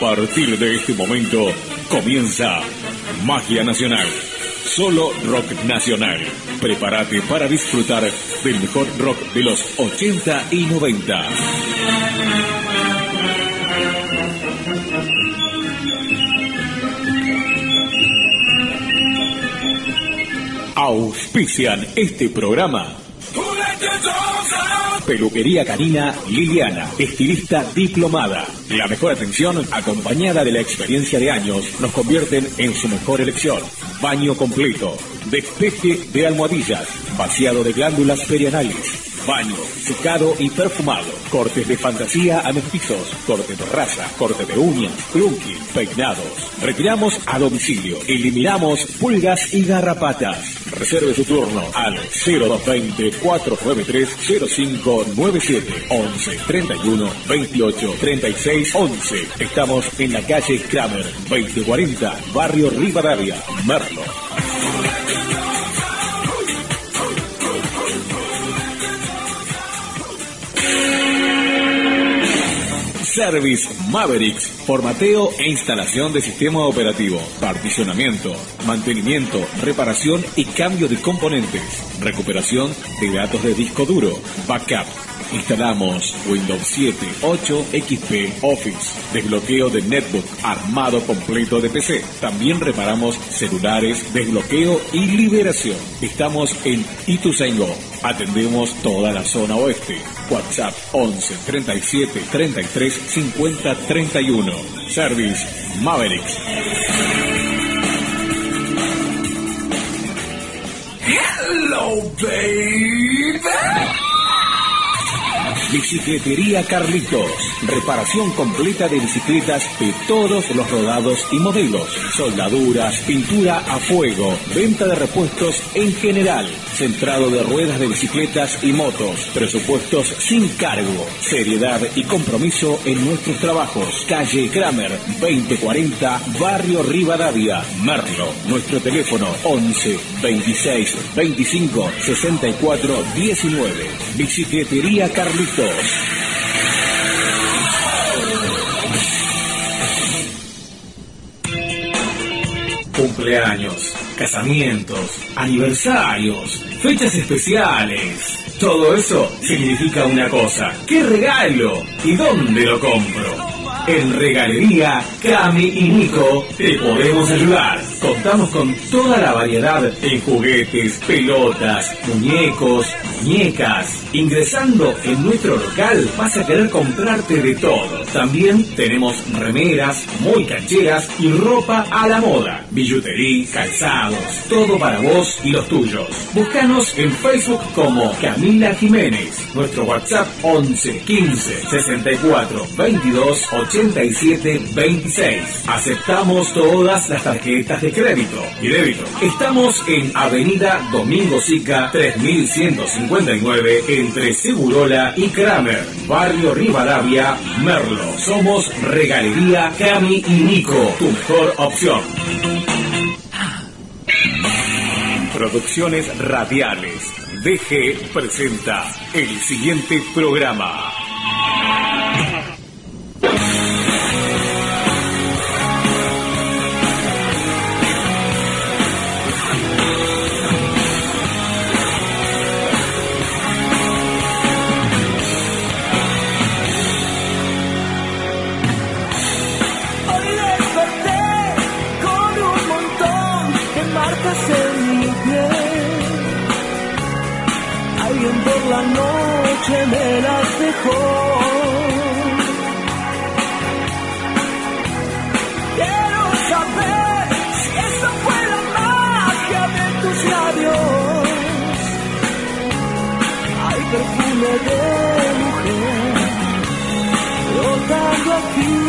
partir de este momento comienza Magia Nacional. Solo rock nacional. Prepárate para disfrutar del mejor rock de los 80 y 90. Auspician este programa. Peluquería Canina Liliana, estilista diplomada. La mejor atención, acompañada de la experiencia de años, nos convierten en su mejor elección. Baño completo, despeje de almohadillas, vaciado de glándulas perianales, baño, secado y perfumado, cortes de fantasía a mestizos, corte de raza, corte de uñas, plunking, peinados. Retiramos a domicilio, eliminamos pulgas y garrapatas. Reserve su turno al 0220 493 0597 11 31 28 36 11. Estamos en la calle Kramer 2040, barrio Rivadavia, Merlo. Service Mavericks, formateo e instalación de sistema operativo, particionamiento, mantenimiento, reparación y cambio de componentes, recuperación de datos de disco duro, backup. Instalamos Windows 7, 8, XP, Office, desbloqueo de netbook, armado completo de PC. También reparamos celulares, desbloqueo y liberación. Estamos en Ituzaingó. Atendemos toda la zona oeste. WhatsApp 11 37 33 50 31. Service Mavericks. Hello, baby. Bicicletería Carlitos. Reparación completa de bicicletas de todos los rodados y modelos. Soldaduras, pintura a fuego, venta de repuestos en general. Centrado de ruedas de bicicletas y motos. Presupuestos sin cargo. Seriedad y compromiso en nuestros trabajos. Calle Kramer, 2040, Barrio Rivadavia, Merlo. Nuestro teléfono 11 26 25 64 19. Bicicletería Carlitos. Cumpleaños, casamientos, aniversarios, fechas especiales. Todo eso significa una cosa. ¿Qué regalo? ¿Y dónde lo compro? En Regalería Cami y Nico te podemos ayudar. Contamos con toda la variedad en juguetes, pelotas, muñecos, muñecas. Ingresando en nuestro local vas a querer comprarte de todo. También tenemos remeras muy cancheras y ropa a la moda. Billutería, calzados, todo para vos y los tuyos. Búscanos en Facebook como Camila Jiménez. Nuestro WhatsApp 11 15 64 22 87 26. Aceptamos todas las tarjetas de crédito y débito. Estamos en Avenida Domingo Sica 3159 entre Segurola y Kramer, Barrio Rivadavia, Merlo. Somos Regalería Cami y Nico, tu mejor opción. Producciones Radiales. DG presenta el siguiente programa. Me las dejó. Quiero saber si eso fue la magia de tus labios. Hay perfume de mujer flotando aquí.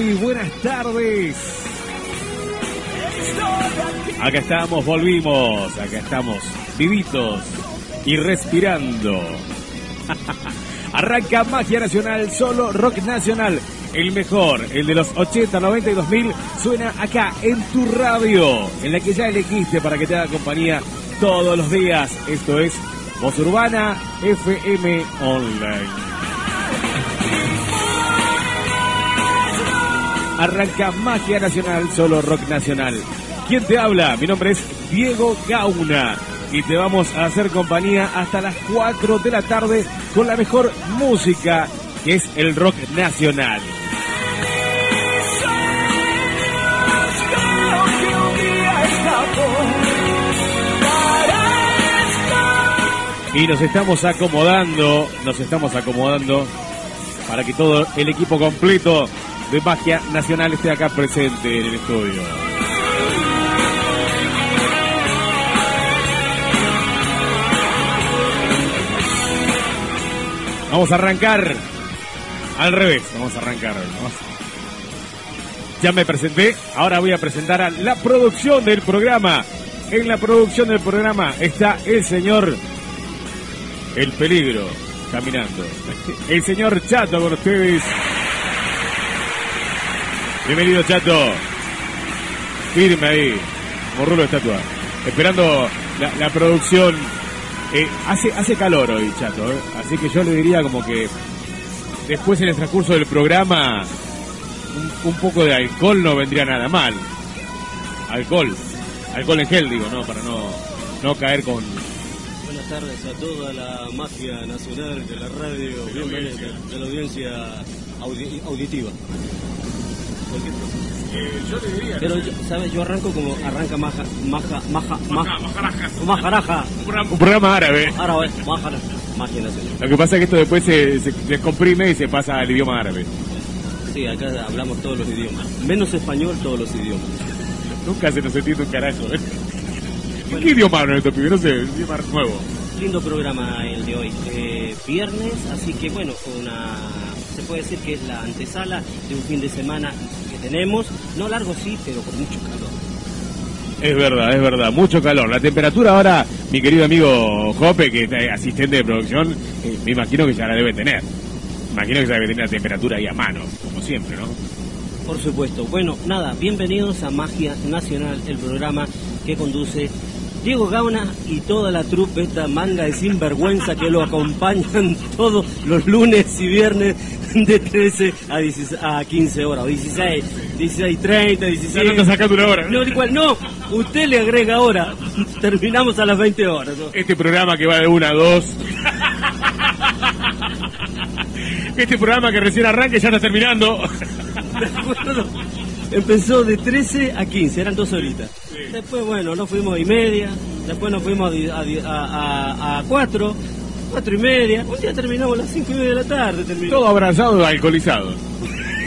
Muy buenas tardes. Acá estamos, volvimos. Acá estamos, vivitos y respirando. Arranca Magia Nacional, solo rock nacional. El mejor, el de los 80, 90 y 2000, suena acá en tu radio, en la que ya elegiste para que te haga compañía todos los días. Esto es Voz Urbana FM Online. Arranca Magia Nacional, solo rock nacional. ¿Quién te habla? Mi nombre es Diego Gauna y te vamos a hacer compañía hasta las 4 de la tarde con la mejor música que es el rock nacional. Y nos estamos acomodando, nos estamos acomodando para que todo el equipo completo de Magia Nacional esté acá presente en el estudio. Vamos a arrancar al revés, vamos a arrancar. Ya me presenté, ahora voy a presentar a la producción del programa. En la producción del programa está el señor El Peligro, caminando. El señor Chato con ustedes. Bienvenido Chato. Firme ahí, como rulo de estatua. Esperando la, la producción. Eh, hace, hace calor hoy, Chato. ¿eh? Así que yo le diría como que después en el transcurso del programa un, un poco de alcohol no vendría nada mal. Alcohol. Alcohol en gel, digo, ¿no? Para no, no caer con... Buenas tardes a toda la magia nacional de la radio, bienvenida, de la audiencia audi- auditiva. Cualquier cosa. yo le diría... Pero, yo- ¿sabes? Yo arranco como arranca maja, maja, maja, maja, majaraja. Un programa árabe. Ahora es majaraja, magia nacional. Lo que pasa es que esto después se, se descomprime y se pasa al idioma árabe. Sí, acá hablamos todos los idiomas. Menos español, todos los idiomas. Nunca se nos entiende un carajo, ¿eh? ¿Qué idioma hablan estos pibes? No sé, idioma nuevo. Lindo programa el de hoy. Eh, viernes, así que bueno, una, se puede decir que es la antesala de un fin de semana tenemos. No largo sí, pero con mucho calor. Es verdad, es verdad, mucho calor. La temperatura ahora, mi querido amigo Jope, que es asistente de producción, eh, me imagino que ya la debe tener. Imagino que ya debe tener la temperatura ahí a mano, como siempre, ¿no? Por supuesto. Bueno, nada, bienvenidos a Magia Nacional, el programa que conduce Diego Gauna y toda la trupe, esta manga de sinvergüenza que lo acompañan todos los lunes y viernes de 13 a, 16 a 15 horas, o 16, 16, 30, Ya 16. no está sacando una hora. No, igual, no, usted le agrega hora, terminamos a las 20 horas. ¿no? Este programa que va de una a dos. Este programa que recién arranca y ya está terminando. Me acuerdo, Empezó de 13 a 15, eran dos horitas. Después, bueno, nos fuimos a y media, después nos fuimos a, a, a, a, a cuatro, cuatro y media. Un día terminamos a las cinco y media de la tarde. Terminó. Todo abrazado, alcoholizado.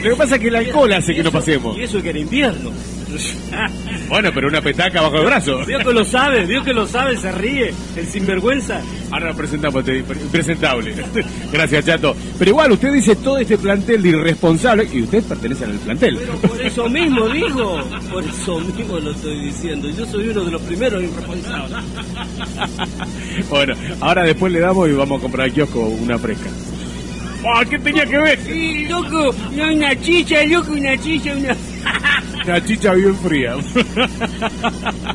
Lo que pasa es que el alcohol hace que no pasemos. Y eso que era invierno. Bueno, pero una petaca bajo el brazo. Vio que lo sabe, vio que lo sabe, se ríe, el sinvergüenza. Ahora lo presentamos, impresentable. Gracias, Chato. Pero igual, usted dice todo este plantel de irresponsables y usted pertenece al plantel. Pero por eso mismo digo, por eso mismo lo estoy diciendo. Yo soy uno de los primeros irresponsables. Bueno, ahora después le damos y vamos a comprar al kiosco una fresca. ¡Ah, ¿Qué tenía que ver? Y loco, no una chicha, loco, una chicha, una... Una chicha bien fría.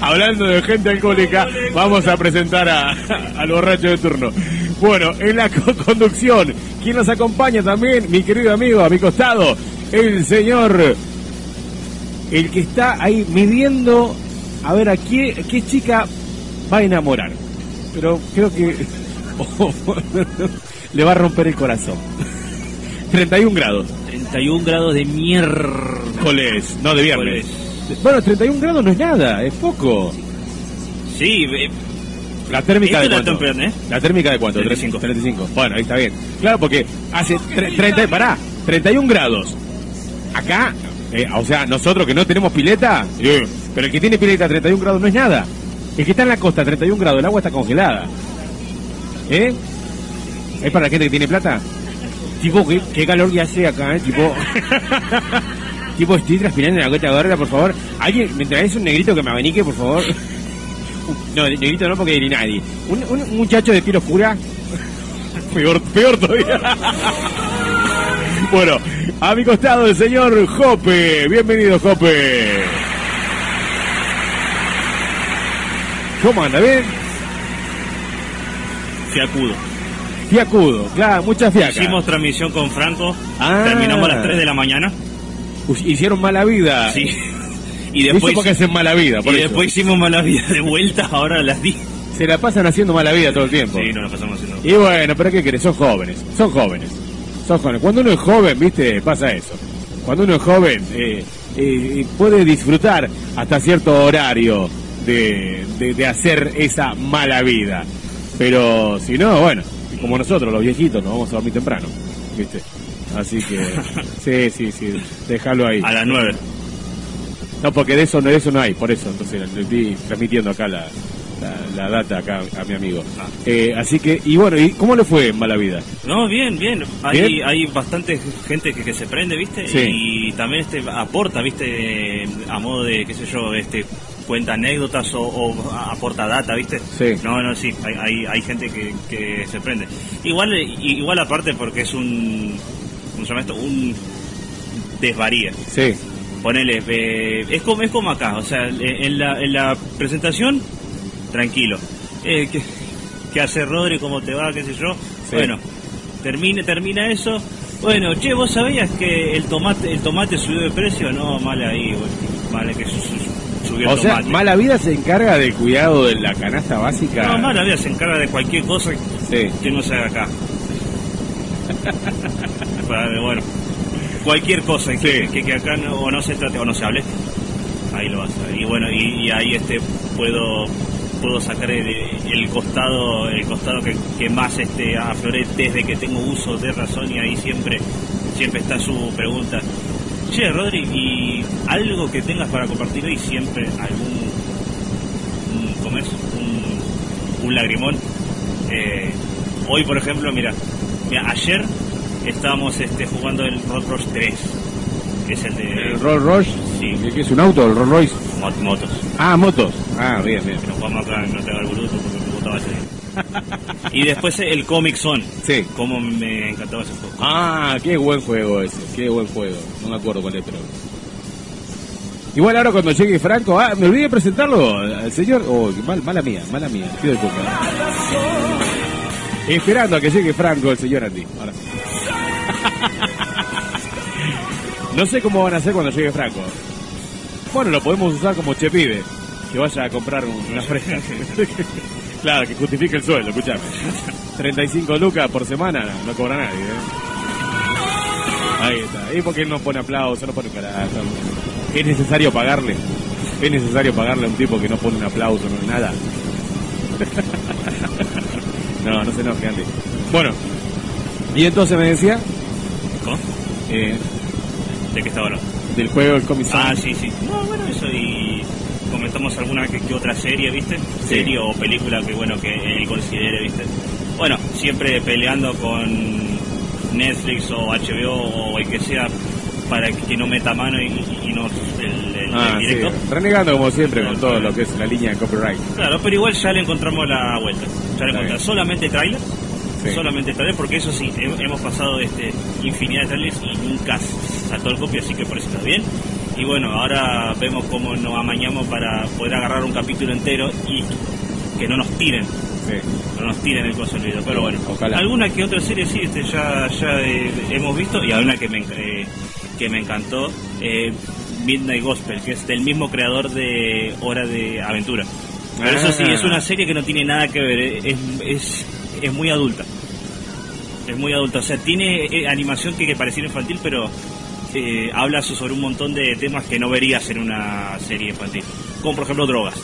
Hablando de gente alcohólica, vamos a presentar a, al borracho de turno. Bueno, en la co- conducción, quien nos acompaña también, mi querido amigo, a mi costado, el señor, el que está ahí midiendo a ver a qué, qué chica va a enamorar. Pero creo que le va a romper el corazón. 31 grados. 31 grados de. Miércoles, no de viernes. Bueno, 31 grados no es nada, es poco. Sí, eh, La térmica de cuánto? ¿eh? La térmica de cuánto? 35. 35. Bueno, ahí está bien. Claro, porque hace tre- 30, pará, 31 grados. Acá, eh, o sea, nosotros que no tenemos pileta, eh, pero el que tiene pileta a 31 grados no es nada. El que está en la costa a 31 grados, el agua está congelada. ¿Eh? ¿Es para la gente que tiene plata? Tipo, qué, calor que hace acá, ¿eh? Tipo... tipo, estoy transpirando en la gota gorda, por favor. ¿Alguien me traes un negrito que me abanique, por favor? No, negrito no porque ni nadie. Un, muchacho de piel oscura. peor, peor todavía. bueno, a mi costado el señor Jope. Bienvenido, Jope. ¿Cómo anda? ¿Bien? Fiacudo. Fiacudo, claro, mucha fiaca. Hicimos transmisión con Franco, Ah. terminamos a las 3 de la mañana. Hicieron mala vida. Sí. Y después, porque hacen mala vida, por y eso. después hicimos mala vida de vuelta, ahora a las 10. Se la pasan haciendo mala vida todo el tiempo. Sí, no la pasamos haciendo. Y bueno, pero ¿qué querés? Son jóvenes, son jóvenes, son jóvenes. Cuando uno es joven, viste, pasa eso. Cuando uno es joven, eh, eh, puede disfrutar hasta cierto horario de, de- de hacer esa mala vida. Pero si no, bueno, como nosotros, los viejitos, nos vamos a dormir temprano, viste. Así que, sí, sí, sí, déjalo ahí. A las 9. No, porque de eso, de eso no hay, por eso. Entonces le estoy transmitiendo acá la, la, la data acá a mi amigo. Ah. Eh, así que, y bueno, ¿y cómo le fue en Mala Vida? No, bien, bien. Hay, Bien. hay bastante gente que, que se prende, ¿viste? Sí. Y también este aporta, ¿viste? A modo de, qué sé yo, este cuenta anécdotas o, o aporta data, ¿viste? Sí. No, no, sí, hay, hay, hay gente que, que se prende. Igual eh, igual aparte porque es un, ¿cómo se llama esto? Un desvaríe. Sí, Ponele, eh, es, como, es como acá, o sea, en la, en la presentación, tranquilo. Eh, ¿qué, qué hace Rodri? ¿Cómo te va? ¿Qué sé yo? Sí. Bueno, termina, termina eso. Bueno, che, ¿vos sabías que el tomate el tomate subió de precio? No, mal ahí, güey. Vale que su- subió o el sea. Mala Vida se encarga del cuidado de la canasta básica. No, mala vida se encarga de cualquier cosa Sí. que no se haga acá. Para- bueno, cualquier cosa que, Sí. que, que acá no, o no se trate o no se hable, ahí lo vas a ver. Y bueno, y, y ahí este puedo puedo sacar el, el costado el costado que, que más este afloré desde que tengo uso de razón y ahí siempre siempre está su pregunta. Che, Rodri, ¿y algo que tengas para compartir hoy? Siempre algún un, ¿cómo es? Un, un lagrimón. Eh, hoy, por ejemplo, mira, mira, ayer estábamos este, jugando el Road Rush 3, que es el de El Rolls Royce, Sí. ¿qué es un auto? El Rolls Royce. mot- motos. Ah, motos. Ah, bien, bien. Nos jugamos acá, no te haga el boludo porque me gustaba ese. Y después el Comic Zone. Sí. Como me encantaba ese juego. Ah, qué buen juego ese, qué buen juego. No me acuerdo cuál es, pero... Igual ahora cuando llegue Franco, ah, me olvidé de presentarlo al señor. Oh, mal, mala mía, mala mía, pido disculpas. Esperando a que llegue Franco, el señor Andy. Ahora sí. No sé cómo van a hacer cuando llegue Franco. Bueno, lo podemos usar como chepide. Que vaya a comprar un- una fresca. claro, que justifique el sueldo, escúchame. 35 lucas por semana, no cobra nadie, ¿eh? Ahí está. ¿Y por qué no pone aplauso? No pone carajo. ¿Es necesario pagarle? ¿Es necesario pagarle a un tipo que no pone un aplauso, no nada? no, no se enoje, Andy. Bueno, y entonces me decía ¿Cómo? eh, ¿De qué estaba hablando? del juego El Comic Sans. Ah, sí, sí. No, bueno, eso y comentamos alguna que, que otra serie, ¿viste? Serie o película que, bueno, que él considere, ¿viste? Bueno, siempre peleando con Netflix o HBO o el que sea para que no meta mano y, y no el, el- Ah, el directo. sí. Renegando como siempre con todo lo que es la línea de copyright. Claro, pero igual ya le encontramos la vuelta. Ya le encontramos. Solamente trailer. Sí. Solamente trailer, porque eso sí, he- hemos pasado este infinidad de trailers y nunca saltó el copio, así que por eso está bien. Y bueno, ahora vemos cómo nos amañamos para poder agarrar un capítulo entero y que no nos tiren, Sí. no nos tiren el coso video. Pero bueno, Ojalá. alguna que otra serie sí, este, ya, ya eh, hemos visto y alguna que me, eh, que me encantó, eh, Midnight Gospel, que es del mismo creador de Hora de Aventura. Pero eso sí, Ah. es una serie que no tiene nada que ver, eh, es, es, es muy adulta. Es muy adulta, o sea, tiene animación que, que pareciera infantil, pero eh, habla so- sobre un montón de temas que no verías en una serie infantil. Como por ejemplo drogas.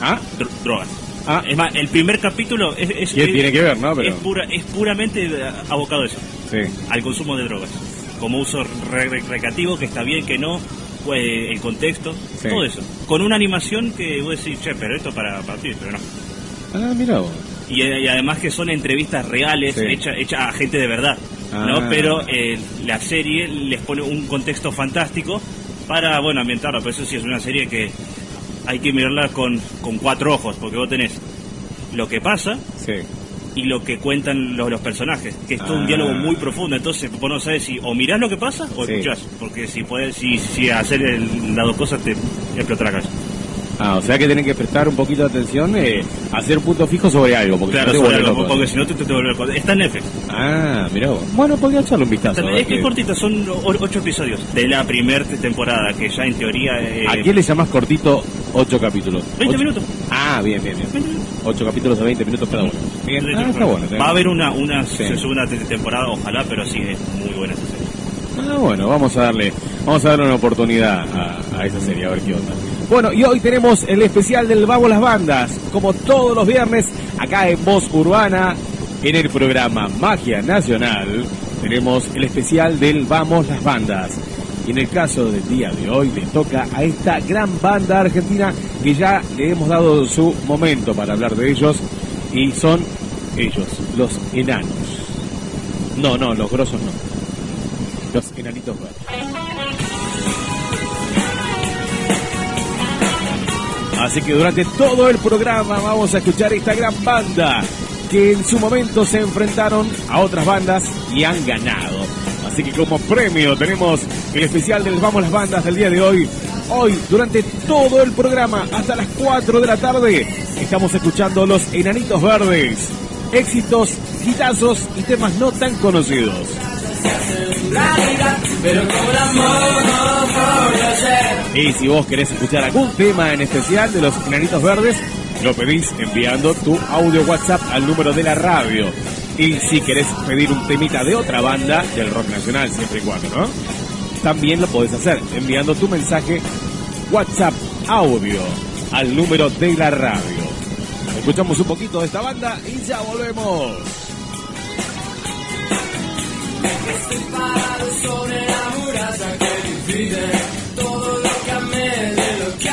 Ah, Dro- drogas. ah, Es más, el primer capítulo es, es, ¿Qué es- tiene que ver, no? Pero- es, pura, es puramente abocado a eso, sí. al consumo de drogas. Como uso re- re- recreativo, que está bien, que no, pues, el contexto, Sí. todo eso. Con una animación que vos decís, che, pero esto para, para ti, pero no. Ah, mira vos. y, y además que son entrevistas reales Sí. hechas hechas a gente de verdad, Ah. ¿no? Pero eh, la serie les pone un contexto fantástico para, bueno, ambientarla. Por eso sí es una serie que hay que mirarla con, con cuatro ojos, porque vos tenés lo que pasa Sí. y lo que cuentan los, los personajes, que es todo Ah. un diálogo muy profundo. Entonces vos no sabes si o mirás lo que pasa o Sí. escuchás, porque si podés, si, si hacer el- las dos cosas te explota la cabeza. Ah, o sea que tienen que prestar un poquito de atención, eh, hacer punto fijo sobre algo, porque Claro, si no te sobre algo, porque si no te, te, te vuelve loco. Está en Netflix. Ah, vos. Bueno, podría echarle un vistazo. a ver Es que es cortita, son ocho episodios de la primera temporada, que ya en teoría... eh, ¿A quién le llamas cortito ocho capítulos? 20 Ocho- minutos. Ah, bien, bien, bien. 20 minutos. Ocho capítulos de 20 minutos cada uno. Bien, ah, está bueno. está Va a haber una, una Sí. segunda te- temporada, ojalá, pero sí, es muy buena esa serie. Ah, bueno, vamos a darle, vamos a darle una oportunidad a, a esa serie, a ver qué onda. Bueno, y hoy tenemos el especial del Vamos las Bandas, como todos los viernes, acá en Voz Urbana, en el programa Magia Nacional, tenemos el especial del Vamos las Bandas. Y en el caso del día de hoy le toca a esta gran banda argentina que ya le hemos dado su momento para hablar de ellos y son ellos, los enanos. No, no, los grosos no. Los enanitos verdes. Así que durante todo el programa vamos a escuchar esta gran banda que en su momento se enfrentaron a otras bandas y han ganado. Así que como premio tenemos el especial del Vamos las Bandas del día de hoy. Hoy, durante todo el programa, hasta las 4 de la tarde, estamos escuchando Los Enanitos Verdes. Éxitos, hitazos y temas no tan conocidos. Y si vos querés escuchar algún tema en especial de los Enanitos Verdes, lo pedís enviando tu audio WhatsApp al número de la radio. Y si querés pedir un temita de otra banda del rock nacional, siempre y cuando. También lo podés hacer enviando tu mensaje WhatsApp audio al número de la radio. Escuchamos un poquito de esta banda y ya volvemos separados sobre la muralla que divide todo lo que amé de lo que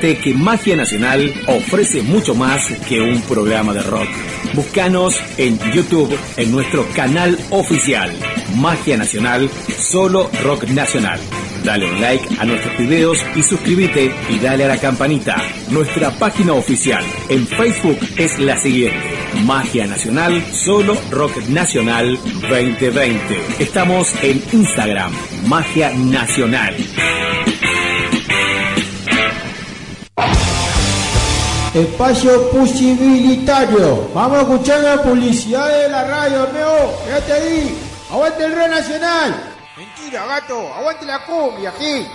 Que Magia Nacional ofrece mucho más que un programa de rock. Búscanos en YouTube en nuestro canal oficial. Magia Nacional, solo rock nacional. Dale un like a nuestros videos y suscríbete y dale a la campanita. Nuestra página oficial en Facebook es la siguiente. Magia Nacional, solo rock nacional 2020. Estamos en Instagram, Magia Nacional. Espacio Posibilitario. Vamos a escuchar la publicidad de la radio, Neo. Quédate ahí. Aguante el Red Nacional. Mentira, gato. Aguante la cumbia, aquí.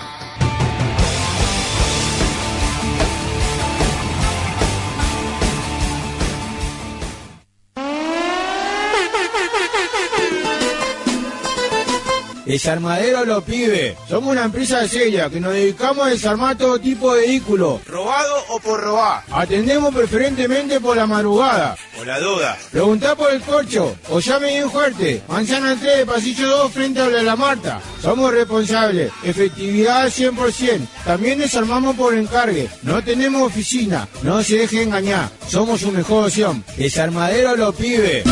Desarmadero Los Pibes. Somos una empresa seria que nos dedicamos a desarmar todo tipo de vehículos, robado o por robar. Atendemos preferentemente por la madrugada. Por la duda. Preguntá por el corcho o llame bien fuerte. Manzana 3, pasillo 2, frente a la Marta. Somos responsables. Efectividad al 100%. También desarmamos por encargue. No tenemos oficina. No se deje engañar. Somos su mejor opción. Desarmadero Los Pibes.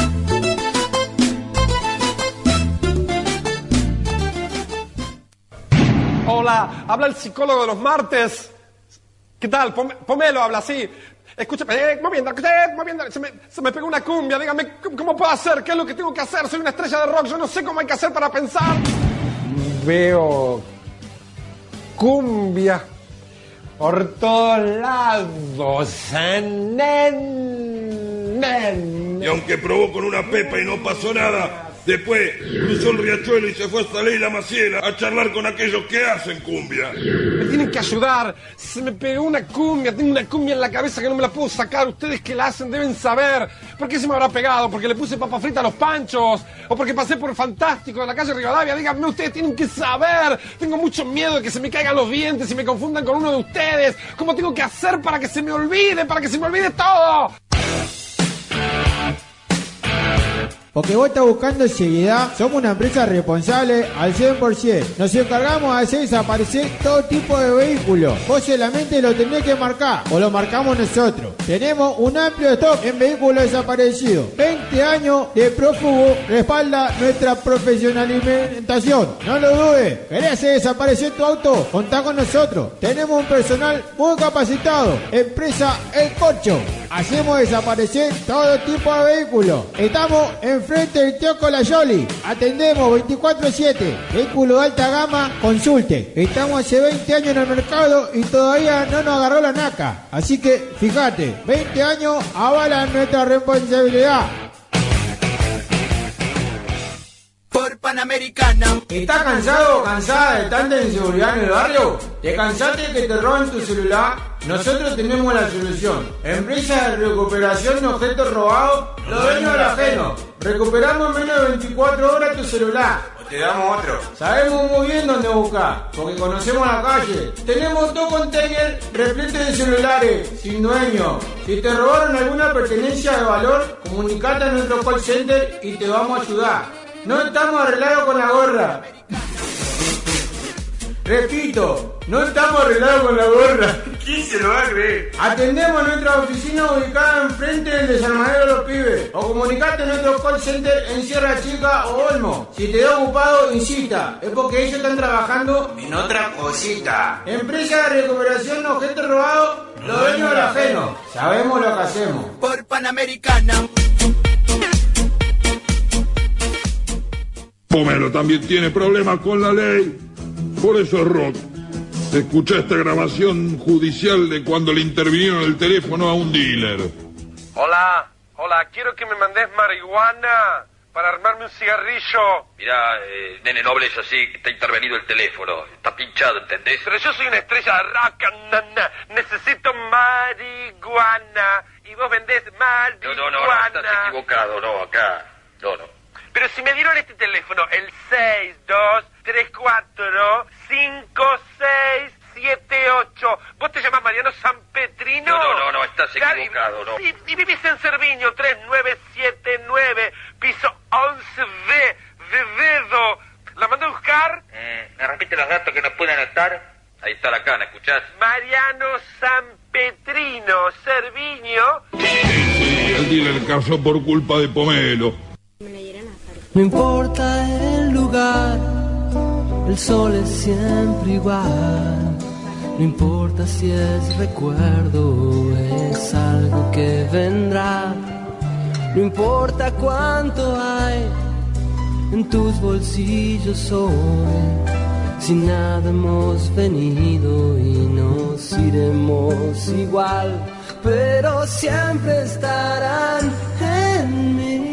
Hola, habla el psicólogo de los martes. ¿Qué tal? Pom- Pomelo habla así. Escúchame, eh, moviendo, eh, moviendo. Se me, se me pegó una cumbia. Dígame, ¿cómo, puedo hacer? ¿Qué es lo que tengo que hacer? Soy una estrella de rock. Yo no sé cómo hay que hacer para pensar. Veo cumbia por todos lados. Y aunque probó con una pepa y no pasó nada, después cruzó el riachuelo y se fue hasta Ley la Maciela a charlar con aquellos que hacen cumbia. Me tienen que ayudar. Se me pegó una cumbia. Tengo una cumbia en la cabeza que no me la puedo sacar. Ustedes que la hacen deben saber. ¿Por qué se me habrá pegado? ¿Porque le puse papa frita a los panchos? ¿O porque pasé por fantástico de la calle Rivadavia? Díganme, ustedes tienen que saber. Tengo mucho miedo de que se me caigan los dientes y me confundan con uno de ustedes. ¿Cómo tengo que hacer para que se me olvide? Para que se me olvide todo. Porque vos estás buscando seriedad, somos una empresa responsable al 100%. Nos encargamos de hacer desaparecer todo tipo de vehículos. Vos solamente lo tenés que marcar o lo marcamos nosotros. Tenemos un amplio stock en vehículos desaparecidos. 20 años de prófugo respalda nuestra profesionalización. No lo dudes. ¿Querés hacer desaparecer tu auto? Contá con nosotros. Tenemos un personal muy capacitado. Empresa El Corcho. Hacemos desaparecer todo tipo de vehículos. Estamos enfrente del Teoco La Yoli. Atendemos 24-7. Vehículo de alta gama, consulte. Estamos hace 20 años en el mercado y todavía no nos agarró la naca. Así que fíjate, 20 años avalan nuestra responsabilidad. Panamericana. ¿Estás cansado o cansada de tanta inseguridad en el barrio? ¿Te cansaste de que te roben tu celular? Nosotros tenemos la solución. Empresa de recuperación de objetos robados, lo dueño del ajeno. Recuperamos en menos de 24 horas tu celular. O te damos otro. Sabemos muy bien dónde buscar, porque conocemos la calle. Tenemos dos containers repletos de celulares, sin dueño. Si te robaron alguna pertenencia de valor, comunicate a nuestro call center y te vamos a ayudar. No estamos arreglados con la gorra. Repito, no estamos arreglados con la gorra. ¿Quién se lo va a creer? Atendemos nuestra oficina ubicada enfrente del desarmadero de los pibes. O comunicate a nuestro call center en Sierra Chica o Olmo. Si te da ocupado, insista. Es porque ellos están trabajando En otra cosita. Empresa de recuperación de objetos robados, lo dueños del ajeno. Sabemos lo que hacemos. Por Panamericana. Pomelo también tiene problemas con la ley. Por eso es rock. Escucha esta grabación judicial de cuando le intervinieron el teléfono a un dealer. Hola, hola. Quiero que me mandes marihuana para armarme un cigarrillo. Mirá, eh, nene noble, es así, está intervenido el teléfono. Está pinchado, ¿entendés? Pero yo soy una estrella de rock, nana. Necesito marihuana. Y vos vendés No, marihuana. no, no, no, estás equivocado, no, acá. No, no. Pero si me dieron este teléfono, el 6, 2, 3, 4, 5, 6, 7, 8. ¿Vos te llamas Mariano Sanpetrino? No, no, no, no, estás equivocado, no. Y, y vivís en Cerviño, 3979, piso 11B, de dedo. ¿La mando a buscar? Eh, ¿Me repite los datos que no pueden anotar? Ahí está la cana, ¿escuchás? Mariano Sanpetrino, Cerviño. Sí, el dealer casó por culpa de Pomelo. No importa el lugar, el sol es siempre igual. No importa si es recuerdo o es algo que vendrá. No importa cuánto hay en tus bolsillos hoy. Si nada hemos venido y nos iremos igual, pero siempre estarán en mí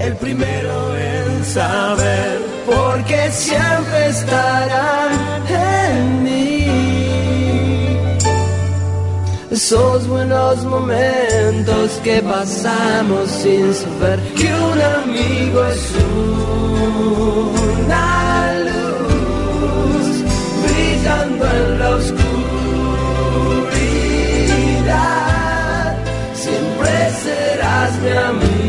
el primero en saber, porque siempre estarán en mí. Esos buenos momentos que pasamos sin saber que un amigo es una luz brillando en la oscuridad. Siempre serás mi amigo,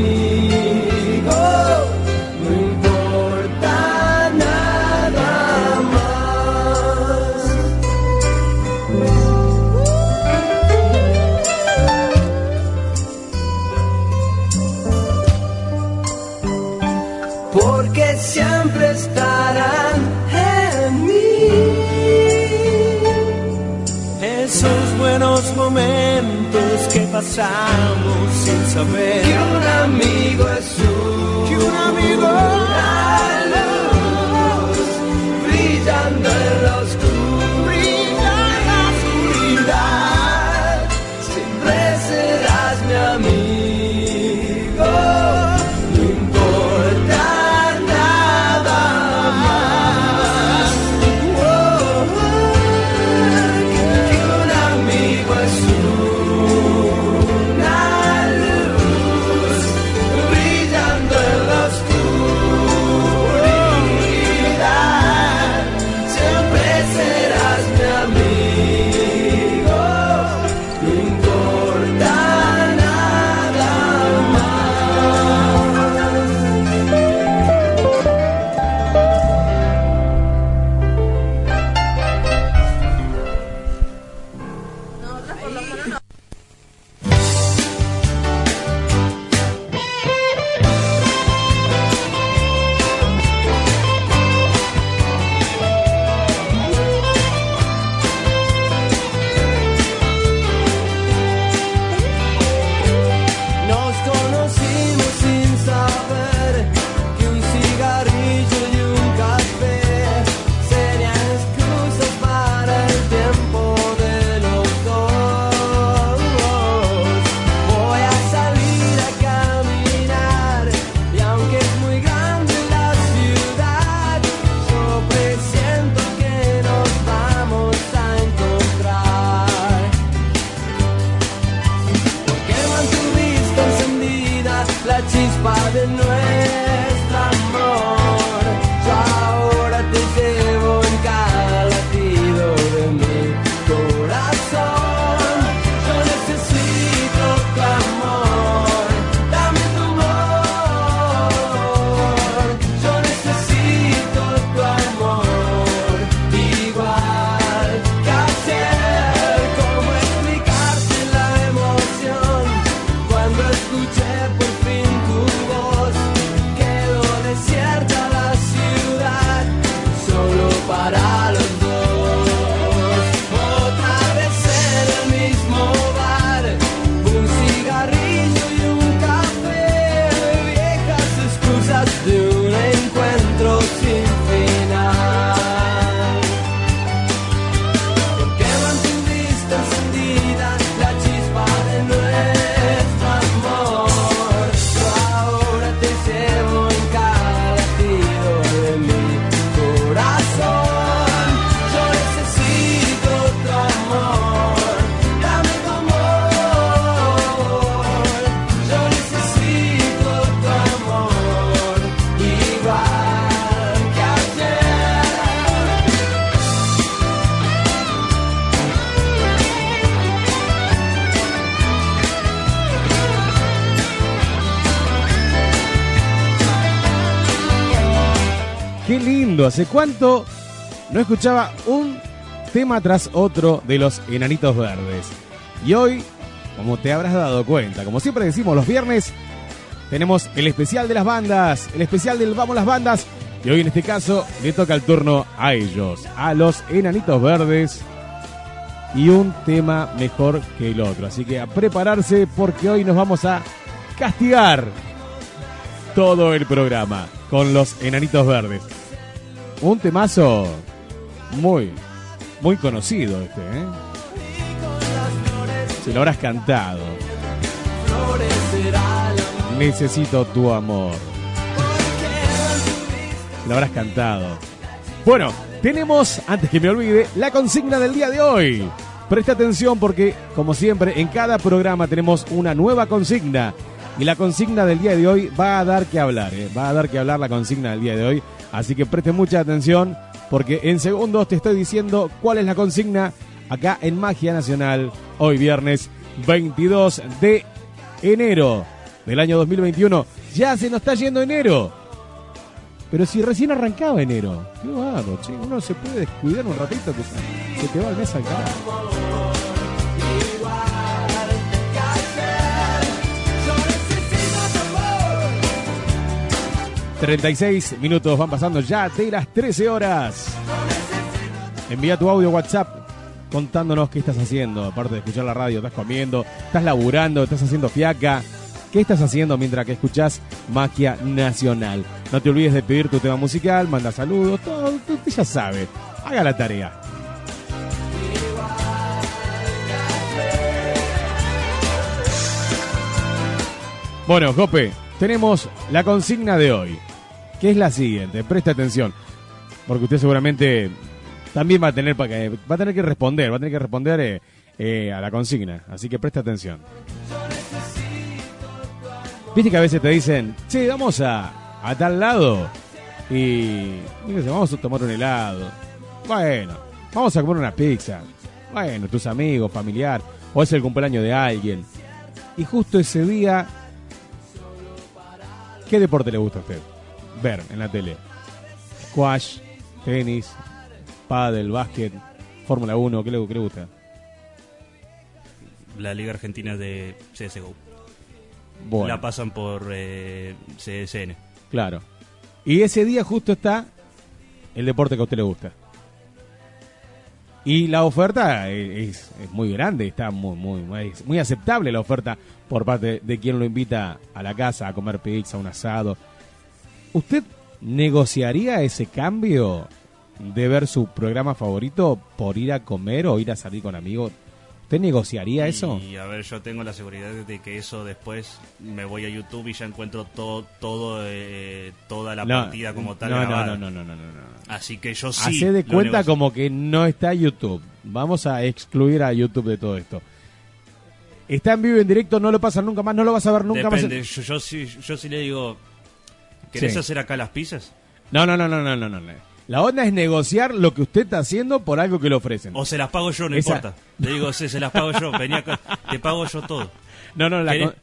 pasamos sin saber que un amigo es un, que un amigo ¿hace cuánto no escuchaba un tema tras otro de los Enanitos Verdes? Y hoy, como te habrás dado cuenta, como siempre decimos los viernes, tenemos el especial de las bandas, el especial del Vamos las Bandas, y hoy en este caso le toca el turno a ellos, a los Enanitos Verdes, y un tema mejor que el otro. Así que a prepararse porque hoy nos vamos a castigar todo el programa. con los enanitos verdes. Un temazo muy, muy conocido este, ¿eh? Si lo habrás cantado. Necesito tu amor. Lo habrás cantado. Bueno, tenemos, antes que me olvide, la consigna del día de hoy. Presta atención porque, como siempre, en cada programa tenemos una nueva consigna. Y la consigna del día de hoy va a dar que hablar, ¿eh? va a dar que hablar la consigna del día de hoy. Así que preste mucha atención porque en segundos te estoy diciendo cuál es la consigna acá en Magia Nacional, hoy viernes 22 de enero del año 2021. Ya se nos está yendo enero. Pero si recién arrancaba enero. Qué che. Uno se puede descuidar un ratito que se te va el mes al carajo. 36 minutos van pasando ya de las 13 horas. Envía tu audio WhatsApp contándonos qué estás haciendo. Aparte de escuchar la radio, estás comiendo, estás laburando, estás haciendo fiaca. ¿Qué estás haciendo mientras que escuchás Magia Nacional? No te olvides de pedir tu tema musical, manda saludos, todo, ya sabe. Haga la tarea. Bueno, Jope, tenemos la consigna de hoy, que es la siguiente. Presta atención, porque usted seguramente también va a tener, pa- que- va a tener que responder, va a tener que responder eh, eh, a la consigna. Así que presta atención. Viste que a veces te dicen, che, vamos a, a tal lado y vamos a tomar un helado. Bueno, vamos a comer una pizza. Bueno, tus amigos, familiar, o es el cumpleaños de alguien. Y justo ese día, ¿qué deporte le gusta a usted? Ver en la tele. Squash, tenis, pádel, básquet, Fórmula 1, ¿qué le, qué le gusta? La Liga Argentina de CSGO. Bueno. La pasan por eh, CSN. Claro. Y ese día justo está el deporte que a usted le gusta. Y la oferta es, es muy grande, está muy, muy, muy, muy aceptable la oferta por parte de quien lo invita a la casa a comer pizza, un asado. ¿Usted negociaría ese cambio de ver su programa favorito por ir a comer o ir a salir con amigos? ¿Usted negociaría eso? Y a ver, yo tengo la seguridad de que eso después me voy a YouTube y ya encuentro todo, todo eh, toda la No, partida como tal. no, no, no, no, no, no, no. Así que yo sí. Hace de cuenta negocio. como que no está YouTube. Vamos a excluir a YouTube de todo esto. Está en vivo y en directo, no lo pasan nunca más, no lo vas a ver nunca Depende, más. yo, yo, sí, yo sí le digo, ¿querés Sí. hacer acá las pizzas? No, no, no, no, no, no, no. La onda es negociar lo que usted está haciendo por algo que le ofrecen. O se las pago yo, no Esa- importa. Le digo, sí, se las pago yo, te pago yo todo. No, no, la, ¿Querés? con-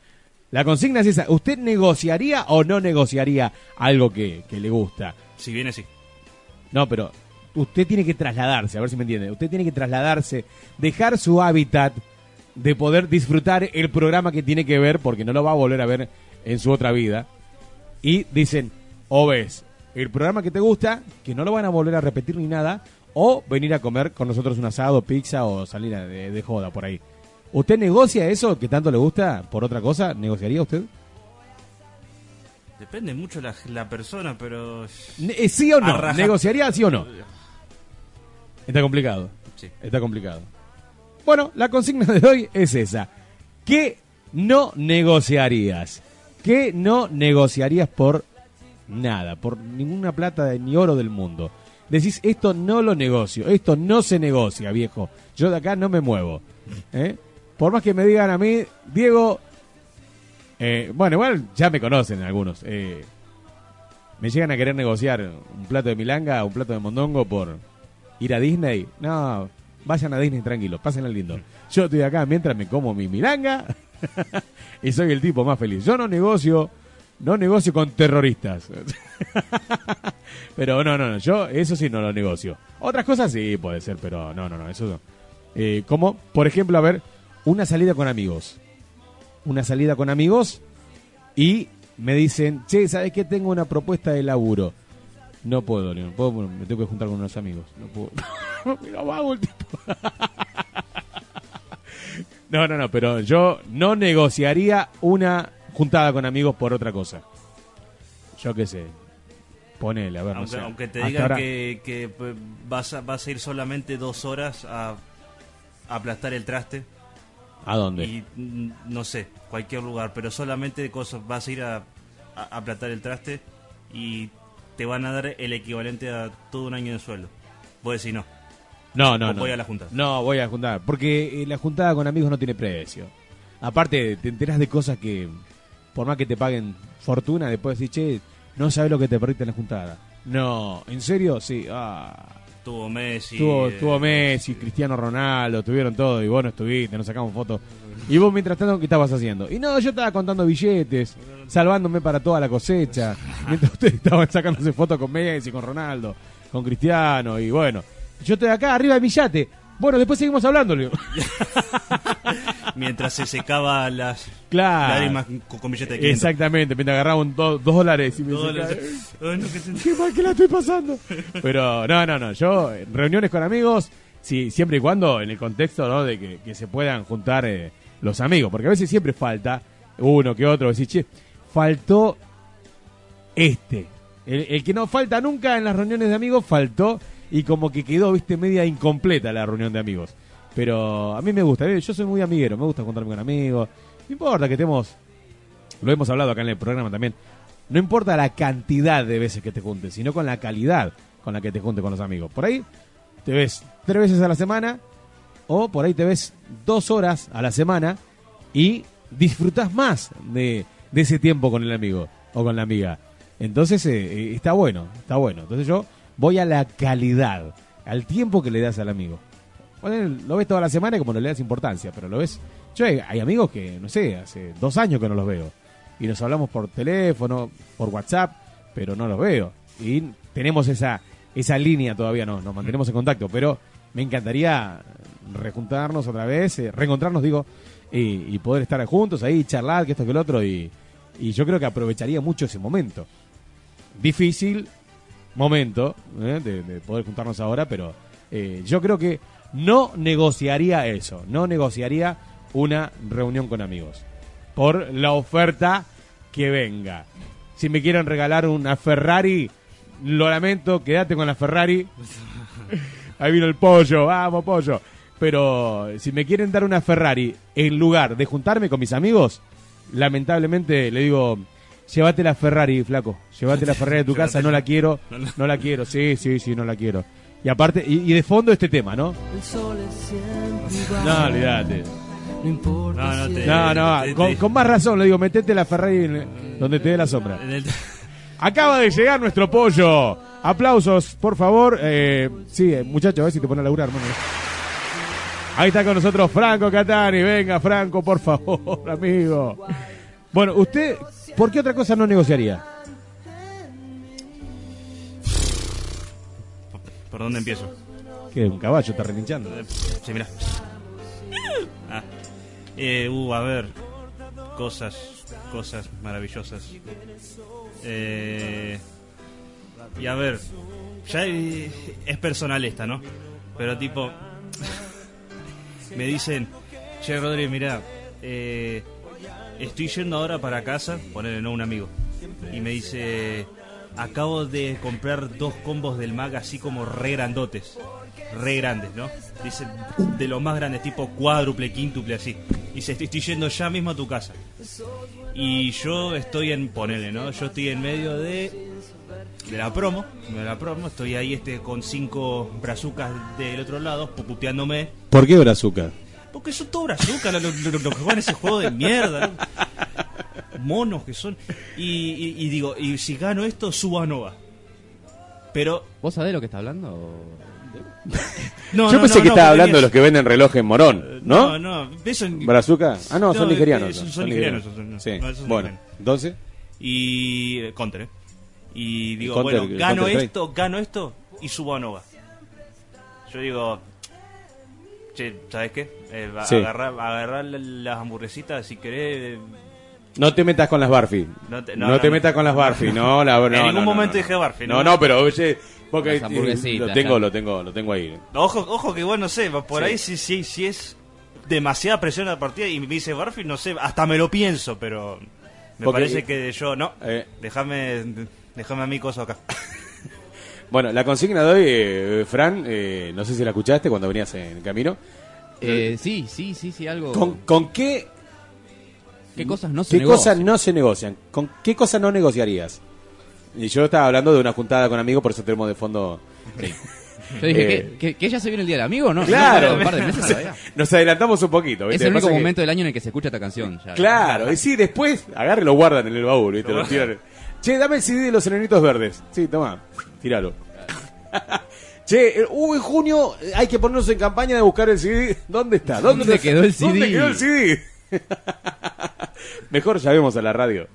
la consigna es esa. ¿Usted negociaría o no negociaría algo que, que le gusta? Si viene, sí. No, pero usted tiene que trasladarse, a ver si me entiende. Usted tiene que trasladarse, dejar su hábitat de poder disfrutar el programa que tiene que ver, porque no lo va a volver a ver en su otra vida. Y dicen, o ves el programa que te gusta, que no lo van a volver a repetir ni nada, o venir a comer con nosotros un asado, pizza o salir de, de joda por ahí. ¿Usted negocia eso que tanto le gusta por otra cosa? ¿Negociaría usted? Depende mucho la, la persona, pero... Ne- eh, ¿Sí o no? ¿Negociaría sí o no? Está complicado. Sí. Está complicado. Bueno, la consigna de hoy es esa. ¿Qué no negociarías? ¿Qué no negociarías por nada? Por ninguna plata ni oro del mundo. Decís, esto no lo negocio, esto no se negocia, viejo. Yo de acá no me muevo. ¿Eh? Por más que me digan a mí, Diego, eh, bueno, igual ya me conocen algunos. eh, me llegan a querer negociar un plato de milanga, un plato de mondongo por ir a Disney. No, vayan a Disney tranquilos, pásenla lindo. Yo estoy acá mientras me como mi milanga y soy el tipo más feliz. Yo no negocio, no negocio con terroristas. pero no, no, no, yo eso sí no lo negocio. Otras cosas sí puede ser, pero no, no, no, eso no. Eh, como, por ejemplo, a ver, una salida con amigos. Una salida con amigos y me dicen, che, ¿sabes qué? Tengo una propuesta de laburo. No puedo, León, puedo, me tengo que juntar con unos amigos. No puedo. Mira, vago el tipo. No, no, no, pero yo no negociaría una juntada con amigos por otra cosa. Yo qué sé. Ponele, a ver, no Aunque, sé. aunque te digan ahora- que, que, pues, vas, a, vas a ir solamente dos horas a, a aplastar el traste. ¿A dónde? Y mm, no sé, cualquier lugar, pero solamente cosas, vas a ir a, a aplastar el traste y te van a dar el equivalente a todo un año de sueldo. Vos decís no. No, no, no. voy a la junta. No, voy a la juntada. Porque eh, la juntada con amigos no tiene precio. Aparte, te enteras de cosas que, por más que te paguen fortuna, después decís, che, no sabes lo que te perdiste en la juntada. No, ¿en serio? Sí. Ah. Tuvo Messi. Tuvo, eh, tuvo Messi, Cristiano Ronaldo, tuvieron todo y vos no estuviste, nos sacamos fotos. Y vos mientras tanto, ¿qué estabas haciendo? Y no, yo estaba contando billetes, salvándome para toda la cosecha, mientras ustedes estaban sacándose fotos con Messi, con Ronaldo, con Cristiano y bueno. Yo estoy acá arriba de mi yate. Bueno, después seguimos hablando, le digo. Mientras se secaba las Claro. lágrimas con, de 500. Exactamente, mientras agarraba un do- dos dólares y me dólares. Ay, no, que se- qué mal que la estoy pasando. Pero no, no, no. Yo, reuniones con amigos, sí, siempre y cuando en el contexto ¿no? de que, que se puedan juntar eh, los amigos. Porque a veces siempre falta uno que otro. Decir, che, faltó este. El, el que no falta nunca en las reuniones de amigos faltó y como que quedó, viste, media incompleta la reunión de amigos. Pero a mí me gusta, ¿eh? yo soy muy amiguero, me gusta juntarme con amigos. No importa que estemos, lo hemos hablado acá en el programa también, no importa la cantidad de veces que te juntes, sino con la calidad con la que te juntes con los amigos. Por ahí te ves tres veces a la semana o por ahí te ves dos horas a la semana y disfrutas más de, de ese tiempo con el amigo o con la amiga. Entonces eh, eh, está bueno, está bueno. Entonces yo voy a la calidad, al tiempo que le das al amigo. Bueno, lo ves toda la semana y como le das importancia, pero lo ves. Yo hay, hay amigos que, no sé, hace dos años que no los veo. Y nos hablamos por teléfono, por WhatsApp, pero no los veo. Y tenemos esa, esa línea todavía, no, nos mantenemos en contacto. Pero me encantaría rejuntarnos otra vez, eh, reencontrarnos, digo, y, y poder estar juntos ahí, charlar, que esto que el otro. Y, y yo creo que aprovecharía mucho ese momento. Difícil momento ¿eh? de, de poder juntarnos ahora, pero eh, yo creo que no negociaría eso, no negociaría una reunión con amigos por la oferta que venga. Si me quieren regalar una Ferrari, lo lamento, quédate con la Ferrari. Ahí vino el pollo, vamos pollo. Pero si me quieren dar una Ferrari en lugar de juntarme con mis amigos, lamentablemente le digo, llévate la Ferrari, flaco. Llévate la Ferrari de tu casa, no la quiero, no la quiero, sí, sí, sí, no la quiero. Y aparte, y, y de fondo este tema, ¿no? El sol es siempre igual. No, olvídate. No importa No, no te- es- No, no, te- con, te- con más razón le digo, metete la Ferrari en- donde te dé la sombra. Acaba de llegar nuestro pollo. Aplausos, por favor. Eh, sí, eh, muchachos, a ver si te pones a laburar, hermano. Ahí está con nosotros Franco Catani. Venga, Franco, por favor, amigo. Bueno, usted, ¿por qué otra cosa no negociaría? ¿Por dónde empiezo? Que un caballo está relinchando. Eh, Sí, mira. Ah. Eh, uh, a ver. Cosas, cosas maravillosas. Eh, y a ver, ya eh, es personal esta, ¿no? Pero tipo, me dicen, che Rodri, mira, eh, estoy yendo ahora para casa, ponerle no un amigo, y me dice, acabo de comprar dos combos del mag así como re grandotes, re grandes, ¿no? Dice, de los más grandes, tipo cuádruple, quíntuple, así. Dice, estoy, estoy yendo ya mismo a tu casa. Y yo estoy en, ponele, ¿no? Yo estoy en medio de de la promo, de la promo, estoy ahí este con cinco brazucas del otro lado, puputeándome. ¿Por qué Brazuca? Porque son todos brazucas los lo, lo- lo que juegan ese juego de mierda, ¿no? Monos que son. Y, y- y digo, y si gano esto, subo a Nova. Pero. ¿Vos sabés lo que está hablando? No, Yo no, pensé no, que no, estaba hablando de los que venden reloj en Morón, ¿no? No, no, eso en- ¿Brazuca? Ah, no, son No, nigerianos. eh, son- nigerianos, son- nigerianos. no, Sí, son bueno, nigerianos. entonces, Y. eh, Counter, ¿eh? Y digo, Counter- bueno, gano esto, gano esto y subo a Nova. Yo digo, che, ¿sabes qué? Eh, Sí. las hamburguesitas si querés. eh, no te metas con las Barfi. No te- No, no, no, te no. metas con las Barfi, no, la, no, En ningún no, momento no. dije Barfi, No, ¿no? no, pero oye, porque Las hamburguesitas, lo tengo, claro. lo tengo, lo tengo ahí. Ojo, ojo que bueno, no sé, por Sí. ahí sí, sí, sí es demasiada presión a la partida y me dice Barfi, no sé, hasta me lo pienso, pero me Porque- parece que yo, no, Eh. déjame Déjame a mí coso acá. Bueno, la consigna de hoy, eh, Fran, eh, no sé si la escuchaste cuando venías en camino. Eh, sí, sí, sí, sí, algo. ¿Con, con qué, ¿Qué cosas no se qué negocian? cosas no se negocian? ¿Con qué cosas no negociarías? Y yo estaba hablando de una juntada con amigos, por eso tenemos de fondo... Yo dije, Eh, ¿qué, qué, que ya se viene el día del amigo? No, Claro. No, un par de meses todavía. Nos adelantamos un poquito. Es ¿viste? el único que- momento del año en el que se escucha esta canción. ya. Claro, y sí, después agarre lo guardan en el baúl, ¿viste? Lo tiran. Che, dame el CD de los enanitos verdes. Sí, toma, tíralo. che, eh, uh, en junio eh, hay que ponernos en campaña de buscar el CD. ¿Dónde está? ¿Dónde, ¿Dónde quedó el ¿Dónde CD? quedó el CD? Mejor llamemos a la radio.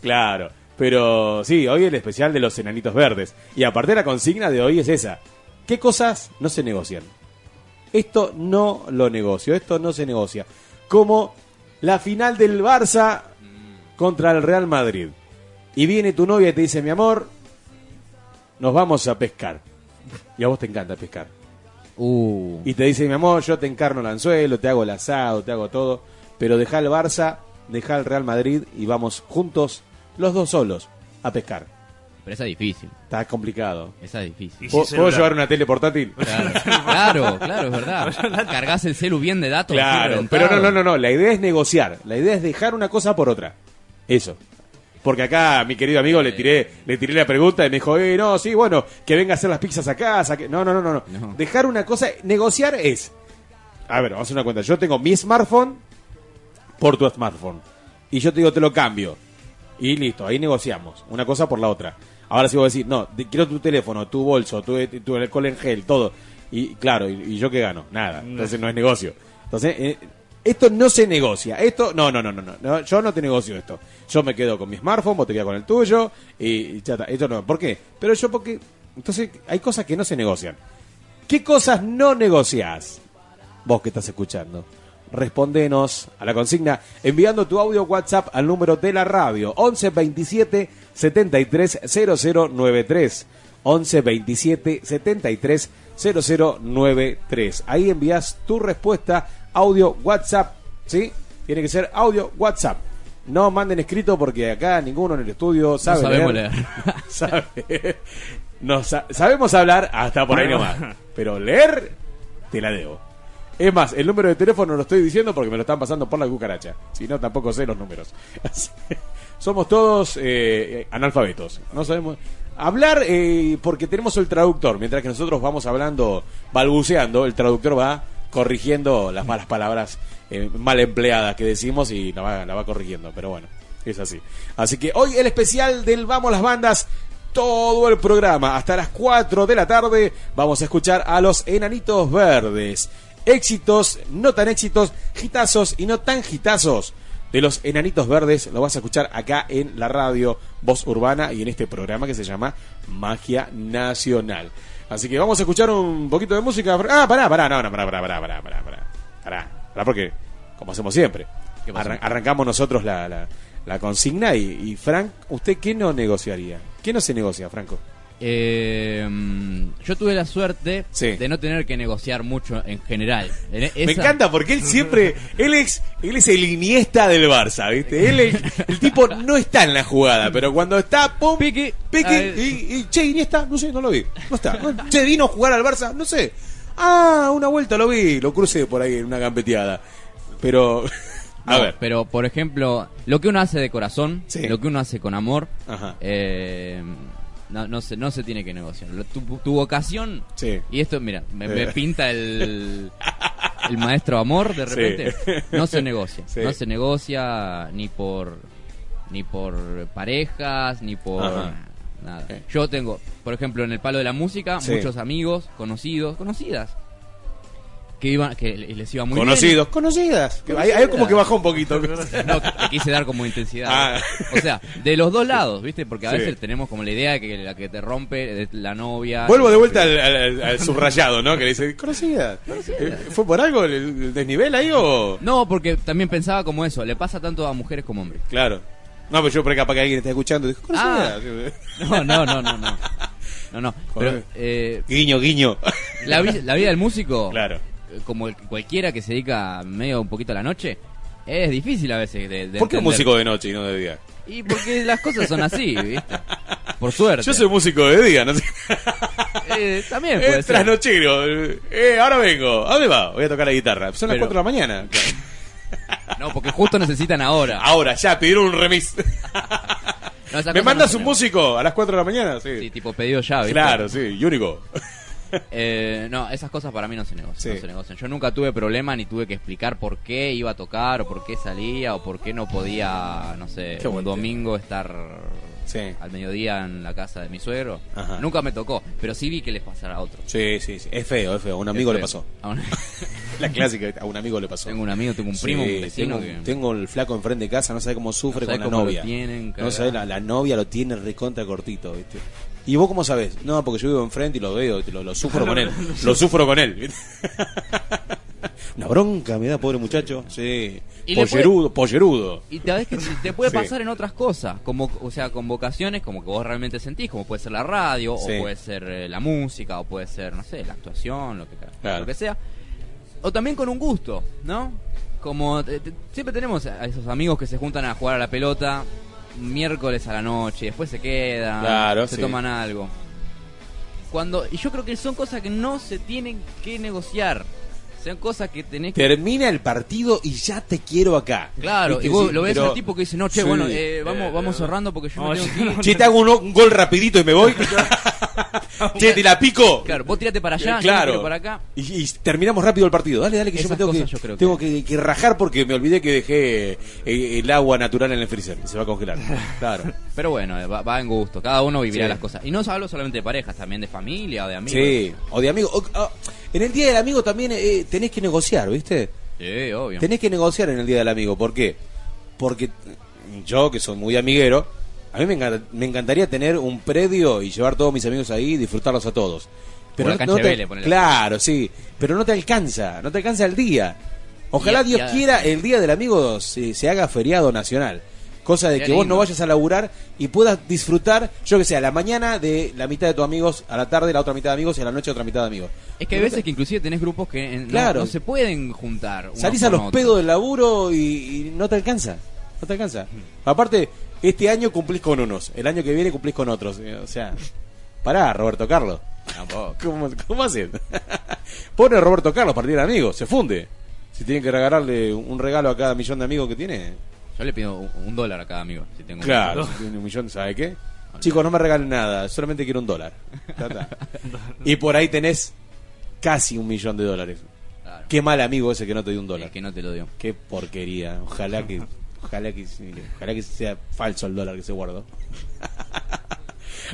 Claro. Pero sí, hoy el especial de los enanitos verdes. Y aparte la consigna de hoy es esa. ¿Qué cosas no se negocian? Esto no lo negocio, esto no se negocia. Como la final del Barça contra el Real Madrid. Y viene tu novia y te dice, mi amor, nos vamos a pescar. Y a vos te encanta pescar. Uh. Y te dice, mi amor, yo te encarno el anzuelo, te hago el asado, te hago todo. Pero deja el Barça, deja el Real Madrid y vamos juntos, los dos solos, a pescar. Pero esa es difícil. Está complicado. Esa es difícil. ¿Puedo, puedo llevar una tele portátil? Claro, claro, claro, es verdad. Cargas el celu bien de datos. Claro, pero no, no, no, no. La idea es negociar. La idea es dejar una cosa por otra. Eso. Porque acá mi querido amigo le tiré, le tiré la pregunta y me dijo, eh, no, sí, bueno, que venga a hacer las pizzas a casa. Que... No, no, no, no, no. Dejar una cosa, negociar es. A ver, vamos a hacer una cuenta. Yo tengo mi smartphone por tu smartphone. Y yo te digo, te lo cambio. Y listo, ahí negociamos. Una cosa por la otra. Ahora sí voy a decir, no, te- quiero tu teléfono, tu bolso, tu, tu alcohol en gel, todo. Y claro, y, y yo qué gano? Nada. Entonces no es negocio. Entonces, eh, esto no se negocia. Esto, no, no, no, no, no. Yo no te negocio esto. Yo me quedo con mi smartphone, vos te quedas con el tuyo. Y, ya. Esto no. ¿Por qué? Pero yo porque... Entonces, hay cosas que no se negocian. ¿Qué cosas no negocias? Vos que estás escuchando. Respondenos a la consigna enviando tu audio WhatsApp al número de la radio 11 27 73 0093 11 27 73 0093 ahí envías tu respuesta audio WhatsApp ¿sí? tiene que ser audio WhatsApp no manden escrito porque acá ninguno en el estudio sabe sabemos leer. leer. Sabe- no, sa- sabemos hablar hasta por ahí nomás pero leer te la debo es más, el número de teléfono lo estoy diciendo porque me lo están pasando por la cucaracha. Si no, tampoco sé los números. Somos todos eh, analfabetos. No sabemos hablar eh, porque tenemos el traductor. Mientras que nosotros vamos hablando, balbuceando, el traductor va corrigiendo las malas palabras eh, mal empleadas que decimos y la va, la va corrigiendo. Pero bueno, es así. Así que hoy el especial del Vamos las Bandas todo el programa. Hasta las 4 de la tarde vamos a escuchar a los Enanitos Verdes. Éxitos, no tan éxitos, hitazos y no tan hitazos de los Enanitos Verdes. Lo vas a escuchar acá en la radio Voz Urbana y en este programa que se llama Magia Nacional. Así que vamos a escuchar un poquito de música. Ah, pará, pará, no, no, pará, pará, pará, pará, pará, pará. Pará, pará porque, como hacemos siempre, arrancamos nosotros la, la, la consigna y, y, Frank, ¿usted qué no negociaría? ¿Qué no se negocia, Franco? Eh, yo tuve la suerte de no tener que negociar mucho en general. En Me encanta porque él siempre, él es, él es el Iniesta del Barça, ¿viste? Él es- el tipo no está en la jugada, pero cuando está, pum, pique, Ay. y, y, che, Iniesta, no sé, no lo vi, no está. Che, vino a jugar al Barça, no sé. Ah, una vuelta lo vi, lo crucé por ahí en una gambeteada. Pero, a ver, Pero, por ejemplo, lo que uno hace de corazón, Sí. lo que uno hace con amor, Ajá. eh, no, no, se, no se tiene que negociar. Tu, tu vocación, Sí. y esto, mira, me, me Eh. pinta el, el maestro amor de Sí. repente, no se negocia. Sí. No se negocia ni por ni por parejas, ni por Ajá. nada. Yo tengo, por ejemplo, en el palo de la música, muchos amigos, conocidos, conocidas, que iban, que les iba muy bien. conocidos, conocidas. Que Ahí, ahí como que bajó un poquito. No, que quise dar como intensidad. Ah. O sea, de los dos lados, ¿viste? Porque a Sí. veces tenemos como la idea de que la que te rompe es la novia. Vuelvo de vuelta al, al- al subrayado, ¿no? Que le dice, conocida. Eh, ¿Fue por algo el, el desnivel ahí o...? No, porque también pensaba como eso, le pasa tanto a mujeres como a hombres. Claro. No, pero yo por acá para que alguien esté escuchando. Dijo, Ah. conocida. No, no, no, no, no. No, no. Pero, eh, Guiño, guiño. la, vi- la vida del músico, Claro. Como el- cualquiera que se dedica medio un poquito a la noche, es difícil a veces de, de ¿Por qué un entender. músico de noche y no de día? Y porque las cosas son así, ¿viste? Por suerte. Yo soy músico de día, no sé. Eh, también puede Eh, ser. trasnochero. Eh, ahora vengo. ¿A dónde va? Voy a tocar la guitarra. Son las Pero- 4 de la mañana. No, porque justo necesitan ahora. Ahora, ya, pidieron un remix. No, ¿Me mandas no un músico a las 4 de la mañana? Sí. Sí, tipo pedido ya, ¿viste? Claro, sí, y único. Eh, no, esas cosas para mí no se negocian, Sí. no se negocian. Yo nunca tuve problema ni tuve que explicar por qué iba a tocar o por qué salía o por qué no podía, no sé, Qué un domingo estar Sí. al mediodía en la casa de mi suegro. Ajá. Nunca me tocó, pero sí vi que les pasara a otros. Sí, sí, sí. Es feo, es feo. A un amigo le pasó. A La clásica, a un amigo le pasó. Tengo un amigo, tengo un Sí, primo, un vecino tengo, que... tengo el flaco enfrente de casa, no sabe cómo sufre No sabe con la cómo novia. tienen, no sabe, la, la novia lo tiene recontra cortito, ¿viste? ¿Y vos cómo sabés? No, porque yo vivo enfrente y lo veo, lo, lo sufro con él. Lo sufro con él. Una bronca me da, pobre muchacho. Sí. Y le Pollerudo, pollerudo. Y te, ves que te puede Sí. pasar en otras cosas, como o sea, con vocaciones como que vos realmente sentís, como puede ser la radio, Sí. o puede ser eh, la música, o puede ser, no sé, la actuación, lo que, Claro. lo que sea. O también con un gusto, ¿no? Como te- te- siempre tenemos a esos amigos que se juntan a jugar a la pelota miércoles a la noche, y después se quedan, Claro, se sí. toman algo. Cuando y yo creo que son cosas que no se tienen que negociar. Son cosas que tenés que Termina el partido y ya te quiero acá. Claro, ¿Viste? y vos Sí, lo ves pero- al tipo que dice, no, che, Sí. bueno, eh, vamos, vamos cerrando porque yo me tengo que ir. Che, te hago un, un gol rapidito y me voy. che, te la pico. Claro, vos tirate para allá, yo claro. tiro para acá. Y, y terminamos rápido el partido. Dale, dale, que yo me tengo, que, yo creo tengo que, que rajar porque me olvidé que dejé eh, el agua natural en el freezer. y Se va a congelar. Claro. Pero bueno, eh, va, va en gusto, cada uno vivirá Sí. las cosas. Y no hablo solamente de parejas, también de familia o de amigos. Sí, o de amigos. O- o- en el día del amigo también eh, tenés que negociar, ¿viste? Sí, obvio. Tenés que negociar en el día del amigo. ¿Por qué? Porque yo, que soy muy amiguero, a mí me, me encantaría tener un predio y llevar todos mis amigos ahí y disfrutarlos a todos. te- Vélez, ponele. claro, sí, pero no te alcanza, no te alcanza el día. Ojalá Y- Dios y quiera el día del amigo se, se haga feriado nacional. Cosa de que vos no vayas a laburar y puedas disfrutar, yo que sé, a la mañana de la mitad de tus amigos, a la tarde la otra mitad de amigos y a la noche otra mitad de amigos. Es que hay veces que inclusive tenés grupos que eh, no- Claro. no, se pueden juntar. unos Salís a con los otros. pedos del laburo y, y no te alcanza. No te alcanza. Aparte, este año cumplís con unos, el año que viene cumplís con otros. eh, O sea, pará, Roberto Carlos. Tampoco. ¿Cómo, cómo hacen? Pone a Roberto Carlos para ir amigos, se funde. Si tienen que regalarle un regalo a cada millón de amigos que tiene. Yo le pido un, un dólar a cada amigo. Si tengo un- Claro, si tiene un millón, ¿sabe qué? Chicos, no me regalen nada, solamente quiero un dólar. Y por ahí tenés casi un millón de dólares. Claro. Qué mal amigo ese que no te dio un dólar. El que no te lo dio. Qué porquería. Ojalá que, ojalá que, ojalá que sea falso el dólar que se guardó.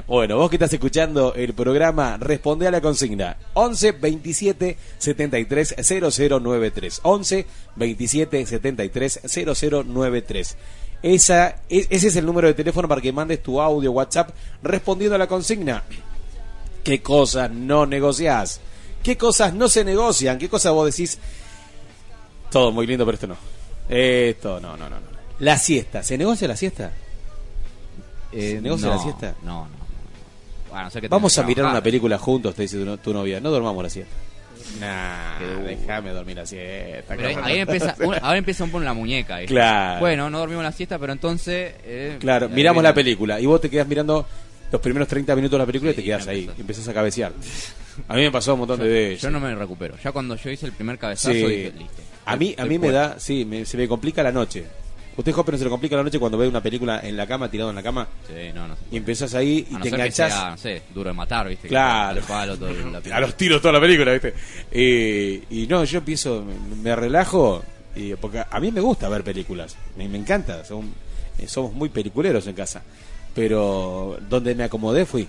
Bueno, vos que estás escuchando el programa, responde a la consigna 11 27 73 0093. 11 27 73 0093. Esa, e- ese es el número de teléfono para que mandes tu audio WhatsApp respondiendo a la consigna. ¿Qué cosas no negociás? ¿Qué cosas no se negocian? ¿Qué cosas vos decís? Todo muy lindo, pero esto no. Esto no, no, no. no. La siesta. ¿Se negocia la siesta? ¿Se negocia no, la siesta? No, no. Bueno, a no ser que Vamos a mirar una película juntos, te dice tu, no- tu novia. No dormamos la siesta. Nah, déjame dormir la siesta. Pero ahí, empieza, un- ahora empieza un poco la muñeca. ¿viste? Claro. Bueno, no dormimos la siesta, pero entonces. eh, Claro, miramos viene- la película y vos te quedas mirando los primeros 30 minutos de la película y te quedas ahí. empezás. y Empezás a cabecear. A mí me pasó un montón Yo, de veces. yo no me recupero. Ya cuando yo hice el primer cabezazo, Sí. dije, listo. A mí, a mí me da, sí, me- se me complica la noche. Usted, joven, no se le complica la noche cuando ve una película en la cama, tirado en la cama, Sí, no, no. y empezás ahí y A no te ser que enganchás. sea, no sé, duro de matar, ¿viste? Claro. al palo, todo el- la a los tiros toda la película, ¿viste? Eh, y no, yo empiezo, me, me relajo, y, porque a mí me gusta ver películas, me, me encanta, son- eh, somos muy peliculeros en casa. Pero donde me acomodé fui.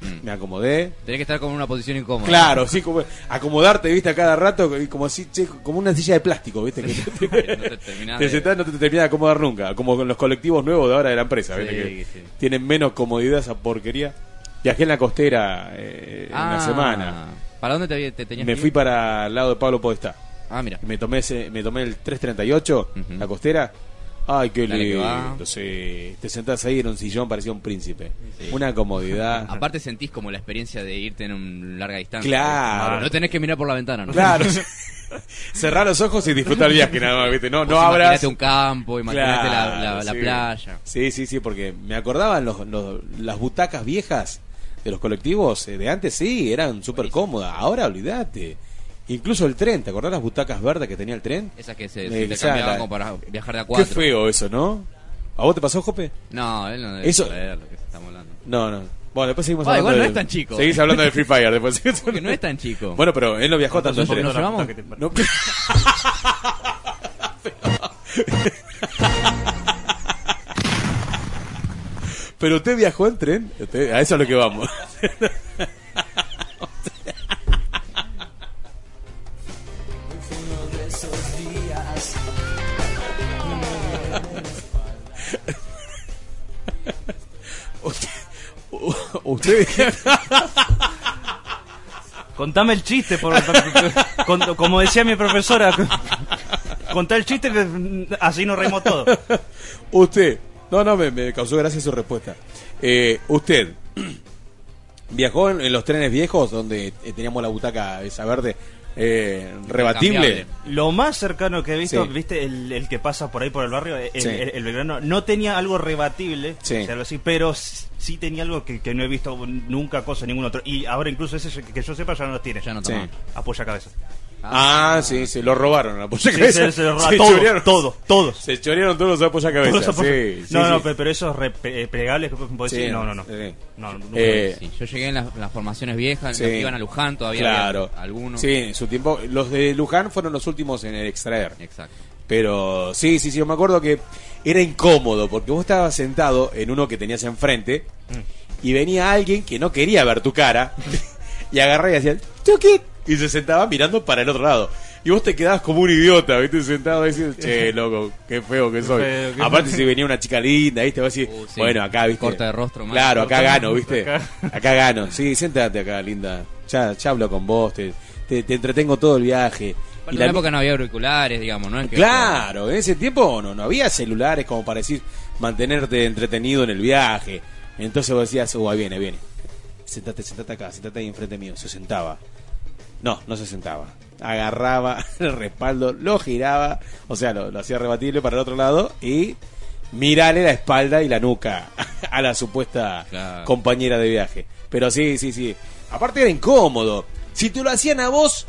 Mm. Me acomodé. Tenés que estar como en una posición incómoda. Claro, sí, como acomodarte, viste, a cada rato, y como así, che, como una silla de plástico, viste, que te, No te terminás te de- sentás, no te terminas de acomodar nunca, como con los colectivos nuevos de ahora de la empresa, Sí, viste, que sí. tienen menos comodidad esa porquería. Viajé en la costera eh, una Ah, semana. ¿Para dónde te, te tenías Me fui para el lado de Pablo Podestá. Ah, mira. Me tomé ese, me tomé el 338, Ujú. la costera. Ay, qué lindo. sí. Te sentás ahí en un sillón, parecía un príncipe. Una comodidad. Aparte sentís como la experiencia de irte en un larga distancia. Claro. No tenés que mirar por la ventana, ¿no? Claro. Cerrar los ojos y disfrutar el viaje nada más, ¿viste? No, no abras. Imagínate un campo, imagínate la- Claro, la, la sí. playa. Sí, sí, sí, porque me acordaban los, los- las butacas viejas de los colectivos eh, de antes, sí, eran súper cómodas. Ahora olvídate. Incluso el tren, ¿te acordás las butacas verdes que tenía el tren? Esas que se, Eh, se te esa, cambiaban la- como para viajar de a Qué cuatro. feo eso, ¿no? ¿A vos te pasó, Jope? No, él no debe Eso- saber lo que estamos hablando. No, no. Bueno, después seguimos Ah, hablando igual no es tan chico. Seguís hablando de Free Fire después. Porque no es tan chico. Bueno, pero él no viajó tanto en tren. nos llevamos... No. Pero usted viajó en tren, Usted- a eso es lo que vamos. Usted, usted Contame el chiste, por, como decía mi profesora. Contá el chiste que así nos reímos todos. Usted, no, no, me, me causó gracia su respuesta. Eh, usted viajó en, en los trenes viejos donde eh, teníamos la butaca esa verde eh, rebatible. Lo más cercano que he visto, Sí. viste, el, el que pasa por ahí por el barrio, el, Sí. el- el Belgrano, no tenía algo rebatible, Sí. o sea, algo así, pero sí tenía algo que, que no he visto nunca cosa ningún otro. Y ahora incluso ese que yo sepa ya no lo tiene. Ya no toma. Apoya cabeza. Ah, sí, se lo robaron la Sí, se- se lo roba- todo, todo, todos. Se chorearon todos los apoyacabezas. Todos los apoya- Sí, sí, no, no, pero, pero esos re- eh, plegables que decir, no, no, no. No, Eh, yo llegué en las, las formaciones viejas, que iban a Luján todavía Claro. había algunos. Sí, en su tiempo. Los de Luján fueron los últimos en el extraer. Exacto. Pero sí, sí, sí, yo me acuerdo que era incómodo porque vos estabas sentado en uno que tenías enfrente y venía alguien que no quería ver tu cara y agarraba y hacía "Tuki", y se sentaba mirando para el otro lado. Y vos te quedabas como un idiota, ¿viste? Sentado diciendo, che, loco, qué feo que soy. feo Aparte, si venía una chica linda, ¿viste? Vas a decir, Uh, sí. bueno, acá, ¿viste? Corte de rostro, mal. Claro, acá gano, ¿viste? acá. Acá gano. Sí, siéntate acá, linda. Ya, ya hablo con vos, te, te, te entretengo todo el viaje. En una época no había auriculares, digamos, ¿no? Es que- Claro, en ese tiempo no, no había celulares como para decir mantenerte entretenido en el viaje. Entonces vos decías, uh, ahí viene, ahí viene. Sentate, sentate acá, sentate ahí enfrente mío. Se sentaba. No, no se sentaba. Agarraba el respaldo, lo giraba, o sea, lo, lo hacía rebatible para el otro lado y mirale la espalda y la nuca a la supuesta Claro. compañera de viaje. Pero sí, sí, sí. Aparte era incómodo. Si te lo hacían a vos,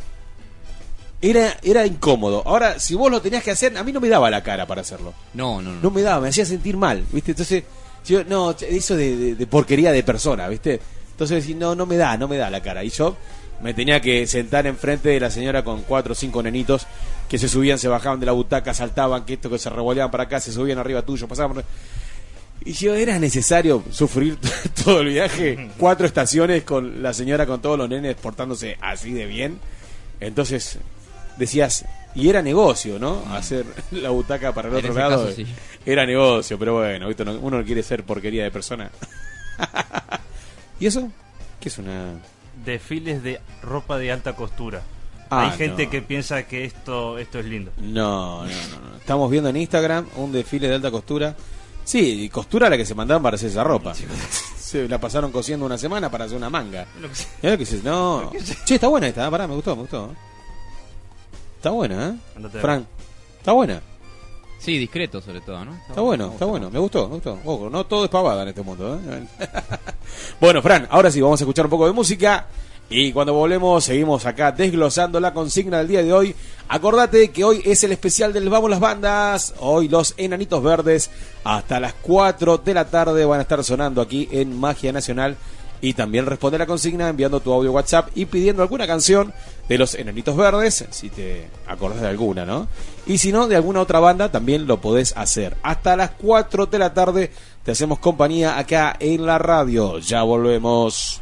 era, era incómodo. Ahora, si vos lo tenías que hacer, a mí no me daba la cara para hacerlo. No, no, no. No me daba, me hacía sentir mal, ¿viste? Entonces, yo, no, eso de, de- de porquería de persona, ¿viste? Entonces, no, no me da, no me da la cara. Y yo me tenía que sentar enfrente de la señora con cuatro o cinco nenitos que se subían, se bajaban de la butaca, saltaban, que esto, que se revoleaban para acá, se subían arriba tuyo, pasaban. por- Y yo, ¿era necesario sufrir todo el viaje? Cuatro estaciones con la señora con todos los nenes portándose así de bien. Entonces, decías, y era negocio, ¿no? Hacer la butaca para el otro lado. caso, sí. Era negocio, pero bueno, uno no quiere ser porquería de persona. ¿Y eso? ¿Qué es una...? Desfiles de ropa de alta costura. Ah, Hay gente no. que piensa que esto, esto es lindo. No, no, no, no. Estamos viendo en Instagram un desfile de alta costura. Sí, costura la que se mandaban para hacer esa ropa. Se la pasaron cosiendo una semana para hacer una manga. Lo que se- No. Che, está buena esta, pará, me gustó, me gustó. Está buena, ¿eh? Andate Frank, está buena. Sí, discreto sobre todo, ¿no? Está bueno, está bueno, me gustó, me gustó. Ojo, no todo es pavada en este mundo. ¿eh? bueno, Fran, ahora sí, vamos a escuchar un poco de música. Y cuando volvemos, seguimos acá desglosando la consigna del día de hoy. Acordate que hoy es el especial del Vamos las Bandas. Hoy los Enanitos Verdes, hasta las 4 de la tarde, van a estar sonando aquí en Magia Nacional. Y también responde la consigna enviando tu audio WhatsApp y pidiendo alguna canción de los Enanitos Verdes, si te acordás de alguna, ¿no? Y si no, de alguna otra banda, también lo podés hacer. Hasta las 4 de la tarde te hacemos compañía acá en la radio. Ya volvemos.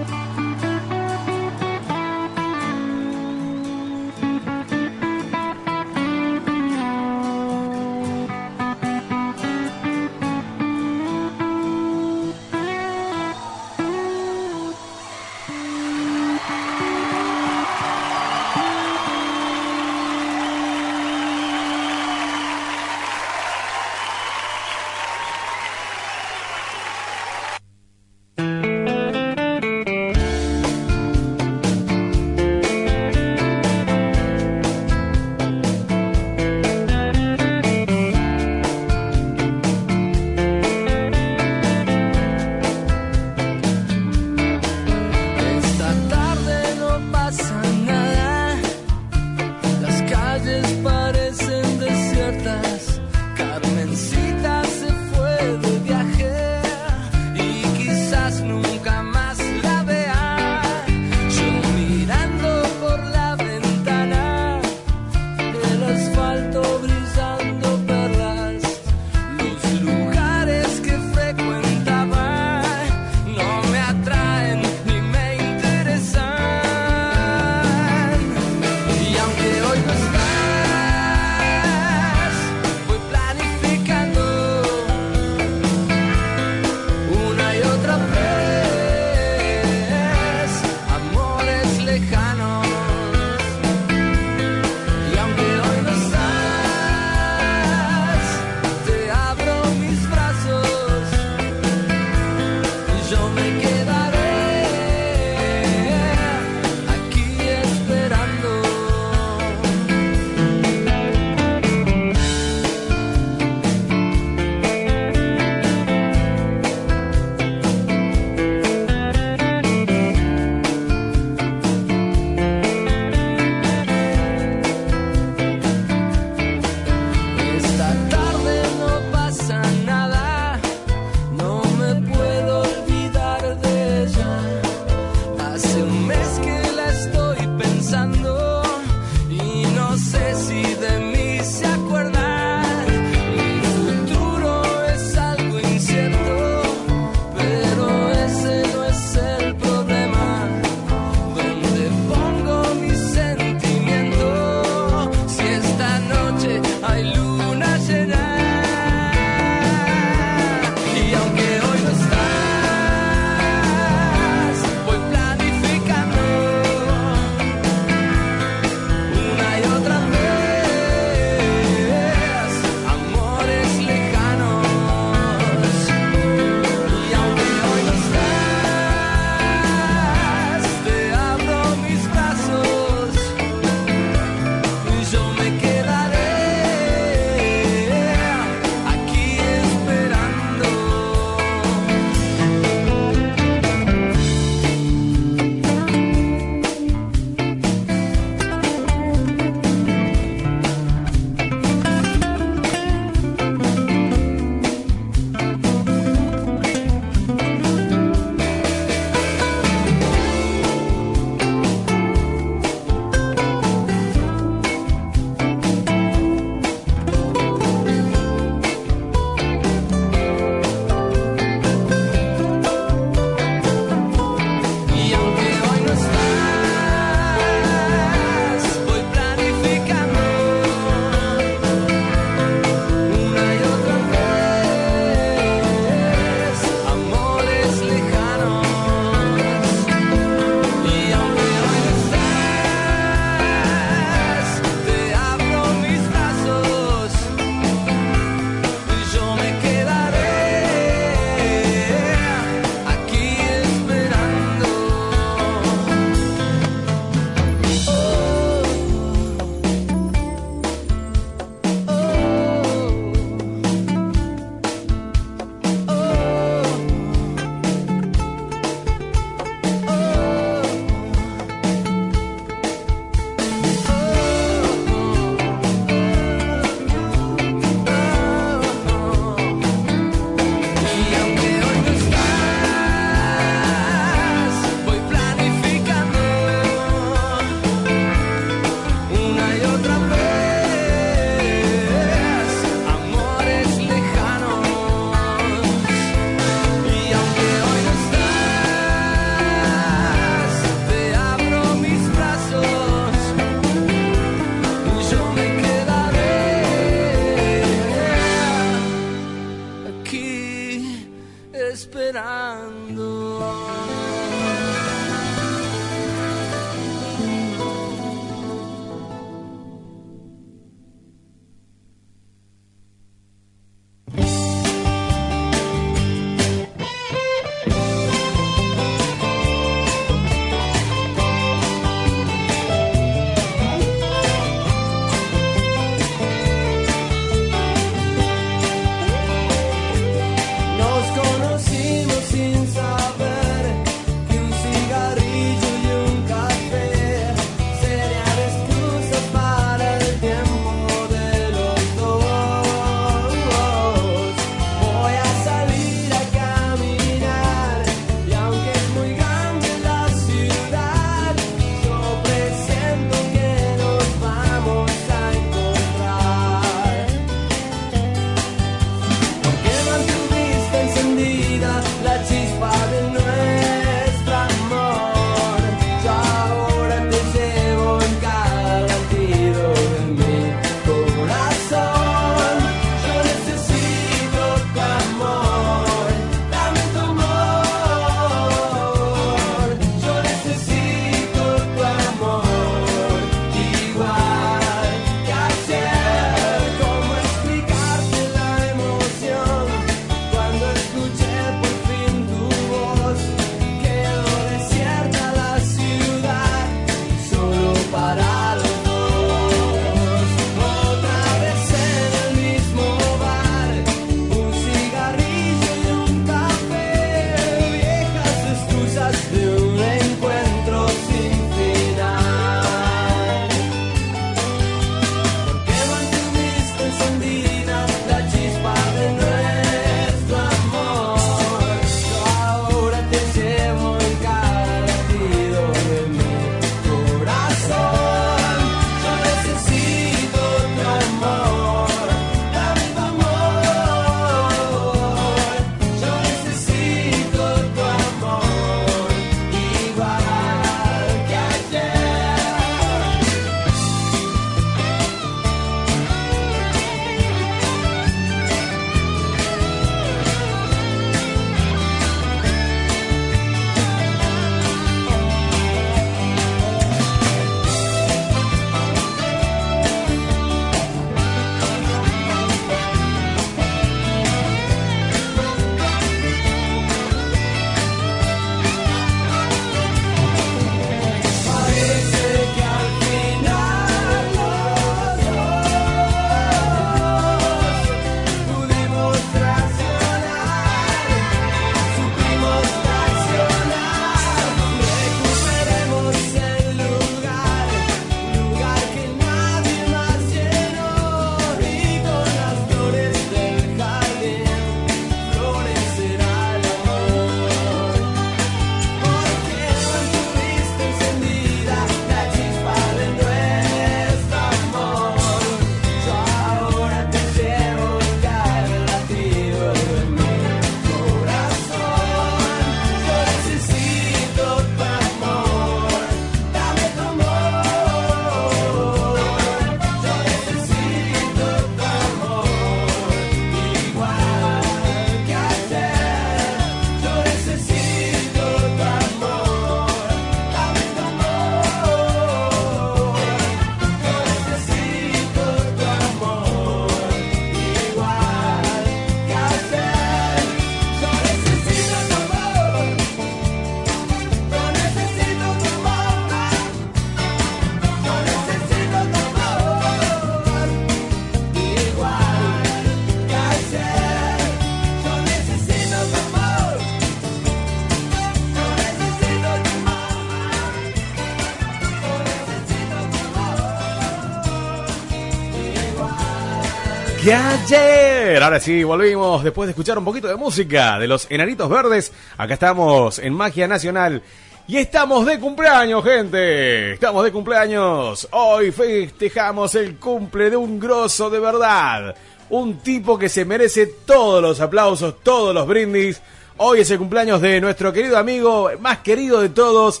Ahora sí, volvimos después de escuchar un poquito de música de los Enanitos Verdes. Acá estamos en Magia Nacional. Y estamos de cumpleaños, gente. Estamos de cumpleaños. Hoy festejamos el cumple de un grosso de verdad. Un tipo que se merece todos los aplausos, todos los brindis. Hoy es el cumpleaños de nuestro querido amigo, más querido de todos,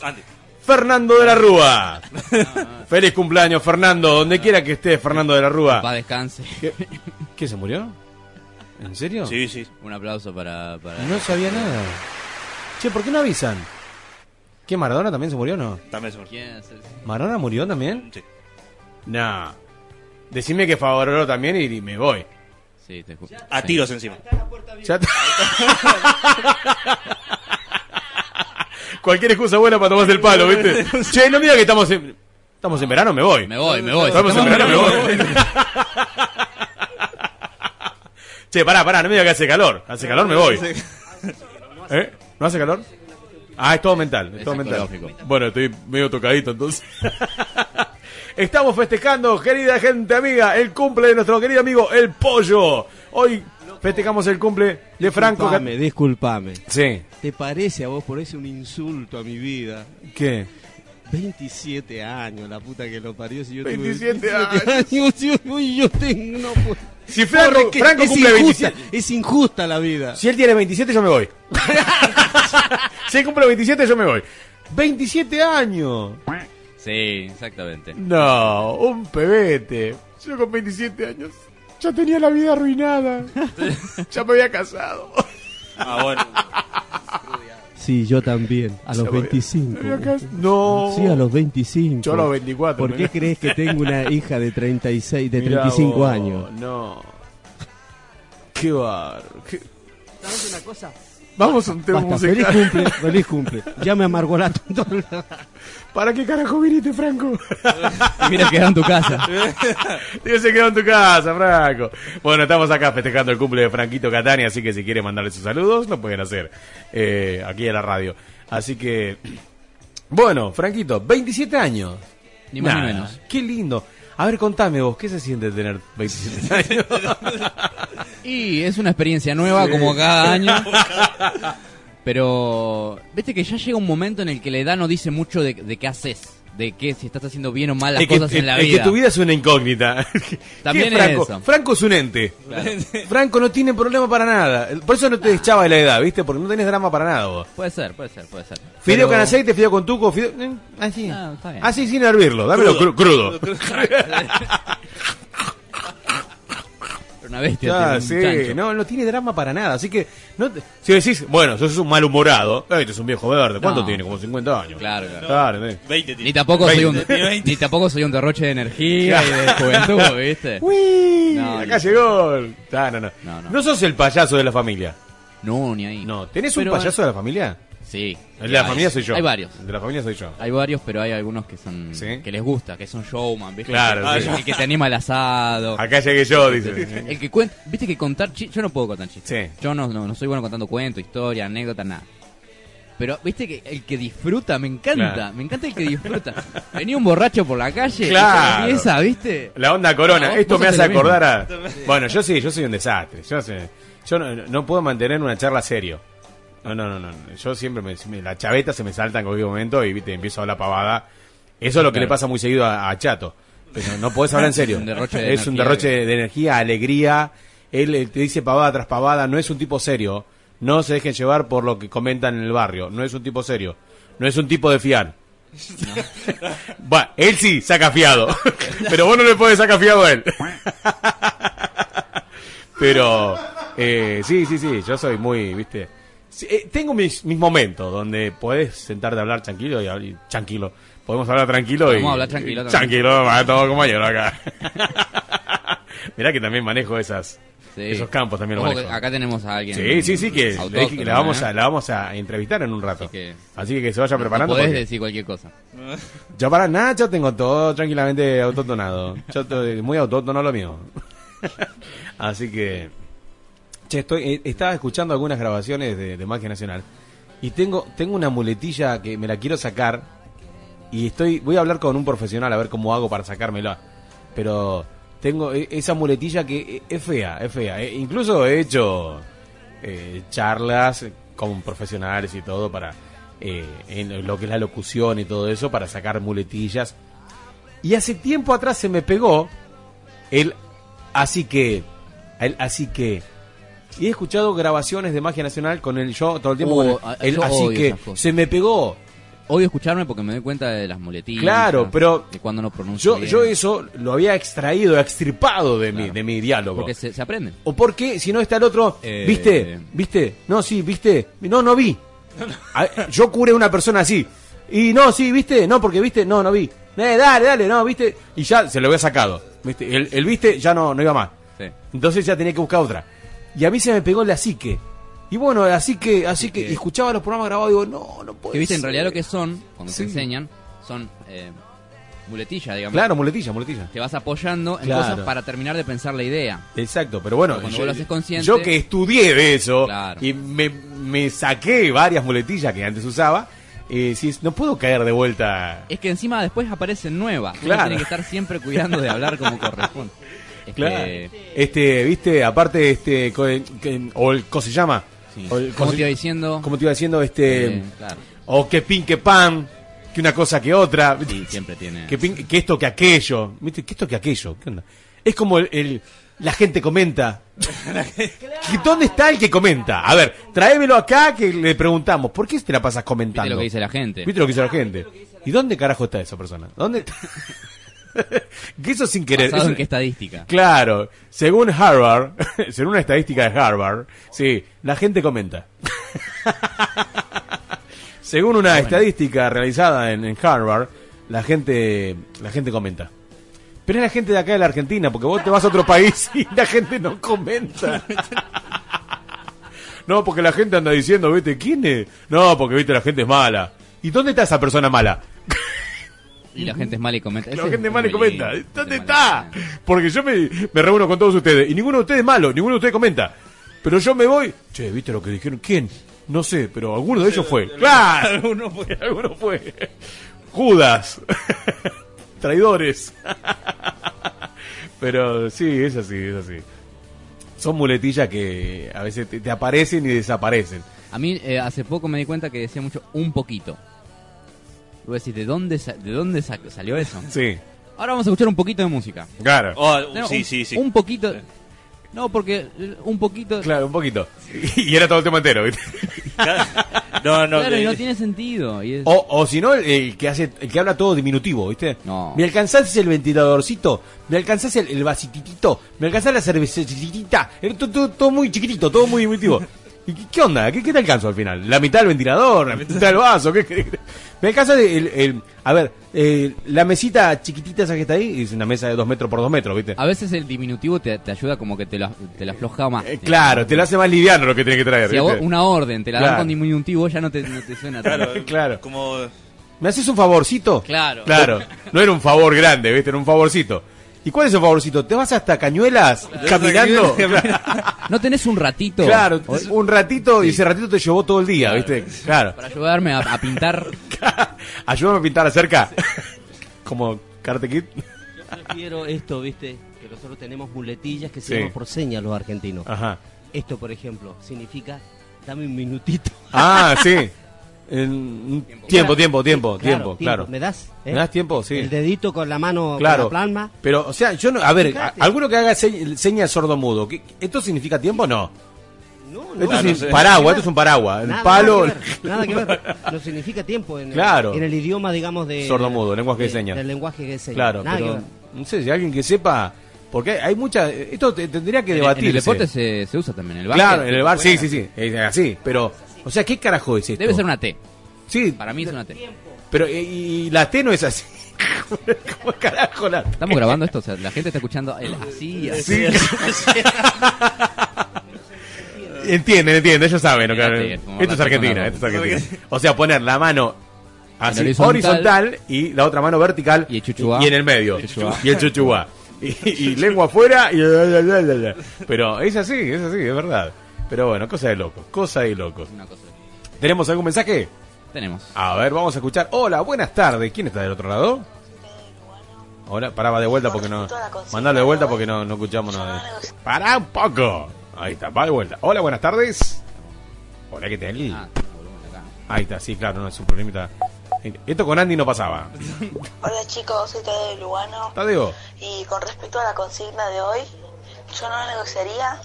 Fernando de la Rúa. Feliz cumpleaños, Fernando. Donde quiera que esté, Fernando de la Rúa. Va, descanse. ¿Qué, qué, se murió? ¿En serio? Sí, sí. Un aplauso para... para... No sabía nada. Che, ¿por qué no avisan? ¿Qué, Maradona también se murió o no? También se murió. ¿Quién es el- ¿Maradona murió también? Sí. No. Decime que favoró también y, me voy. Sí, te escucho. A tiros encima. Ya Cualquier excusa buena para tomarse el palo, ¿viste? che, no mira que estamos en... Estamos en verano, me voy. Me voy, me voy. Estamos en verano, me voy. che, pará, pará, no me que hace calor. Hace calor, me voy. ¿Eh? ¿No hace calor? Ah, es todo mental. Es, todo mental. Bueno, estoy medio tocadito entonces. Estamos festejando, querida gente amiga, el cumple de nuestro querido amigo El Pollo. Hoy festejamos el cumple de Franco. Disculpame, disculpame. Sí. ¿Te parece a vos por eso un insulto a mi vida? ¿Qué? 27 años, la puta que lo parió. Si yo tuve 27 años. uy, yo tengo. No, puedo- Si Franco, Porque Franco es cumple injusta, 27. Es injusta la vida. Si él tiene 27, yo me voy. si él cumple 27, yo me voy. 27 años. Sí, exactamente. No, un pebete. Yo con 27 años ya tenía la vida arruinada. ya me había casado. Ah, bueno. Sí, yo también. A los Ya voy. 25. Me había cas- No. Sí, a los 25. Yo a los 24. ¿Por qué crees que tengo una hija de 36, de Mirá 35 vos, años? No. Qué bar. qué- ¿Sabes una cosa? Vamos a un tema Basta, feliz musical. cumple, feliz cumple. Ya me amargó la tonta. ¿Para qué carajo viniste, Franco? Y mira, quedó en tu casa. Dios se quedó en tu casa, Franco. Bueno, estamos acá festejando el cumple de Franquito Catania, así que si quiere mandarle sus saludos, lo pueden hacer eh, aquí a la radio. Así que, bueno, Franquito, 27 años. Ni más ni menos. Qué lindo. A ver, contame vos, ¿qué se siente tener 27 años? Y es una experiencia nueva Sí. como cada año. Pero, viste que ya llega un momento en el que la edad no dice mucho de, de qué haces. De qué, si estás haciendo bien o mal las Es que, cosas en la es que vida. tu vida es una incógnita. También ¿Qué es Franco? es eso. Franco es un ente. Franco no tiene problema para nada. Por eso no te echaba de la edad, ¿viste? Porque no tenés drama para nada vos. Puede ser, puede ser, puede ser. Fideo Pero- con aceite, fideo con tuco, fideo... eh, Así. Ah, está bien. Así sin hervirlo, dámelo cru- crudo. Una bestia. Ya, un sí, chancho. no, no tiene drama para nada. Así que, no te- si decís, bueno, sos un malhumorado, eh, este es un viejo verde, ¿cuánto No. tiene? Como 50 años. Claro, claro. Claro, eh. 20 Ni tampoco, soy un, 20, ni tampoco soy un derroche de energía y de juventud, ¿viste? Uy, No, acá llegó. Ah, no, no, No, no. no. sos el payaso de la familia. No, ni ahí. No, ¿tenés un Pero- payaso de la familia? Sí. El de la familia soy yo. Hay varios. El de la familia soy yo. Hay varios, pero hay algunos que son ¿Sí? que les gusta, que son showman, ¿viste? Claro, el, sí. que, el que te anima el asado. Acá llegué yo, dice. El que cuenta, viste que contar chistes, yo no puedo contar chistes. Sí. Yo no, no, no soy bueno contando cuentos, historias, anécdotas, nada. Pero viste que el que disfruta, me encanta, Claro. me encanta el que disfruta. Venía un borracho por la calle, y empieza, ¿viste? La onda corona. Esto me hace acordar a. Bueno, yo sí, yo soy un desastre. Yo, sé- yo no, no puedo mantener una charla serio. No, no, no, no. Yo siempre me, me- la chaveta se me salta en cualquier momento y viste, empiezo a hablar pavada. Eso es lo que Claro. le pasa muy seguido a, a Chato. Pero no podés hablar en serio. Un derroche de es un energía. derroche de energía, alegría. Él te dice pavada tras pavada. No es un tipo serio. No se dejen llevar por lo que comentan en el barrio. No es un tipo serio. No es un tipo de fiar. Bueno, él sí saca fiado. Pero vos no le podés sacar fiado a él. Pero, eh, sí, sí, sí, yo soy muy, viste. Sí, eh, tengo mis, mis momentos donde podés sentarte a hablar tranquilo y, y tranquilo. Podemos hablar tranquilo y. Podemos hablar tranquilo también. Tranquilo, va todo compañero acá. Mirá que también manejo esas, Sí. esos campos también lo Ojo manejo. que acá tenemos a alguien. Sí, sí, sí, que le- la vamos ¿eh? a la vamos a entrevistar en un rato. Así que, que, que se vaya No preparando. podés porque- decir cualquier cosa. yo para nada, yo tengo todo tranquilamente autótonado. Yo estoy muy autótono lo mío. Así que, che, estoy, eh, estaba escuchando algunas grabaciones de, Magia Nacional y tengo, tengo una muletilla que me la quiero sacar y estoy, voy a hablar con un profesional a ver cómo hago para sacármela. Pero tengo e- esa muletilla que eh, es fea, es fea. Eh, incluso he hecho eh, charlas con profesionales y todo para eh, en lo que es la locución y todo eso para sacar muletillas. Y hace tiempo atrás se me pegó el así que así que y he escuchado grabaciones de Magia Nacional con el yo todo el tiempo Oh, con el, el yo así que se me pegó. Odio escucharme porque me doy cuenta de las muletillas. Claro, pero de cuando no pronuncio Yo, bien. yo eso lo había extraído, extirpado de mi, de mi diálogo. Porque se, se aprenden. O porque si no está el otro, Eh, ¿viste? ¿Viste? No, sí, ¿viste? No, no vi. A- Yo curé a una persona así. Y no, sí, ¿viste? No, porque ¿viste? No, no vi. Eh, dale, dale, no, ¿viste? Y ya se lo había sacado. ¿Viste? El, el ¿viste? Ya no, no iba más. Sí. Entonces ya tenía que buscar otra. Y a mí se me pegó la psique. Y bueno, así que, así que, y escuchaba los programas grabados y digo, no, no puede Que viste, en realidad lo que son, cuando Sí. te enseñan, son eh, muletillas, digamos. Claro, muletilla, muletilla. Te vas apoyando en Claro. cosas para terminar de pensar la idea. Exacto, pero bueno, Pero cuando vos lo haces consciente- yo que estudié de eso Claro. y me, me saqué varias muletillas que antes usaba, eh, si no puedo caer de vuelta. Es que encima después aparecen nuevas. Uno Claro. tiene que estar siempre cuidando de hablar como corresponde. Es Claro. Este, viste, aparte, este, co- que- o el, ¿cómo se llama? Sí. O el- ¿Cómo se- te iba diciendo? Como te iba diciendo, este, Eh, claro. o que pin, que pan, que una cosa que otra. Sí, siempre tiene. que, pin- que esto que aquello, ¿viste? Que esto que aquello, ¿qué onda? Es como el, el- la gente comenta. ¿Que ¿Dónde está el que comenta? A ver, tráemelo acá que le preguntamos, ¿por qué te la pasas comentando? Viste lo que dice la gente. ¿Viste lo que dice la gente? ¿Y dónde carajo está esa persona? ¿Dónde está? que eso sin querer. ¿Basado eso- en qué estadística? Claro, según Harvard, según una estadística de Harvard, sí, la gente comenta. según una estadística realizada en, en Harvard, la gente, la gente comenta. Pero es la gente de acá de la Argentina, porque vos te vas a otro país y la gente no comenta. No, porque la gente anda diciendo, viste, ¿quién es? No, porque viste, la gente es mala. ¿Y dónde está esa persona mala? Y la gente es mala y comenta. La gente es mala y comenta. ¿Dónde está? Porque yo me, me reúno con todos ustedes y ninguno de ustedes es malo, ninguno de ustedes comenta. Pero yo me voy. Che, ¿viste lo que dijeron? ¿Quién? No sé, pero alguno de ellos fue. ¡Claro! Alguno fue. Alguno fue. Judas. Traidores. Pero sí, es así, es así. Son muletillas que a veces te, te aparecen y desaparecen. A mí eh, hace poco me di cuenta que decía mucho un poquito. Luego decís, ¿de dónde, sa- ¿de dónde sa- salió eso? Sí. Ahora vamos a escuchar un poquito de música. Claro. Oh, Tenemos sí, un, sí, sí. Un poquito. No, porque eh, un poquito. Claro, un poquito. Y era todo el tema entero, ¿viste? No, no, Claro, y de- no tiene sentido. Y es- O, o si no, el, el que hace, el que habla todo diminutivo, ¿viste? No. ¿Me alcanzás el ventiladorcito? ¿Me alcanzás el, el vasititito? ¿Me alcanzás la cervecita? Era todo, todo- todo muy chiquitito, todo muy diminutivo. ¿Y qué, qué onda? ¿Qué, qué te alcanzo al final? ¿La mitad del ventilador? ¿La mitad del vaso? ¿Qué, qué- me alcanza el, el- A ver, eh, la mesita chiquitita esa que está ahí es una mesa de dos metros por dos metros, ¿viste? A veces el diminutivo te, te ayuda como que te la, te la afloja más. Eh, claro, te lo hace más liviano lo que tiene que traer, Si a vos ¿viste? una orden te la dan con diminutivo, ya no te, no te suena tan- Claro, Claro. como ¿Me haces un favorcito? Claro. Claro. No era un favor grande, ¿viste? Era un favorcito. ¿Y cuál es el favorcito? ¿Te vas hasta Cañuelas caminando? ¿No tenés un ratito? Claro, un ratito y ese ratito te llevó todo el día, ¿viste? Claro. Para ayudarme a, a pintar. Ayúdame a pintar cerca. Como Karate Kid. Yo prefiero esto, ¿viste? Que nosotros tenemos muletillas que se Sí. llaman por señas los argentinos. Ajá. Esto, por ejemplo, significa dame un minutito. Ah, sí. En- tiempo, tiempo, tiempo, Claro, tiempo, claro. ¿Me das? eh? ¿Me das tiempo? Sí. El dedito con la mano Claro. con la palma. Pero, o sea, yo no. A ver, a- alguno que haga se- señas sordo-mudo. ¿qué- ¿Esto significa tiempo? No. No, no. Esto Claro, es no sé. paraguas, esto es un paraguas. El Nada, palo. Nada que, ver, nada que ver. No significa tiempo en, el- Claro. en el idioma, digamos, de. Sordo-mudo, lenguaje de señas. Del lenguaje de señas. Claro, Nada que pero ver. no sé, si alguien que sepa, porque hay, hay mucha, esto te- tendría que el- debatir. en el deporte se, se usa también. En el bar. Claro, en el bar, sí, sí, sí, así, pero, o sea, ¿qué carajo es esto? Debe ser una T. Sí, Para mí es una T. pero y, y la T no es así. ¿Cómo carajo la T? Estamos grabando esto, o sea, la gente está escuchando el así, así. Sí. Entienden, entienden, ellos saben. ¿no? Fíjate, Esto es Argentina, esto es Argentina. O sea, poner la mano así, horizontal, horizontal. y la otra mano vertical Y el chuchuá. y en el medio. Chuchuá. Y el chuchuá. Y, y lengua afuera y... Pero es así, es así, es verdad. Pero bueno, cosa de locos, cosa de locos. Una cosa. ¿Tenemos algún mensaje? Tenemos. A ver, vamos a escuchar. Hola, buenas tardes. ¿Quién está del otro lado? Hola, paraba de vuelta porque no. Mandalo de vuelta porque no, no escuchamos nada. Pará un poco. Ahí está, va de vuelta. Hola, buenas tardes. Hola, ¿qué tal? Ah, Ahí está, sí, claro, no es un problemita. Esto con Andy no pasaba. Hola chicos, soy Tadeo de Lugano. Tadeo. Y con respecto a la consigna de hoy, yo no negociaría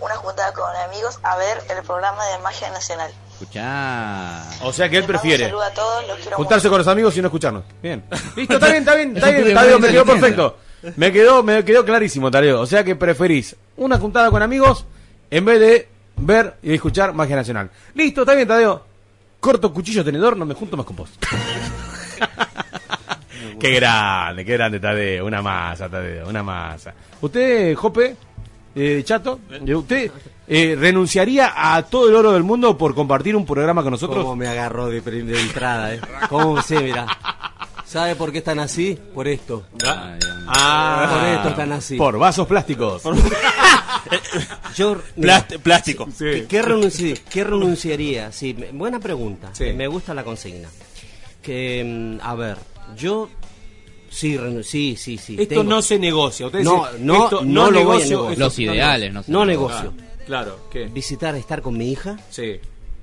una juntada con amigos a ver el programa de Magia Nacional. Escuchá. O sea que él prefiere Un saludo a todos, los quiero juntarse mucho. con los amigos y no escucharnos. Bien. Listo, está bien, está bien, está bien, puede Tadeo, me quedó perfecto. Me quedó, me quedó clarísimo, Tadeo. O sea que preferís una juntada con amigos en vez de ver y escuchar Magia Nacional. Listo, está bien, Tadeo. Corto cuchillo tenedor, no me junto más con vos. qué grande, qué grande, Tadeo. Una masa, Tadeo, una masa. Usted, Jope, eh, Chato, eh, ¿usted eh, renunciaría a todo el oro del mundo por compartir un programa con nosotros? ¿Cómo me agarró de, entrada, eh? ¿Cómo sí, mira? ¿Sabe por qué están así? Por esto. Ah, por esto están así. Por vasos plásticos. Yo, mira, plástico. ¿Qué, qué renunci- qué renunciaría? Sí, me- buena pregunta. Me gusta la consigna. Que, mm, a ver, yo sí, sí, sí, sí. Esto tengo- no se negocia. Usted no, dice, no, esto no, no lo voy a negocio, negociar. Los ideales, no se no negocio. Claro, ¿qué? Visitar, estar con mi hija. Sí.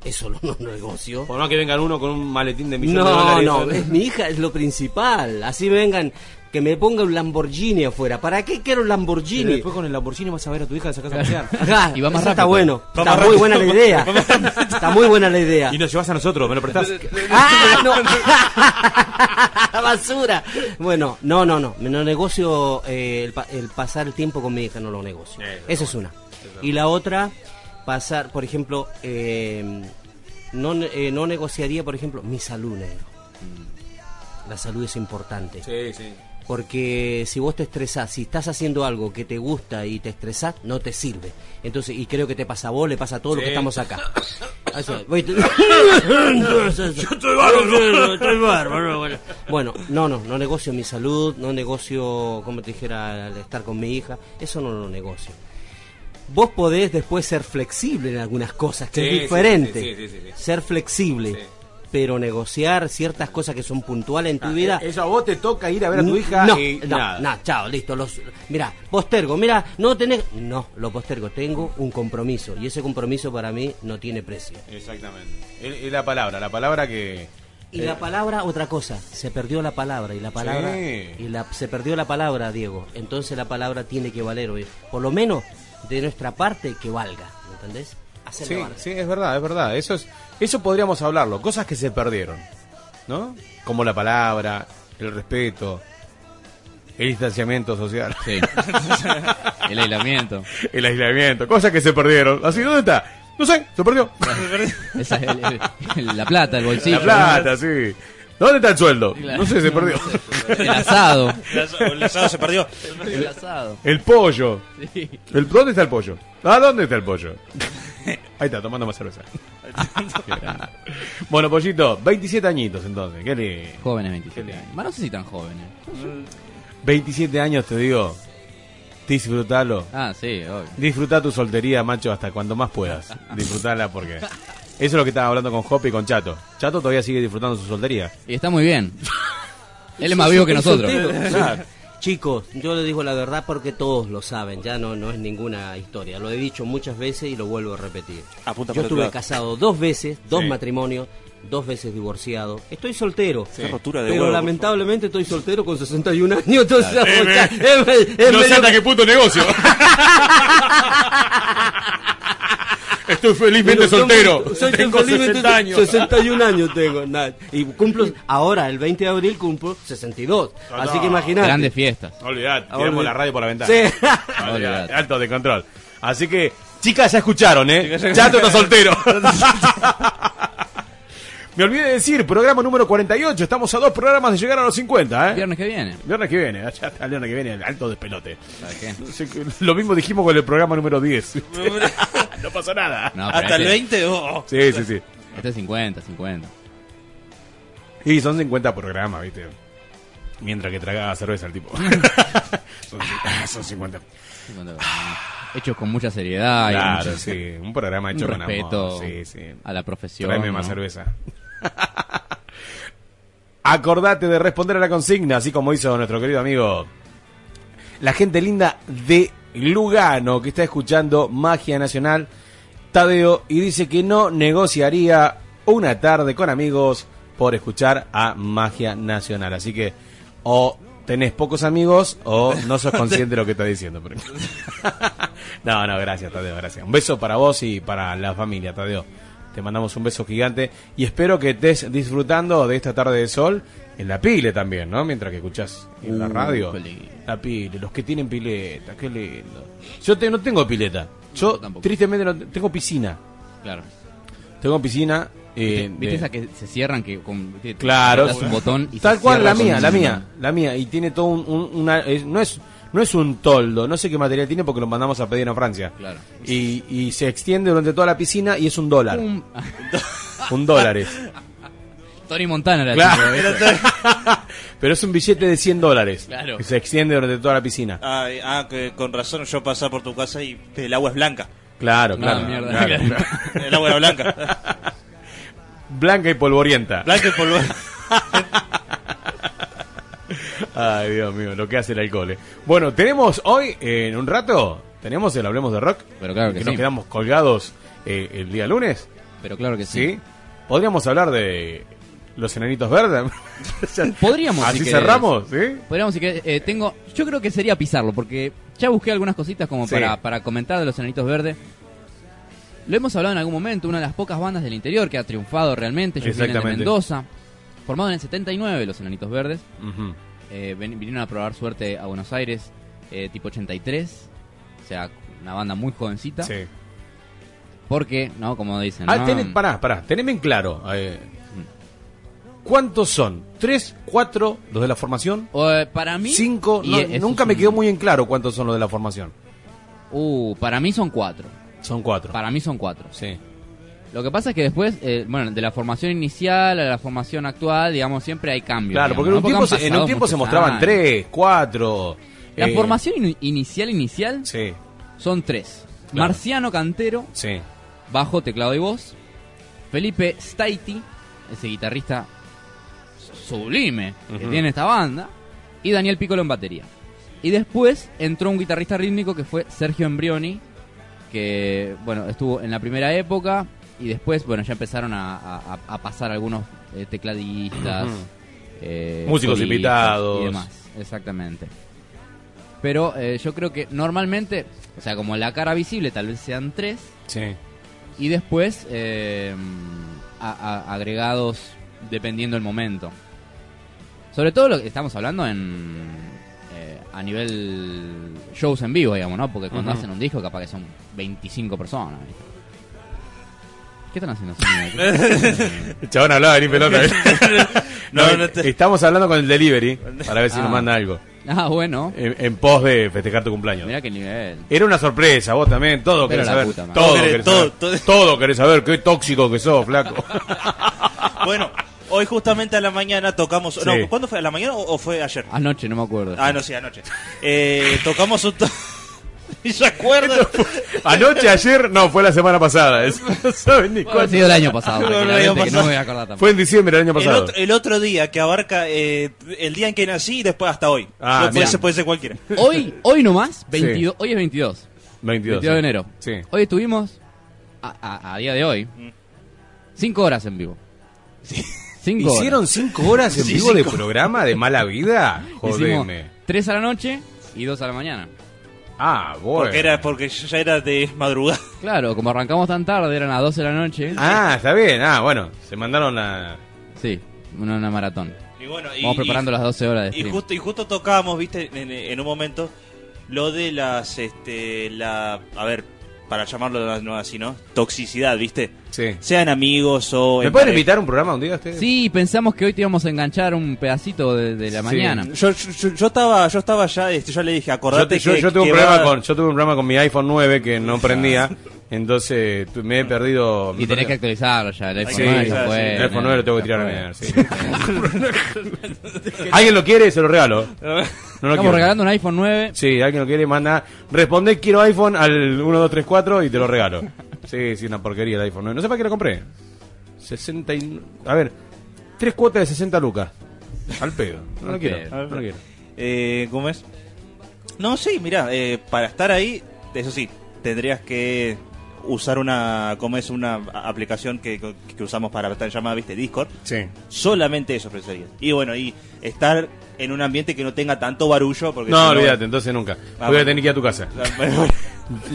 Eso no, no negocio. Por no que vengan uno con un maletín de millones No, de dólares. no, es mi hija es lo principal. Así vengan, que me ponga un Lamborghini afuera. ¿Para qué quiero un Pero Lamborghini? después con el Lamborghini vas a ver a tu hija de sacar a pasear. Ajá, Y va más eso está rápido. bueno. Va Está más muy rápido. buena la idea. Está muy buena la idea. Y nos llevas a nosotros, me lo prestás. ¡Ah, no! ¡Basura! Bueno, no, no, no. No negocio eh, el, pa- el pasar el tiempo con mi hija, no lo negocio. Esa es una. Y la otra, pasar, por ejemplo, eh, no, eh, no negociaría, por ejemplo, mi salud, negro. La salud es importante. Sí, sí. Porque si vos te estresás, si estás haciendo algo que te gusta y te estresás, no te sirve. Entonces, y creo que te pasa a vos, le pasa a todos los que estamos acá. Así, voy- Yo estoy bárbaro. Estoy bárbaro, bueno. Bueno, no, no, no negocio mi salud, no negocio, como te dijera, el estar con mi hija, eso no lo negocio. Vos podés después ser flexible en algunas cosas, que Sí, es diferente. sí, sí. Ser flexible. Pero negociar ciertas cosas que son puntuales en tu Ah, vida. Eso a vos te toca ir a ver a tu hija No, y no, nada. no, chao, listo. Los, mira, postergo, mira, no tenés. No, lo postergo. Tengo un compromiso y ese compromiso para mí no tiene precio. Exactamente. Es es la palabra, la palabra que... Y eh, la palabra, otra cosa, se perdió la palabra y la palabra Sí. y la se perdió la palabra, Diego. Entonces la palabra tiene que valer hoy, por lo menos de nuestra parte que valga, ¿me entendés? Hacerla Sí, sí, es verdad, es verdad. Eso es, eso podríamos hablarlo. Cosas que se perdieron, ¿no? Como la palabra, el respeto, el distanciamiento social. Sí. El aislamiento. El aislamiento. Cosas que se perdieron. Así, ¿dónde está? No sé, se perdió. Esa es el- el- el- la plata, el bolsillo. La plata, sí. ¿Dónde está el sueldo? Claro. No sé, se perdió. El asado. El asado- el asado se perdió. El asado. El pollo. Sí. El, ¿Dónde está el pollo? ¿Ah, dónde está el pollo? Ahí está, tomando más cerveza. Bueno, pollito, 27 añitos entonces. ¿Qué le... Jóvenes 27 años. Más no sé si tan jóvenes. 27 años, te digo. Disfrutalo. Ah, sí, obvio. Disfruta tu soltería, macho, hasta cuando más puedas. Disfrutala porque... Eso es lo que estaba hablando con Hoppe y con Chato. Chato todavía sigue disfrutando su soltería. Y está muy bien. Él es más vivo que nosotros. Claro. Chicos, yo les digo la verdad porque todos lo saben, ya no, no es ninguna historia. Lo he dicho muchas veces y lo vuelvo a repetir. Apunta yo estuve casado dos veces, dos Sí. matrimonios, dos veces divorciado. Estoy soltero, Qué rotura de pero huevo, lamentablemente estoy soltero con 61 años. Entonces, Claro. sea, Eh, es me- es no sé hasta qué punto negocio. Estoy felizmente Pero soltero. soy Tengo felizmente 60 años. 61 años tengo. Y cumplo, ahora, el 20 de abril cumplo 62. Así que imagínate. Grandes fiestas. Olvidate, Ahora tiramos la radio por la ventana. Sí. Olvidate, alto de control. Así que, chicas, ya escucharon, ¿eh? Chato está soltero. Me olvidé de decir, programa número 48. Estamos a dos programas de llegar a los 50, ¿eh? Viernes que viene. Viernes que viene, ya está el viernes que viene, alto despelote. ¿Sabes qué? Lo mismo dijimos con el programa número 10. no pasó nada. No, Hasta el este- 20, oh. Sí, sí, sí. Este es 50, 50. Y son 50 programas, ¿viste? Mientras que tragaba cerveza el tipo. son, son 50. 50 programas. Hechos con mucha seriedad. y Claro, mucho- sí. Un programa hecho un con respeto amor. Sí, sí. a la profesión. Tráeme más ¿no? cerveza. acordate de responder a la consigna, así como hizo nuestro querido amigo la gente linda de Lugano que está escuchando Magia Nacional, Tadeo, y dice que no negociaría una tarde con amigos por escuchar a Magia Nacional. Así que o tenés pocos amigos o no sos consciente de lo que está diciendo. no, no, gracias Tadeo, gracias. Un beso para vos y para la familia, Tadeo. Te mandamos un beso gigante y espero que estés disfrutando de esta tarde de sol en la pile también, ¿no? Mientras que escuchás en la Uh, radio. La pile, los que tienen pileta, qué lindo. Yo te- no tengo pileta. Yo tristemente no tengo piscina. Claro. Tengo piscina. eh, ¿Viste de- esa que se cierran que con Claro, das un botón y tal se cual la mía, la mía, la mía y tiene todo un, un- una es- no es no es un toldo, no sé qué material tiene porque lo mandamos a pedir a Francia. Claro. Y, y se extiende durante toda la piscina y es un dólar. Un- Un dólar es. Tony Montana era Claro. Pero es un billete de 100 dólares. Claro. Que se extiende durante toda la piscina. Ah, ah, que con razón yo pasaba por tu casa y el agua es blanca. Claro, Ah, claro. mierda. claro, claro. El agua era blanca. Blanca y polvorienta. Blanca y polvorienta. Ay, Dios mío, lo que hace el alcohol. eh. Bueno, tenemos hoy, eh, en un rato, tenemos el Hablemos de Rock. Pero claro que nos sí. quedamos colgados eh, el día lunes. Pero claro que sí. ¿Sí? Podríamos hablar de los enanitos verdes. Podríamos, Así querés. cerramos, ¿sí? Podríamos, querés, eh, tengo, yo creo que sería pisarlo, porque ya busqué algunas cositas como Sí. para, para comentar de los Enanitos Verdes. Lo hemos hablado en algún momento, una de las pocas bandas del interior que ha triunfado realmente. Ellos vienen de Exactamente. Mendoza, formado en el 79, los Enanitos Verdes. Ujú. Eh, ven- vinieron a probar suerte a Buenos Aires, eh, tipo 83. O sea, una banda muy jovencita. Sí. Porque, ¿no? Como dicen, Ah, ¿no? tenés- pará, pará, teneme en claro. eh, ¿Cuántos son? ¿Tres, cuatro los de la formación? Eh, para mí... ¿Cinco? No, nunca me un- quedó muy en claro cuántos son los de la formación. Uh, para mí son cuatro. Son cuatro. Para mí son cuatro. Sí. Lo que pasa es que después, eh, bueno, de la formación inicial a la formación actual, digamos, siempre hay cambios. Claro, porque en un ¿no? tiempo, se, en un pasado tiempo se muchos mostraban años. tres, cuatro. La eh, formación in- inicial, inicial, Sí, son tres. Claro. Marciano Cantero, sí. bajo, teclado y voz. Felipe Staiti, ese guitarrista sublime que tiene esta banda. Y Daniel Piccolo en batería. Y después entró un guitarrista rítmico que fue Sergio Embrioni, que, bueno, estuvo en la primera época. Y después, bueno, ya empezaron a, a- a pasar algunos eh, tecladistas, eh, Músicos invitados. Y demás, exactamente. Pero eh, yo creo que normalmente, o sea, como la cara visible tal vez sean tres. Sí. Y después eh, a- agregados dependiendo el momento. Sobre todo lo que estamos hablando en eh, a nivel shows en vivo, digamos, ¿no? Porque cuando hacen un disco capaz que son 25 personas. ¿viste? ¿Qué están haciendo? El chabón hablaba ni pelota. No, No, no te- Estamos hablando con el delivery para ver si Ah. nos manda algo. ah, bueno. En, en pos de festejar tu cumpleaños. Mirá qué nivel. Era una sorpresa, vos también, todo Pero querés la saber. puta madre. Todo, Todo querés todo- saber. todo- Todo querés saber, qué tóxico que sos, flaco. Bueno, hoy justamente a la mañana tocamos. Sí. No, ¿cuándo fue? ¿A la mañana o, o fue ayer? Anoche, no me acuerdo. Ah, no, sí, anoche. Eh, tocamos un. to- ¿Y se acuerdan? Anoche, ayer, no, fue la semana pasada. es- No saben ni haber cuándo. sido el año pasado. No, no, el año que no pasado. me voy a acordar tampoco. Fue en diciembre del año El pasado. otro, el otro día que abarca eh, el día en que nací y después hasta hoy. Ah, No puede, ser, puede ser cualquiera. Hoy, hoy nomás, Sí. 22, hoy es 22. 22. 22 de enero. Sí. Hoy estuvimos, a, a- a día de hoy, Mm. 5 horas en vivo. 5 horas. ¿Hicieron cinco horas en Sí, vivo de cinco. programa de mala vida? Hicimos Jodeme. 3 a la noche y 2 a la mañana. Ah, bueno. Porque, era, porque yo ya era de madrugada. Claro, como arrancamos tan tarde, eran las 12 de la noche. Ah, está bien. Ah, bueno. Se mandaron la... Sí, una, una maratón. Y bueno, y- Vamos preparando y- las 12 horas de Y justo, y justo tocábamos, viste, en, en un momento, lo de las, este, la, a ver, para llamarlo no así, ¿no? Toxicidad, viste. Sí. Sean amigos o... ¿Me en pueden invitar un programa un día ustedes? Sí, pensamos que hoy te íbamos a enganchar un pedacito de, de la Sí. mañana. Yo, yo, yo estaba, yo estaba ya, este, yo le dije, Yo, acordate te- yo- que, yo tuve un problema va- con, yo tuve un problema con mi iPhone 9 que no prendía. Entonces me he perdido. Y tenés que actualizarlo ya, el iPhone Sí, 9 sí, ya fue, el iPhone 9 lo tengo que ya tirar a sí. ¿Alguien lo quiere? Se lo regalo. No lo Estamos quiero. regalando un iPhone 9. Sí, alguien lo quiere, manda. Responde quiero iPhone al 1234 y te lo regalo. Sí, sí, una porquería el iPhone 9. No sé para qué lo compré. 60 y... A ver, tres cuotas de 60 lucas. Al pedo. No lo quiero. No lo quiero. Eh, ¿Cómo es? No, sí, mira, eh, para estar ahí, eso sí, tendrías que usar una, ¿cómo es? Una aplicación que, que usamos para estar llamada, ¿viste? Discord. Sí. Solamente eso precisarías. Y bueno, y estar en un ambiente que no tenga tanto barullo. Porque No, si olvídate, entonces nunca. Ah, Voy a tener que ir a tu casa. bueno.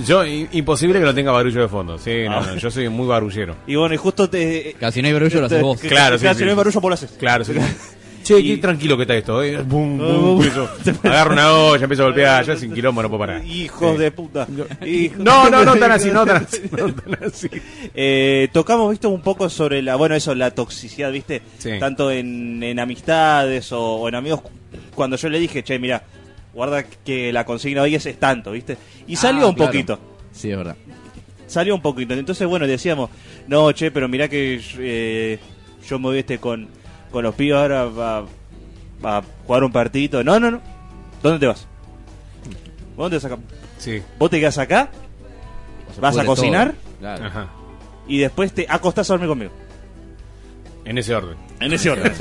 Yo, imposible que no tenga barullo de fondo. Sí, no, Ah. no, yo soy muy barullero. Y bueno, y justo te... Casi no hay barullo, lo haces vos. Claro, sí, Claro, sí, si no hay barullo, vos lo haces. Claro, sí. Che, qué tranquilo que está esto. eh. Bum, bum, empiezo- agarro una olla, empiezo a golpear. Yo sin quilombo no puedo parar. Hijos Sí. de puta. Hijos- No, no, no tan así, no tan así. no tan así. Eh, tocamos, visto, un poco sobre la, bueno, eso, la toxicidad, viste, Sí. tanto en, en amistades o, o en amigos. Cuando yo le dije, che, mira, guarda que la consigna hoy es, es tanto, viste, y salió Ah, un claro. poquito. Sí, es verdad. Salió un poquito. Entonces, bueno, decíamos, no, che, pero mira que eh, yo me voy este con, con los pibes ahora a, a jugar un partidito. No, no, no. ¿Dónde te vas? ¿Dónde te vas acá? Sí. ¿Vos te quedás acá? ¿Vas a cocinar? Claro. Ajá. Y después te acostás a dormir conmigo. En ese orden. En ese orden.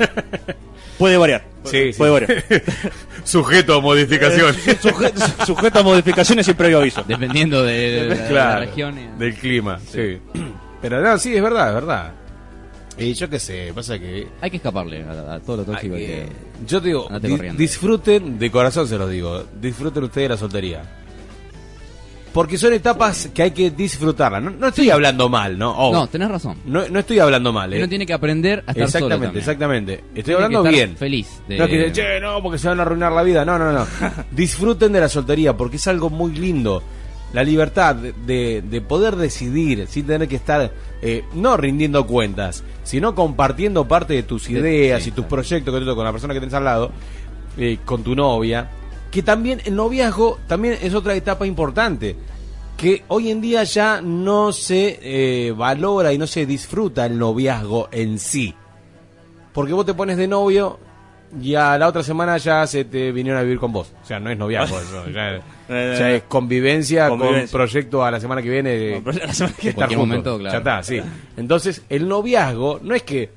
Puede variar. Sí, sí. Puede variar. Sujeto a modificación. Eh, suje- sujeto a modificaciones y previo aviso. Dependiendo de, de la- de Claro, la región. y- del clima, sí. Pero no, sí, es verdad, es verdad. Y yo qué sé, pasa que... Hay que escaparle a, a todo lo tóxico. Que- que- Yo te digo, andate di- corriendo. disfruten, de corazón se los digo, disfruten ustedes la soltería. Porque son etapas que hay que disfrutarla. No, no estoy hablando mal, ¿no? Oh, No, tenés razón. no, no estoy hablando mal, ¿eh? Uno tiene que aprender a estar Exactamente, exactamente. Estoy Tiene hablando que estar bien. feliz de- No, que dicen, che, no, porque se van a arruinar la vida. No, no, no. Disfruten de la soltería porque es algo muy lindo. La libertad de, de- de poder decidir sin tener que estar, eh, no rindiendo cuentas, sino compartiendo parte de tus De- ideas sí, y tus proyectos que con la persona que tenés al lado, eh, con tu novia. Que también el noviazgo también es otra etapa importante que hoy en día ya no se eh, valora y no se disfruta el noviazgo en sí. Porque vos te pones de novio y a la otra semana ya se te vinieron a vivir con vos. O sea, no es noviazgo eso. Ya, Eh, ya es convivencia, convivencia. con proyecto a la semana que viene. de- Con proyecto a la semana que estar juntos. momento, claro. Ya está, sí. Entonces, el noviazgo no es que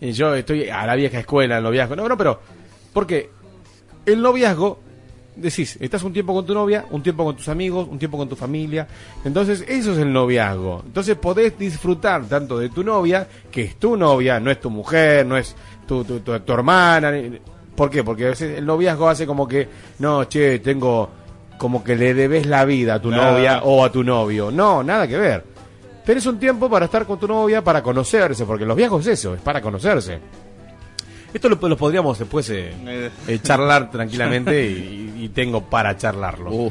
eh, yo estoy a la vieja escuela, el noviazgo. No, no, pero. Porque el noviazgo, decís, estás un tiempo con tu novia, un tiempo con tus amigos, un tiempo con tu familia. Entonces, eso es el noviazgo. Entonces, podés disfrutar tanto de tu novia, que es tu novia, no es tu mujer, no es tu, tu, tu, tu hermana. ¿Por qué? Porque a veces el noviazgo hace como que, no, che, tengo como que le debes la vida a tu No. novia o a tu novio. No, nada que ver. Tenés un tiempo para estar con tu novia, para conocerse, porque los viejos es eso, es para conocerse. Esto lo, lo podríamos después eh, Eh. eh, charlar tranquilamente y, y tengo para charlarlo. Uh,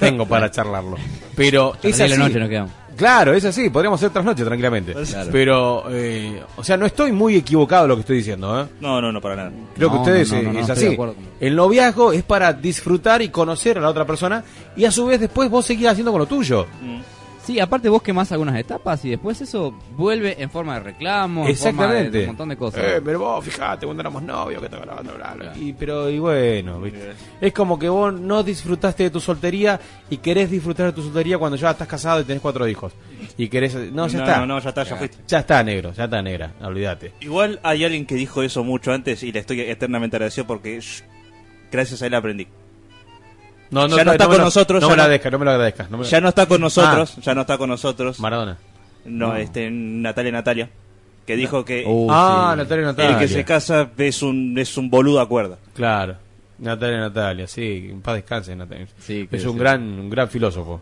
Tengo para charlarlo. Pero es así. la noche nos quedamos. Claro, es así, podríamos hacer trasnoche tranquilamente. Claro. Pero, eh, o sea, no estoy muy equivocado en lo que estoy diciendo, ¿eh? No, no, no, para nada. Creo que ustedes no, no, eh, es así. El noviazgo es para disfrutar y conocer a la otra persona y a su vez después vos seguís haciendo con lo tuyo. Mm. Sí, aparte vos quemás algunas etapas y después eso vuelve en forma de reclamo, en forma de- Exactamente. de un montón de cosas. Eh, pero vos, fijate, cuando éramos novios, que te bla, bla, bla, bla. Y, pero, y bueno, ¿viste? es como que vos no disfrutaste de tu soltería y querés disfrutar de tu soltería cuando ya estás casado y tenés cuatro hijos. Y querés. No, ya No, está. no, no, ya está, ya fuiste. Ya está, negro, ya está, negra, olvídate. Igual hay alguien que dijo eso mucho antes y le estoy eternamente agradecido porque shh, gracias a él aprendí. No, Ya no está con lo- nosotros, No me lo no- agradezcas, no me lo agradezcas. no me lo- Ya no está con nosotros, Ah, ya no está con nosotros. Maradona. No, No. este Natalia Natalia, que dijo que Uh, ah, sí. Natalia Natalia. el que se casa es un es un boludo a cuerda. Claro. Natalia Natalia, sí, en paz descanse Natalia. Sí, es un sí. gran, un gran filósofo.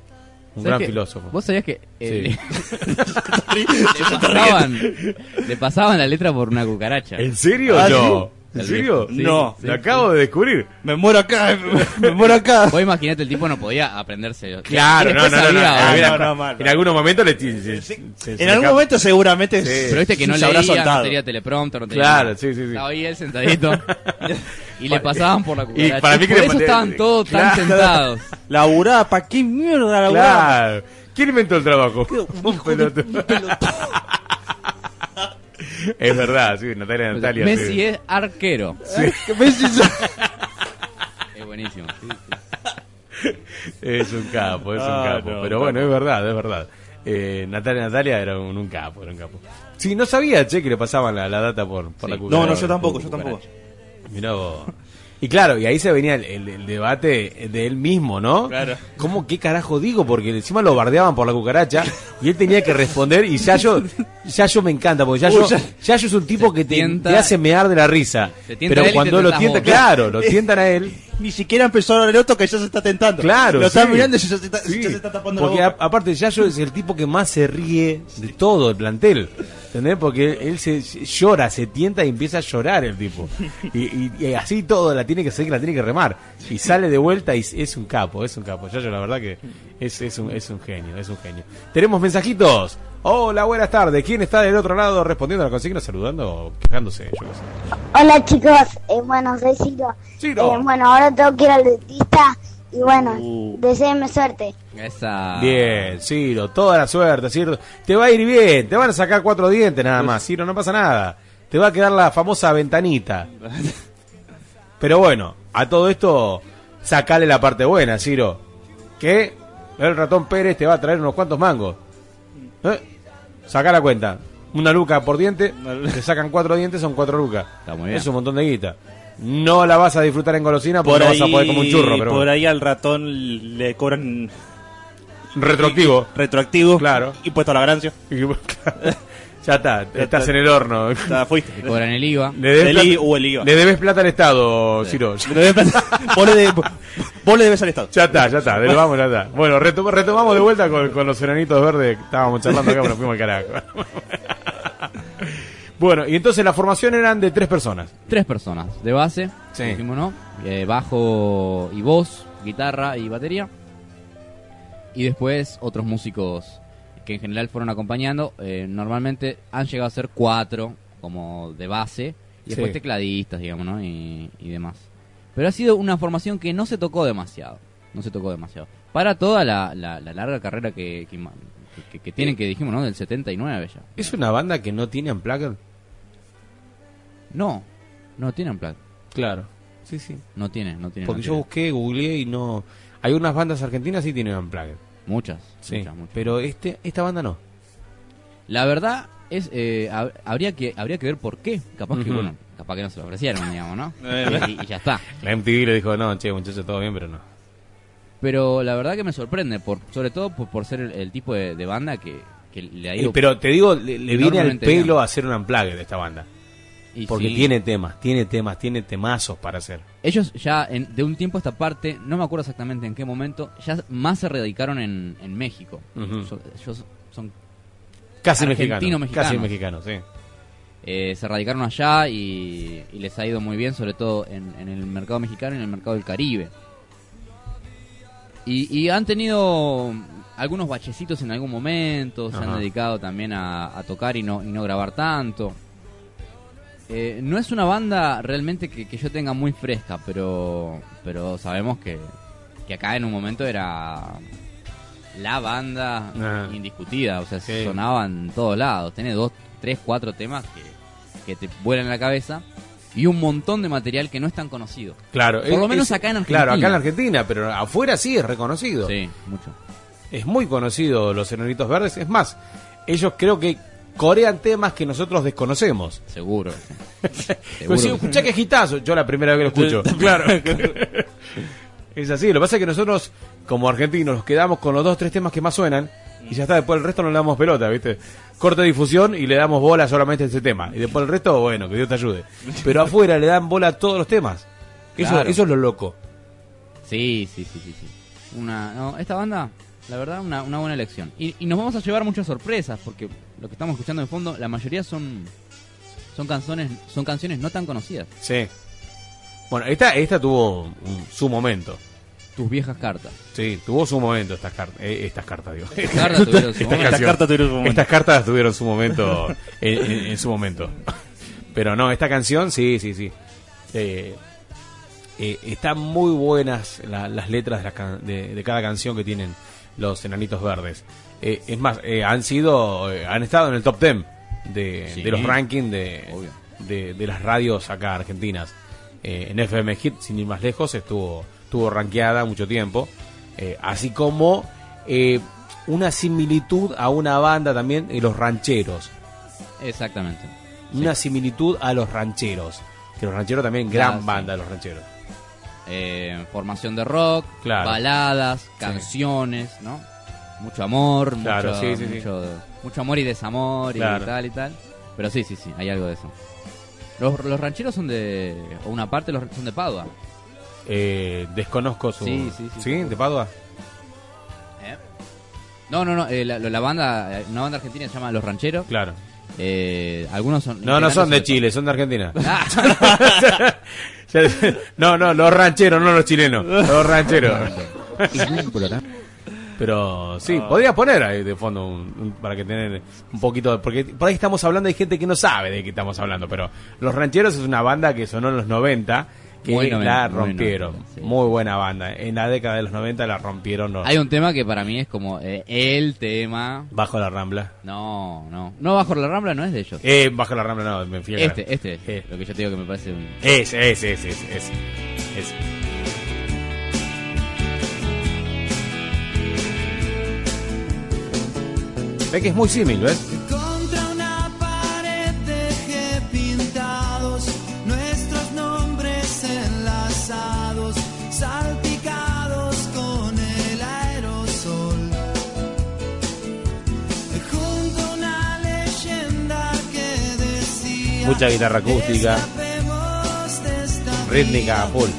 Un ¿Sabés gran que- filósofo. Vos sabías que eh, Sí. le, pasaban, le pasaban la letra por una cucaracha. ¿En serio? Ah, no. ¿En serio? Sí, No. sí, Lo sí. acabo de descubrir. Me muero acá, me muero acá. Vos imaginate, el tipo no podía aprenderse. Claro, Y no, no, no, no, sabía, no, no, no, En algún momento le En algún acaba- momento seguramente Sí. Pero viste que no se habrá leía, no soltado. tenía teleprompter, no tenía Claro, nada. sí, sí, sí. Estaba ahí él sentadito y le pasaban por la cucaracha. para mí que por eso estaban todos tan sentados. Laburada, ¿para qué mierda laburada? Claro. ¿Quién inventó el trabajo? Un pelotudo. Es verdad, sí, Natalia Natalia. Messi sí. es arquero. Messi es- Es buenísimo. sí, sí. Es un capo, es un Ah, capo. no, Pero capo. bueno, es verdad, es verdad. Eh, Natalia Natalia era un, un capo, era un capo. Sí, no sabía, che, que le pasaban la, la data por, por Sí. la cucaracha. No, no, yo tampoco, yo tampoco. Mirá vos. Y claro, y ahí se venía el, el- el debate de él mismo, ¿no? Claro. ¿Cómo, qué carajo digo? Porque encima lo bardeaban por la cucaracha y él tenía que responder y Yayo, Yayo me encanta, porque Yayo, Uy, Yayo es un tipo que te, tienta- te hace mear de la risa. Pero cuando lo tienta, vos. claro, lo tientan a él. Ni siquiera empezó el otro que ya se está tentando. Claro, Lo está sí. mirando y ya se está, Sí, ya se está tapando Porque la a- aparte Yayo es el tipo que más se ríe de todo el plantel. ¿Entendés? Porque él se llora, se tienta y empieza a llorar el tipo. Y, y- y así todo la tiene que seguir, la tiene que remar. Y sale de vuelta y es un capo, es un capo. Yayo la verdad que es, es, un, es un genio, es un genio. Tenemos mensajitos. Hola, buenas tardes. ¿Quién está del otro lado respondiendo a la consigna, saludando o quejándose? Yo sé. Hola chicos, eh, bueno, soy Ciro. Ciro. Eh, bueno, ahora tengo que ir al dentista y bueno, Uh. deseenme suerte. Esa. Bien, Ciro, toda la suerte, Ciro. Te va a ir bien, te van a sacar cuatro dientes nada más, Ciro, no pasa nada. Te va a quedar la famosa ventanita. Pero bueno, a todo esto, sacale la parte buena, Ciro. Que el ratón Pérez te va a traer unos cuantos mangos. ¿Eh? Sacá la cuenta. Una luca por diente, te sacan cuatro dientes, son cuatro lucas. muy bien. Es un montón de guita. No la vas a disfrutar en golosina porque Por no ahí, vas a poder comer un churro, pero por ahí al ratón le cobran retroactivo. retroactivo. Claro. Y puesto a la ganancia. Ya está, estás en el horno. Está, fuiste. Te cobran el IVA. Le debes, El plata, I- o el IVA. le debes plata al Estado, Ciro. Le debes plata- vos, le de- vos le debes al Estado. Ya está, ya está, del- vamos, ya está. Bueno, retom- retomamos de vuelta con, con los enanitos verdes estábamos charlando acá, pero nos fuimos al carajo. bueno, y entonces la formación eran de tres personas. Tres personas de base, Sí. dijimos, ¿no? Eh, bajo y voz, guitarra y batería. Y después otros músicos que en general fueron acompañando. Eh, normalmente han llegado a ser cuatro, como de base. Y después Sí. tecladistas, digamos, ¿no? Y, y demás. Pero ha sido una formación que no se tocó demasiado. No se tocó demasiado. Para toda la, la- la larga carrera que, que, ma- que- que tienen, que dijimos, ¿no? Del 79 ya. ¿Es una banda que no tiene unplugged? No, no tienen plan. Claro, sí, sí. No tiene, no tiene. Porque no yo busqué, googleé y no... Hay unas bandas argentinas sí tienen unplugged. Muchas, Sí, muchas, muchas. pero este, esta banda no. La verdad es, eh, hab- habría que habría que ver por qué. Capaz que, bueno, capaz que no se lo ofrecieron, digamos, ¿no? Eh. y, y ya está. La MTV le dijo, no, che, muchachos, todo bien, pero no. Pero la verdad que me sorprende, por sobre todo por, por ser el, el tipo de, de banda que, que le ha ido. Eh, pero te digo, le, le viene al pelo bien. hacer un unplugged de esta banda. Y Porque sí. tiene temas, tiene temas, tiene temazos para hacer. Ellos ya en- de un tiempo a esta parte, no me acuerdo exactamente en qué momento, ya más se radicaron en, en México. So- ellos son Casi mexicano. argentino-mexicanos. Casi mexicano, sí. Eh, se radicaron allá y, y les ha ido muy bien, sobre todo en, en el mercado mexicano y en el mercado del Caribe. Y, y han tenido algunos bachecitos en algún momento, se Ajá. han dedicado también a, a tocar y no, y no grabar tanto. Eh, no es una banda realmente que, que yo tenga muy fresca, pero, pero sabemos que, que acá en un momento era la banda indiscutida, o sea, Sí. sonaba en todos lados. Tiene dos, tres, cuatro temas que, que te vuelan en la cabeza y un montón de material que no es tan conocido. Claro. Por lo menos es- acá en Argentina. Claro, acá en Argentina, pero afuera sí es reconocido. Sí, mucho. Es muy conocido los Enanitos Verdes. Es más, ellos creo que corean temas que nosotros desconocemos. Seguro. Pero si escuchá que gitazo, yo la primera vez que lo escucho. claro. es así, lo que pasa es que nosotros, como argentinos, nos quedamos con los dos, tres temas que más suenan y ya está, después el resto no le damos pelota, ¿viste? Corta difusión y le damos bola solamente a ese tema. Y después el resto, bueno, que Dios te ayude. Pero afuera le dan bola a todos los temas. Eso, Claro. eso es lo loco. Sí, sí, sí, sí, sí. Una, no, esta banda, la verdad, una, una buena elección. Y, y nos vamos a llevar muchas sorpresas, porque lo que estamos escuchando de fondo, la mayoría son son canciones, son canciones no tan conocidas. Sí. Bueno, esta, esta tuvo un- su momento. Tus viejas cartas. Sí, tuvo su momento estas cartas. estas cartas, digo. Estas cartas tuvieron su momento. canción. Estas cartas tuvieron su momento. Estas cartas tuvieron su momento en, en- en su momento. Pero no, esta canción, sí, sí, sí. Eh, eh, están muy buenas la- las letras de, la can- de- de cada canción que tienen los Enanitos Verdes. Eh, es más, eh, han sido, eh, han estado en el top 10 de, Sí. de los rankings de, de, de las radios acá argentinas. Eh, en FM Hit, sin ir más lejos, estuvo, estuvo rankeada mucho tiempo. Así como eh, una similitud a una banda también, eh, los rancheros. Exactamente. Una similitud a los rancheros. Que los rancheros también, gran Ah, sí. banda los rancheros. Eh, formación de rock, Claro. baladas, canciones, ¿no? Mucho amor, Claro, mucho, sí, sí, sí. mucho, amor y desamor Claro. y tal y tal. Pero sí, sí, sí, hay algo de eso. Los, los rancheros son de. O una parte los, son de Padua. Eh, desconozco su. Sí, sí, sí. ¿De Padua? No, no, no. eh, la, la banda, eh, una banda argentina se llama Los Rancheros. Claro. Eh, algunos son. No, no son de Chile, son de Argentina. Ah. no, no, los rancheros, no los chilenos. Los rancheros. Pero sí, Ah. podría poner ahí de fondo un- un- para que tener un poquito de, porque por ahí estamos hablando de gente que no sabe de qué estamos hablando, pero Los Rancheros es una banda que sonó en los 90 que Muy la muy rompieron. Muy buena banda. En la década de los 90 la rompieron los Hay un tema que para mí es como eh, el tema. Bajo la Rambla. No, no. No, Bajo la Rambla no es de ellos. Eh, bajo la Rambla no, me fui Este, este. Eh. Lo que yo te digo que me parece un. Ese, ese, ese, ese, ese, ese. Ve que es muy símil, ¿ves? Contra una pared dejé pintados nuestros nombres enlazados, salpicados con el aerosol. Junto a una leyenda que decía: Mucha guitarra acústica, "Escapemos de esta rítmica a full.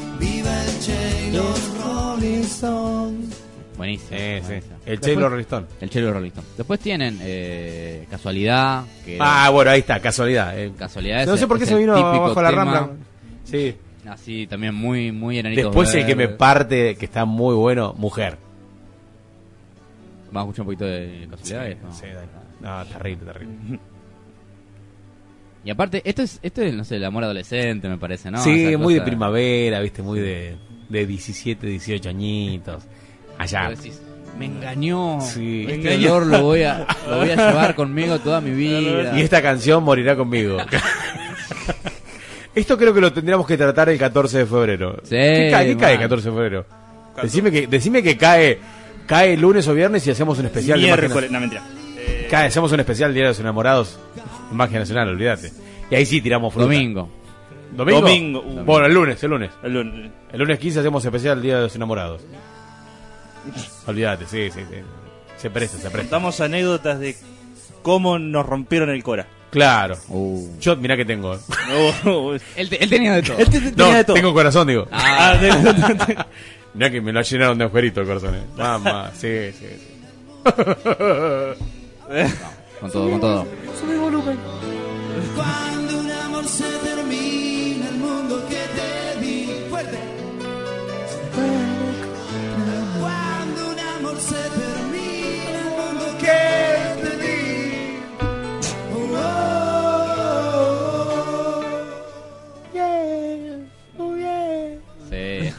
Viva el Che y los Rolling Stones". Buenísimo. Sí. El Chelo Rolling Stone. El Chelo Rolling Stone. Después tienen eh, Casualidad. Que Ah, bueno, ahí está, casualidad. eh. Casualidad No sé por qué se vino bajo la tema. Rambla. Sí. Así también muy, muy enanitos Después el que me parte, que está muy bueno, Mujer. Vamos a escuchar un poquito de Casualidad. Sí, después- sí. No, terrible, terrible. Y aparte, esto es, esto es, no sé, el amor adolescente, me parece, ¿no? sí, Esa muy de primavera, viste, muy de, de 17, 18 añitos. Allá. Decís, me engañó. Sí. Este Me engañó. olor lo voy, a, lo voy a llevar conmigo toda mi vida. Y esta canción morirá conmigo. Esto creo que lo tendríamos que tratar el 14 de febrero. Sí, ¿Qué cae, qué cae el man. 14 de febrero? Decime que, decime que cae, cae lunes o viernes y hacemos un especial de Miércoles, no mentira. Eh, Cae, hacemos un especial Día de los Enamorados en Magia Nacional, olvídate. Y ahí sí tiramos fruta. Domingo. ¿Domingo? Domingo, uh. Bueno, el lunes, el lunes. el lunes. El lunes 15 hacemos especial Día de los Enamorados. Olvídate, sí, sí, sí. Se presta, se presta. Contamos anécdotas de cómo nos rompieron el Cora. Claro. Uh. Yo, mirá que tengo. No, Él, te- él tenía de todo. Él te- te- tenía No, de todo. tengo corazón, digo. Ah, Ah, Mirá que me lo llenaron de agujeritos el corazón. eh. Mamá, sí, sí, sí. con todo, con todo. Cuando un amor se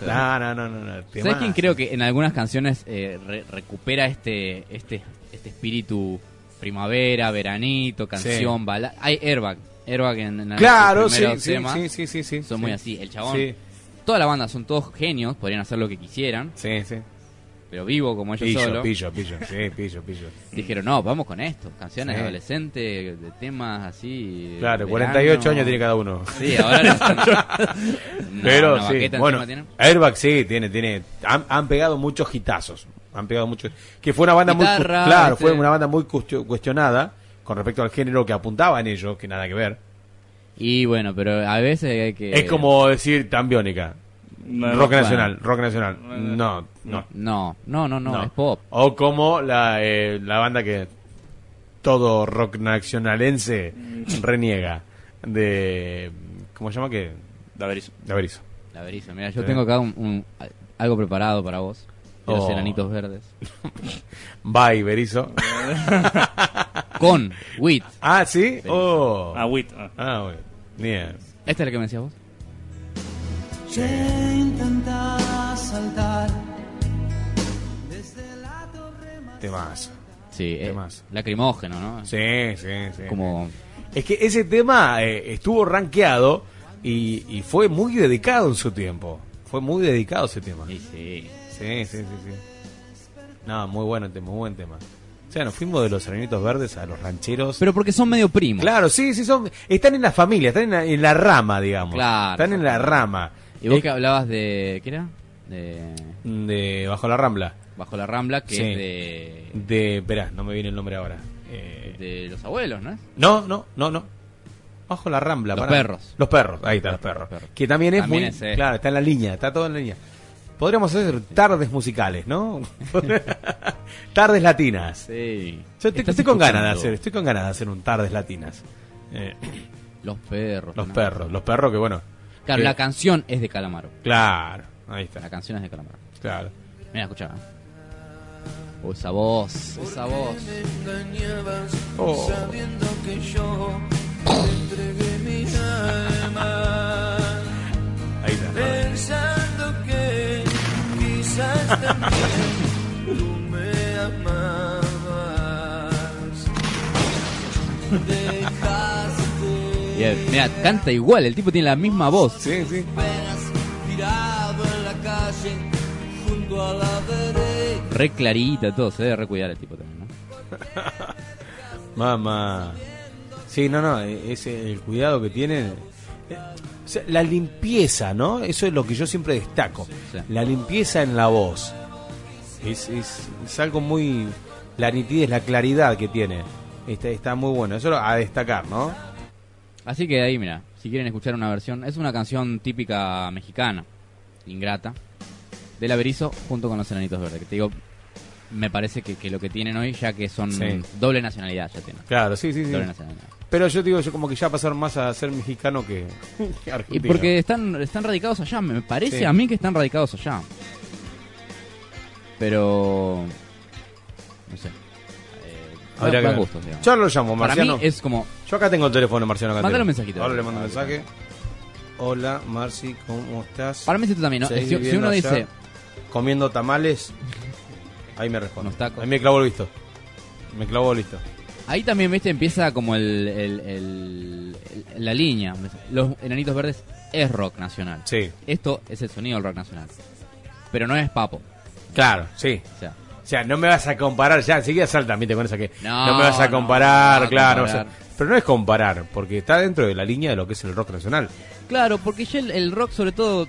No, no, no, no. ¿Sabes quién creo que en algunas canciones eh, re- recupera este, este, este espíritu primavera, veranito, canción, bala Hay Airbag. Airbag en, en Claro, sí, sí, temas sí, sí, sí, sí. Son sí. muy así. El chabón. Sí, Toda la banda son todos genios, podrían hacer lo que quisieran, sí, sí. Pero vivo como ellos Pillo, solos. pillo, pillo. Sí, pillo, pillo. Dijeron, no, vamos con esto. Canciones Sí. de adolescente, de temas así. Claro, verano. 48 años tiene cada uno. Sí, ahora no- Una- Pero una sí, bueno. Airbag sí, tiene, tiene, han, han pegado muchos hitazos, han pegado muchos, que fue una banda muy, Guitarra, claro, este- fue una banda muy cuestionada con respecto al género que apuntaban ellos, que nada que ver. Y bueno, pero a veces hay que. Es como decir tan biónica, No, rock nacional, rock nacional, no, no, No, no, no, no, no. es pop. O como la, eh, la banda que todo rock nacionalense reniega de, ¿cómo se llama que? Da Berizo. De Averizo. La brisa. Mira, yo Sí. tengo acá un, un- algo preparado para vos. De los Oh. enanitos verdes. Bye, Berizo. Con Wit. Ah, ¿sí? Oh. Ah, Wit. ah. Ah. Bien. ¿Esta es la que me decías vos? Che intenta saltar desde la torre más Temazo. Sí, eh, Temazo. lacrimógeno, ¿no? Sí, sí, sí. Como. Es que ese tema eh, estuvo rankeado y, y fue muy dedicado en su tiempo. Fue muy dedicado ese tema. Sí, sí. Sí, sí, sí, sí. No, muy bueno el tema, muy buen tema. O sea, nos fuimos de los Serenitos Verdes a los rancheros. Pero porque son medio primos. Claro, sí, sí, son, están en la familia, están en la, en la rama, digamos. Claro. Están en la rama. Y vos Eh, que hablabas de. ¿Qué era? De. De Bajo la Rambla. Bajo la Rambla, que Sí. es de. De, esperá, no me viene el nombre ahora. Eh, De los abuelos, ¿no? No, no, no, no. Bajo la Rambla. Los pará. perros. Los perros, ahí está, los perros. Que también es También muy... es, eh. Claro, está en la línea, está todo en la línea. Podríamos hacer tardes musicales, ¿no? tardes latinas. Sí. Yo estoy, estoy con ganas de hacer, estoy con ganas de hacer un tardes latinas. Eh, Los perros. los perros, los perros que bueno. Claro, que- la canción es de Calamaro. Claro, ahí está. La canción es de Calamaro. Claro. Mira, escucha. Oh, esa voz, esa voz. Oh. Sabiendo que yo te entregué mi alma. Ahí está. Pensando que quizás también tú me amabas. Dejaste Mira, canta igual, el tipo tiene la misma voz. Sí, sí. Re clarita, todo. Se debe recuidar el tipo también, ¿no? Mamá. Sí, no, no, es el cuidado que tienen. Eh, o sea, la limpieza, ¿no? Eso es lo que yo siempre destaco. Sí. La limpieza en la voz. Es, es, es algo muy... La nitidez, la claridad que tiene. Está, está muy bueno. Eso a destacar, ¿no? Así que ahí, mira, si quieren escuchar una versión, es una canción típica mexicana, ingrata, del Averizo junto con los Enanitos Verdes. Que te digo, me parece que, que lo que tienen hoy, ya que son Sí. doble nacionalidad, ya tienen. Claro, sí, sí, sí. Doble nacionalidad. Pero yo digo, yo como que ya pasaron más a ser mexicano que, que Y argentino. porque están, están radicados allá, me parece Sí. a mí que están radicados allá. Pero. No sé. Habría que dan ver. gustos, digamos. Yo lo llamo, Para Marciano. mí es como. Yo acá tengo el teléfono Marciano Cantero. Mándale un mensajito. Ahora le mando un mensaje. Hola, Marci, ¿cómo estás? Para mí es esto también, ¿no? ¿Seguís Si- viviendo uno allá? dice- Comiendo tamales, ahí me responde. Unos tacos. Ahí me clavó el visto. Me clavó el visto. Ahí también, viste, empieza como el, el- el- el- la línea. Los Enanitos Verdes es rock nacional. Sí. Esto es el sonido del rock nacional. Pero no es papo. Claro, sí. O sea, sea, no me vas a comparar, ya enseguida salta, viste, con esa que No, no, me vas a comparar, no, claro. comparar. pero no es comparar, porque está dentro de la línea de lo que es el rock nacional. Claro, porque ya el, el rock, sobre todo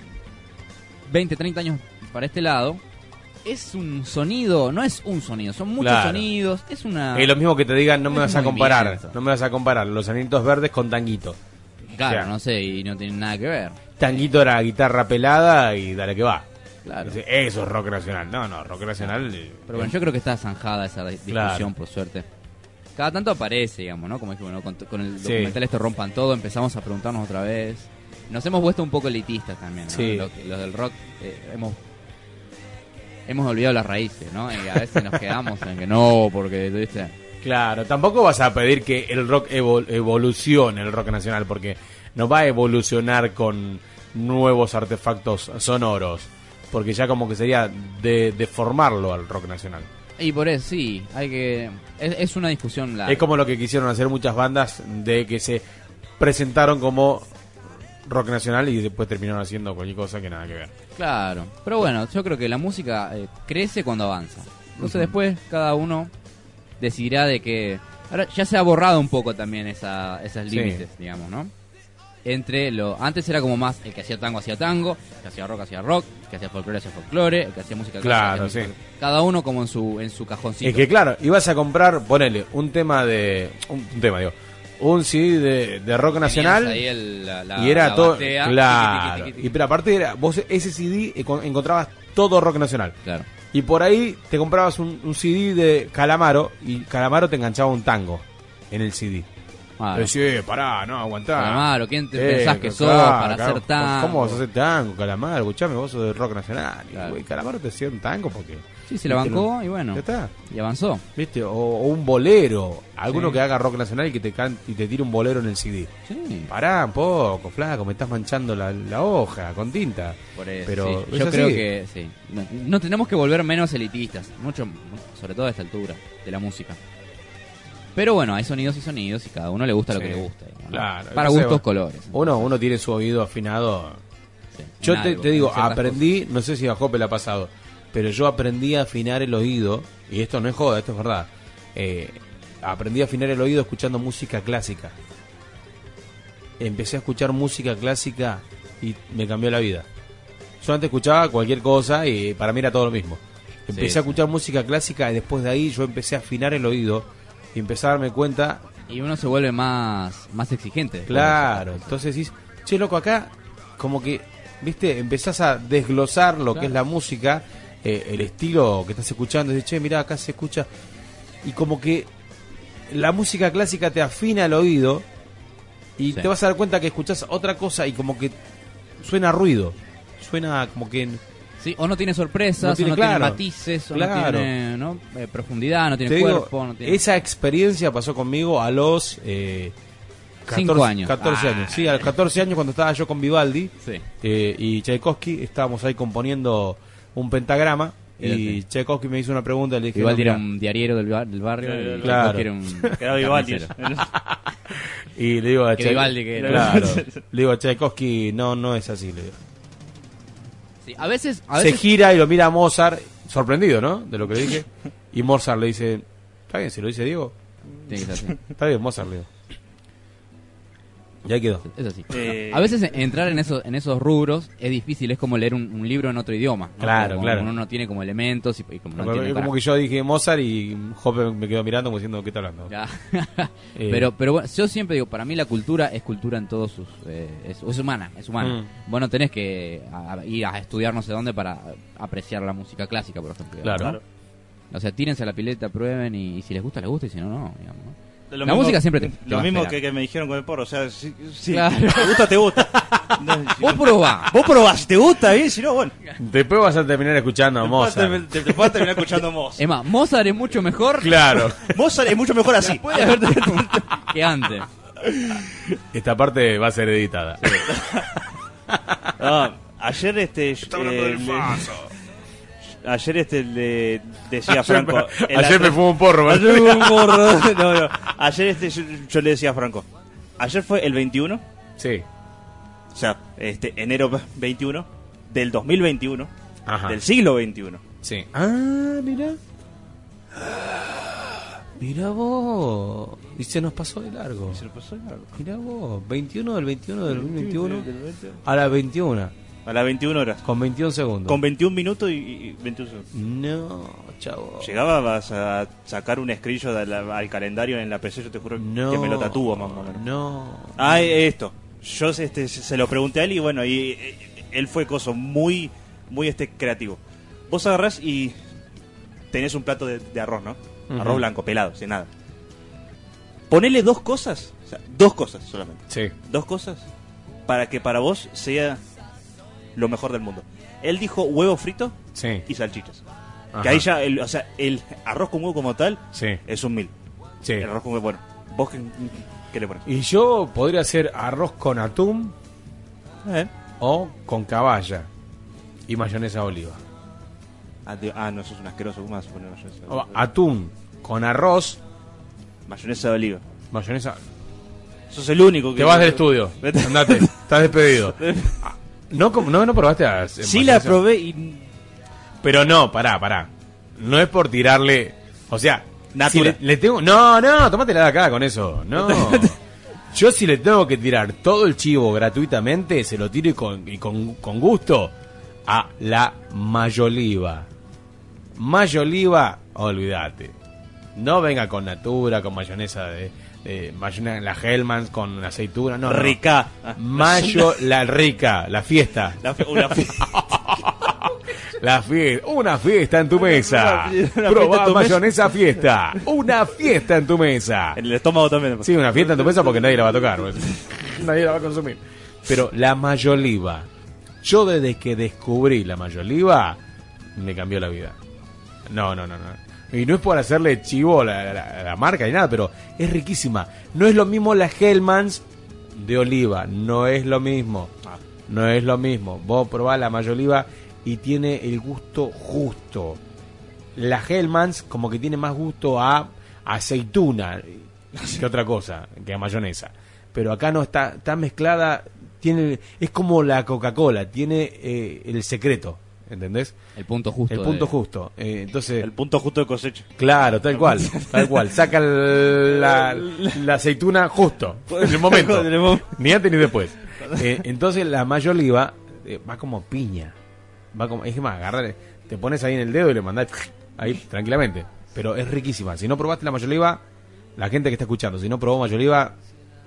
20, 30 años para este lado, es un sonido, no es un sonido, son muchos Claro. sonidos, es una... Es lo mismo que te digan, no me vas a comparar, no me vas a comparar los anitos verdes con tanguito. Claro, o sea, no sé, y no tienen nada que ver. Tanguito era guitarra pelada y dale que va. Claro. Dice, Eso es rock nacional. No, no, rock nacional. eh, Pero bueno, yo creo que está zanjada esa di- discusión, Claro. por suerte. Cada tanto aparece, digamos, ¿no? Como dije, bueno, con, con el Sí. documental este rompan todo, empezamos a preguntarnos otra vez. Nos hemos vuelto un poco elitistas también, ¿no? Sí. Los, los del rock eh, hemos hemos olvidado las raíces, ¿no? Y a veces nos quedamos en que no, porque, ¿viste? Claro, tampoco vas a pedir que el rock evol- evolucione, el rock nacional, porque no va a evolucionar con nuevos artefactos sonoros, porque ya como que sería de deformarlo al rock nacional. Y por eso, sí, hay que... Es, es una discusión larga. Es como lo que quisieron hacer muchas bandas de que se presentaron como rock nacional y después terminaron haciendo cualquier cosa que nada que ver. Claro, pero bueno, yo creo que la música eh, crece cuando avanza. Entonces después cada uno decidirá de que... Ahora ya se ha borrado un poco también esa, esos Sí. límites, digamos, ¿no? Entre lo... Antes era como más el que hacía tango hacía tango, el que hacía rock hacía rock, el que hacía folclore hacía folclore, el que hacía música Claro, hacía sí. música- Cada uno como en su, en su cajoncito. Es que claro, ibas a comprar, ponele, un tema de... Un, un tema, digo. Un CD de, de rock nacional ahí el- la- la- y era la todo... batea, claro. tiqui, tiqui, tiqui, tiqui. Y pero aparte era, vos ese CD encon- encontrabas todo rock nacional. Claro. Y por ahí te comprabas un, un CD de Calamaro y Calamaro te enganchaba un tango en el CD. Claro. Sí, eh, pará, no, aguantá. Calamaro, ¿quién te pensás que sos claro, para claro. hacer tango? ¿Cómo vas a hacer tango, Calamaro? Escuchame, vos sos de rock nacional. Y, güey, Calamaro te hacía un tango porque... Sí, se la bancó y bueno. Ya está. Y avanzó. ¿Viste? O, o un bolero. Alguno Sí. que haga rock nacional y que te can- y te tire un bolero en el CD. Sí. Pará un poco, flaco, me estás manchando la, la hoja con tinta. Por eso, Pero sí. yo así. creo que sí. No, no tenemos que volver menos elitistas, mucho, sobre todo a esta altura de la música. Pero bueno, hay sonidos y sonidos y cada uno le gusta lo que le gusta. digamos, ¿no? Claro. Para gustos, colores. Uno, uno tiene su oído afinado. Yo en te, algo, te digo, en ciertas aprendí, no sé si a Jope le ha pasado, pero yo aprendí a afinar el oído, y esto no es joda, esto es verdad. eh, aprendí a afinar el oído escuchando música clásica. Empecé a escuchar música clásica y me cambió la vida. Yo antes escuchaba cualquier cosa y para mí era todo lo mismo. Empecé Sí. a escuchar música clásica y después de ahí yo empecé a afinar el oído y empecé a darme cuenta Y uno se vuelve más, más exigente. Claro, entonces decís, che, loco, acá como que, viste, empezás a desglosar lo que es la música, eh, el estilo que estás escuchando, y dices, che, mirá, acá se escucha, y como que la música clásica te afina el oído y Sí. te vas a dar cuenta que escuchás otra cosa y como que suena ruido, suena como que... Sí, o no tiene sorpresas, No tiene- o no tiene claro, matices, o claro. no tiene ¿no? Eh, profundidad, no tiene Te digo, cuerpo. no tiene... Esa experiencia pasó conmigo a los... Eh, Cinco años. 14 Ah. años. Sí, a los 14 años cuando estaba yo con Vivaldi Sí. eh, y Tchaikovsky, estábamos ahí componiendo un pentagrama y. Tchaikovsky me hizo una pregunta le dije... Vivaldi era un diariero del, bar- del barrio. Claro. Tchaikovsky Era un Que era Vivaldi. Y le digo a Que Tchai- Vivaldi que era. Claro. le digo a Tchaikovsky, no, no es así. Le digo. Sí, a veces, a Se gira y lo mira a Mozart, sorprendido, ¿no? De lo que le dije. Y Mozart le dice, está bien, si lo dice Diego. Tiene que así. Está bien, Mozart, le digo. Y ahí quedó. Es así. Eh, A veces entrar en esos, en esos rubros es difícil, es como leer un, un libro en otro idioma. ¿no? Claro, Como claro. Uno no tiene como elementos y, y como no que yo dije Mozart y Jope me quedó mirando como diciendo, ¿qué está hablando? Ya. Eh, pero pero bueno, yo siempre digo, para mí la cultura es cultura en todos sus... eh, es, es humana, es humana. Mm. Vos no tenés que a- a ir a estudiar no sé dónde para apreciar la música clásica, por ejemplo. Claro. ¿no? O sea, tírense a la pileta, prueben y, y si les gusta, les gusta y si no, no. Digamos, ¿no? Lo la mismo- música siempre te, te Lo va a mismo que, que me dijeron con el porro. O sea, si, si Claro. te gusta, te gusta. No, si Vos no- probá. Vos probás. Si te gusta, bien. Si no, bueno. Después vas a terminar escuchando a Después Mozart. Te, te, te puedes terminar escuchando Mozart. Es más, Mozart es mucho mejor Claro. Mozart es mucho mejor así. Puede haber que antes. Esta parte va a ser editada. Ah, ayer este eh, le- ayer este le decía a Ayer Franco el ayer me fumó un porro, ayer ¿vale? me fumó un porro no, no. ayer este yo, yo le decía a Franco ayer fue el 21 Sí. o sea este enero 21 del 2021 Ajá. del siglo 21 Sí. Ah, mira. Mira vos. Y se nos pasó de largo. se lo pasó largo. Mira vos. 21 del 21 del 2021 a las 21. A las 21 horas Con 21 segundos. con 21 minutos y, y 21 segundos No, chavo. Llegabas a sacar un screenshot al, al calendario en la PC, yo te juro No. que me lo tatúo más o menos. No. Ah, esto. Yo este, se lo pregunté a él y bueno, y eh, él fue coso muy, muy este creativo. Vos agarrás y tenés un plato de, de arroz, ¿no? Arroz blanco, pelado, sin nada. Ponele dos cosas, o sea, dos cosas solamente. Sí. Dos cosas para que para vos sea lo mejor del mundo. Él dijo huevo frito Sí. y salchichas. Ajá. Que ahí ya, el, o sea, el arroz con huevo como tal Sí. es un mil. Sí. El arroz con huevo, bueno. ¿Vos qué, qué le pones? Y yo podría hacer arroz con atún Eh. o con caballa y mayonesa oliva. Ah, de- ah, no, eso es un asqueroso. ¿Cómo vas a poner mayonesa de O oliva? atún con arroz, Mayonesa de oliva. mayonesa. Sos el único que... Te vas del estudio. Andate. Estás despedido. ¿No, com- no, no probaste a Sí la probé y... Pero no, pará, pará. No es por tirarle. O sea, si le, le tengo. No, no, tómatela de acá con eso. No. Yo si le tengo que tirar todo el chivo gratuitamente, se lo tiro y con, y con, con gusto a la mayoliva. Mayoliva, olvídate. No venga con natura, con mayonesa de, de mayonesa, la Hellmann's con aceituna, no. no. Rica. Mayo, la rica, la fiesta. La fe- una fe- La fiesta, una fiesta en tu mesa. Fiesta Probá mayonesa fiesta. Una fiesta en tu mesa. En el estómago también. Sí, una fiesta en tu mesa porque nadie la va a tocar. pues. nadie la va a consumir. Pero la mayoliva. Yo desde que descubrí la mayoliva, me cambió la vida. No, no, no, no. Y no es por hacerle chivo a la, la- la marca ni nada, pero es riquísima. No es lo mismo la Hellmann's de oliva. No es lo mismo. No es lo mismo. Vos probás la mayoliva y tiene el gusto justo. La Hellmann's como que tiene más gusto a aceituna que otra cosa, que a mayonesa. Pero acá no está, está mezclada, tiene, es como la Coca-Cola, tiene eh, el secreto. ¿Entendés? El punto justo El punto de- justo. Eh, entonces, El punto justo de cosecha. Claro, tal cual, tal cual. Saca el- la, la aceituna justo, en el momento. Ni antes ni después. Eh, entonces la mayo oliva eh, va como piña. Va como, es más, agarrar, te pones ahí en el dedo y le mandás ahí tranquilamente. Pero es riquísima. Si no probaste la mayo oliva, la gente que está escuchando, si no probó mayo oliva,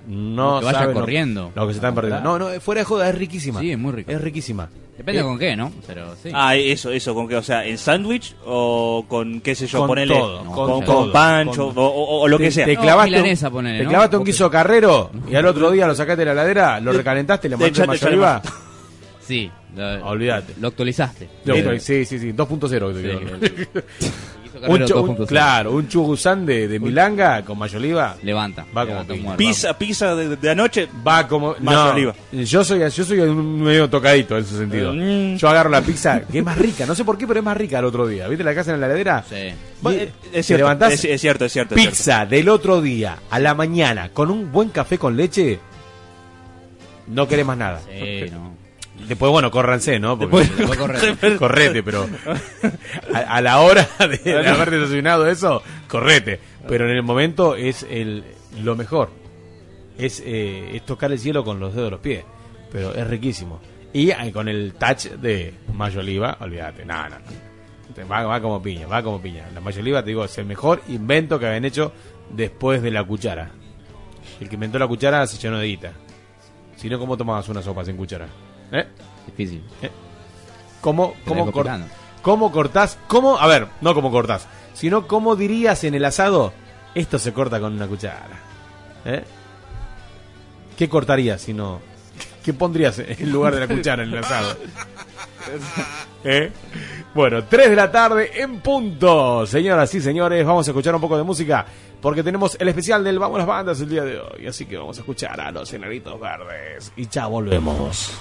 no Que vaya corriendo. Lo, que se están perdiendo. No, no, fuera de joda, es riquísima. Sí, es muy rico. Es riquísima. Depende Eh, con qué, ¿no? Pero sí. Ah, eso, eso, con qué, o sea, en sándwich o con, qué sé yo, Con ponele, todo, con, con con todo, pancho con- o, o- o lo te- que sea. Te No, clavaste, milanesa, un, ponele, te ¿no? clavaste un guiso carrero y al otro día lo sacaste de la ladera, lo recalentaste, le le mandaste echaste- mayo oliva. Sí. lo- Olvídate. Lo actualizaste. Lo- Sí, sí, sí, 2.0. te Sí, digo. Un, Carrero chu- un- 2.0. claro, un chugusán de, de milanga con mayo oliva Levanta. va como levanta un piña. muerto. Pizza, pizza de, de anoche, Va como Mayo no, oliva. Yo soy yo soy un medio tocadito en ese sentido. Mm. Yo agarro la pizza que es más rica, no sé por qué, pero es más rica el otro día. ¿Viste la casa en la heladera? Sí. Y es- cierto, levantás, es- es cierto, es cierto, es Pizza del otro día a la mañana con un buen café con leche. No querés más nada. Sí, no. Después, bueno, córranse, ¿no? Porque- Después correte. correte, pero a, a la hora de, de haber desayunado eso, correte. Pero en el momento es el lo mejor. Es, eh, es tocar el cielo con los dedos de los pies. Pero es riquísimo. Y eh, con el touch de mayo oliva, olvídate, no, no, no. Te- Va, va como piña, va como piña. La mayo oliva, te digo, es el mejor invento que habían hecho después de la cuchara. El que inventó la cuchara se llenó de guita. Si no, ¿cómo tomabas una sopa sin cuchara? ¿Eh? Difícil. ¿Cómo, Te cómo, cor- copilando. cómo cortás? ¿Cómo? A ver, no cómo cortás, sino cómo dirías en el asado, esto se corta con una cuchara. ¿Eh? ¿Qué cortarías si no? ¿Qué pondrías en lugar de la cuchara en el asado? ¿Eh? Bueno, 3 de la tarde en punto. Señoras y señores, vamos a escuchar un poco de música porque tenemos el especial del Vamos las Bandas el día de hoy. Así que vamos a escuchar a los enanitos verdes. Y ya volvemos.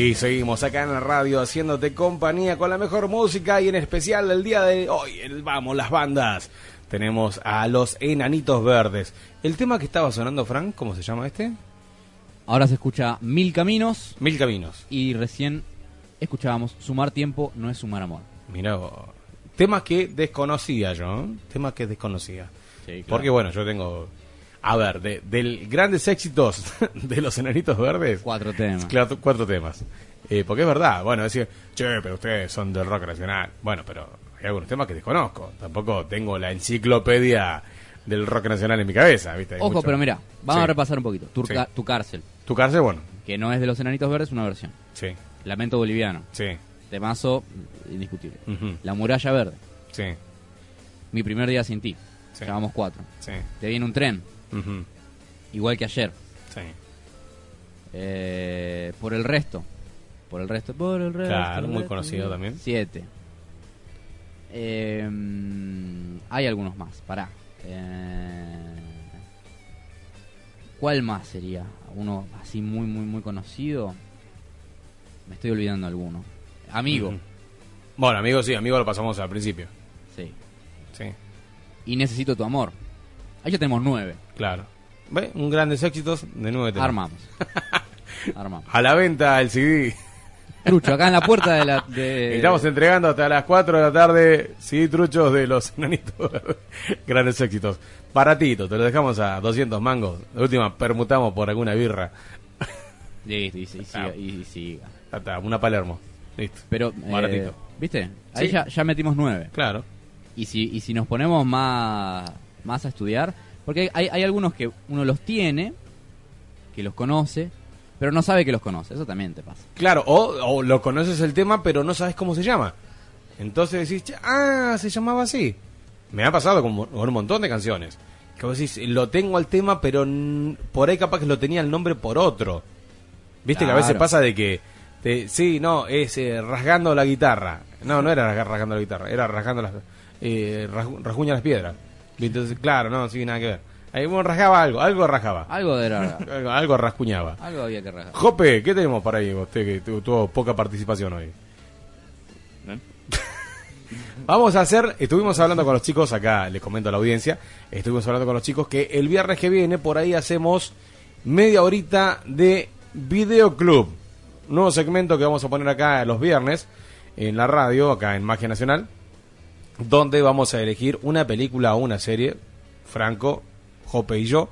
Y seguimos acá en la radio haciéndote compañía con la mejor música y en especial el día de hoy, el vamos, las bandas. Tenemos a los Enanitos Verdes. El tema que estaba sonando, Frank, ¿cómo se llama este? Ahora se escucha Mil Caminos. Mil Caminos. Y recién escuchábamos Sumar Tiempo no es sumar amor. Mira, temas que desconocía yo, ¿eh? temas que desconocía. Sí, claro. Porque bueno, yo tengo, a ver, de, del grandes éxitos de los Enanitos Verdes. Cuatro temas. Claro, cuatro temas. Eh, porque es verdad, bueno, decir, che, pero ustedes son del rock nacional. Bueno, pero hay algunos temas que desconozco. Tampoco tengo la enciclopedia del rock nacional en mi cabeza, ¿viste? Hay Ojo, mucho- pero mira, vamos Sí. a repasar un poquito. Tu, Sí. tu cárcel, Tu cárcel, bueno, que no es de los Enanitos Verdes, una versión. sí, Lamento Boliviano, sí, temazo indiscutible. La Muralla Verde, sí, Mi Primer Día Sin Ti. Sí. Llamamos cuatro. sí, Te viene un tren, igual que ayer. sí. Eh, por el resto. Por el resto. Por el resto. Claro, muy resto, conocido también. Siete. Eh, hay algunos más, pará. Eh, ¿Cuál más sería? Uno así muy, muy, muy conocido. Me estoy olvidando alguno. Amigo. Bueno, amigo, sí, amigo lo pasamos al principio. Sí. Sí, Y necesito tu amor. Ahí ya tenemos nueve. Claro. ¿Ve? Un grandes éxitos de nueve temas. Armamos. Armamos. A la venta el CD. Trucho, acá en la puerta de la. de- Estamos entregando hasta las 4 de la tarde CD truchos de los enanitos. grandes éxitos. Baratito, te lo dejamos a 200 mangos. De última, permutamos por alguna birra. Listo, y, y, y siga, Ah. y está, una Palermo. Listo. Pero, eh, Baratito. ¿viste? Ahí Sí. ya, ya metimos nueve. Claro. Y si, y si nos ponemos más, más a estudiar, porque hay, hay algunos que uno los tiene, que los conoce, pero no sabe que los conoce. Eso también te pasa. Claro, o, o lo conoces el tema, pero no sabes cómo se llama. Entonces decís, "Che, ah, se llamaba así. Me ha pasado con, con un montón de canciones. Que vos decís, lo tengo al tema, pero por ahí capaz que lo tenía el nombre por otro. Viste que a veces pasa de que, te- sí, no, es eh, rasgando la guitarra. No, no era rasga- rasgando la guitarra, era rasgando las, eh, ras- rasguña las piedras. Entonces, claro, no, sí, nada que ver. Ahí bueno, rasgaba algo, algo rasgaba. Algo era. Algo, algo rascuñaba. algo había que rajar. Jope, ¿qué tenemos para ahí usted que tu- tuvo poca participación hoy? ¿Eh? Vamos a hacer, estuvimos hablando con los chicos, acá les comento a la audiencia, estuvimos hablando con los chicos que el viernes que viene por ahí hacemos media horita de videoclub. Nuevo segmento que vamos a poner acá los viernes en la radio, acá en Magia Nacional, donde vamos a elegir una película o una serie, Franco, Jope y yo,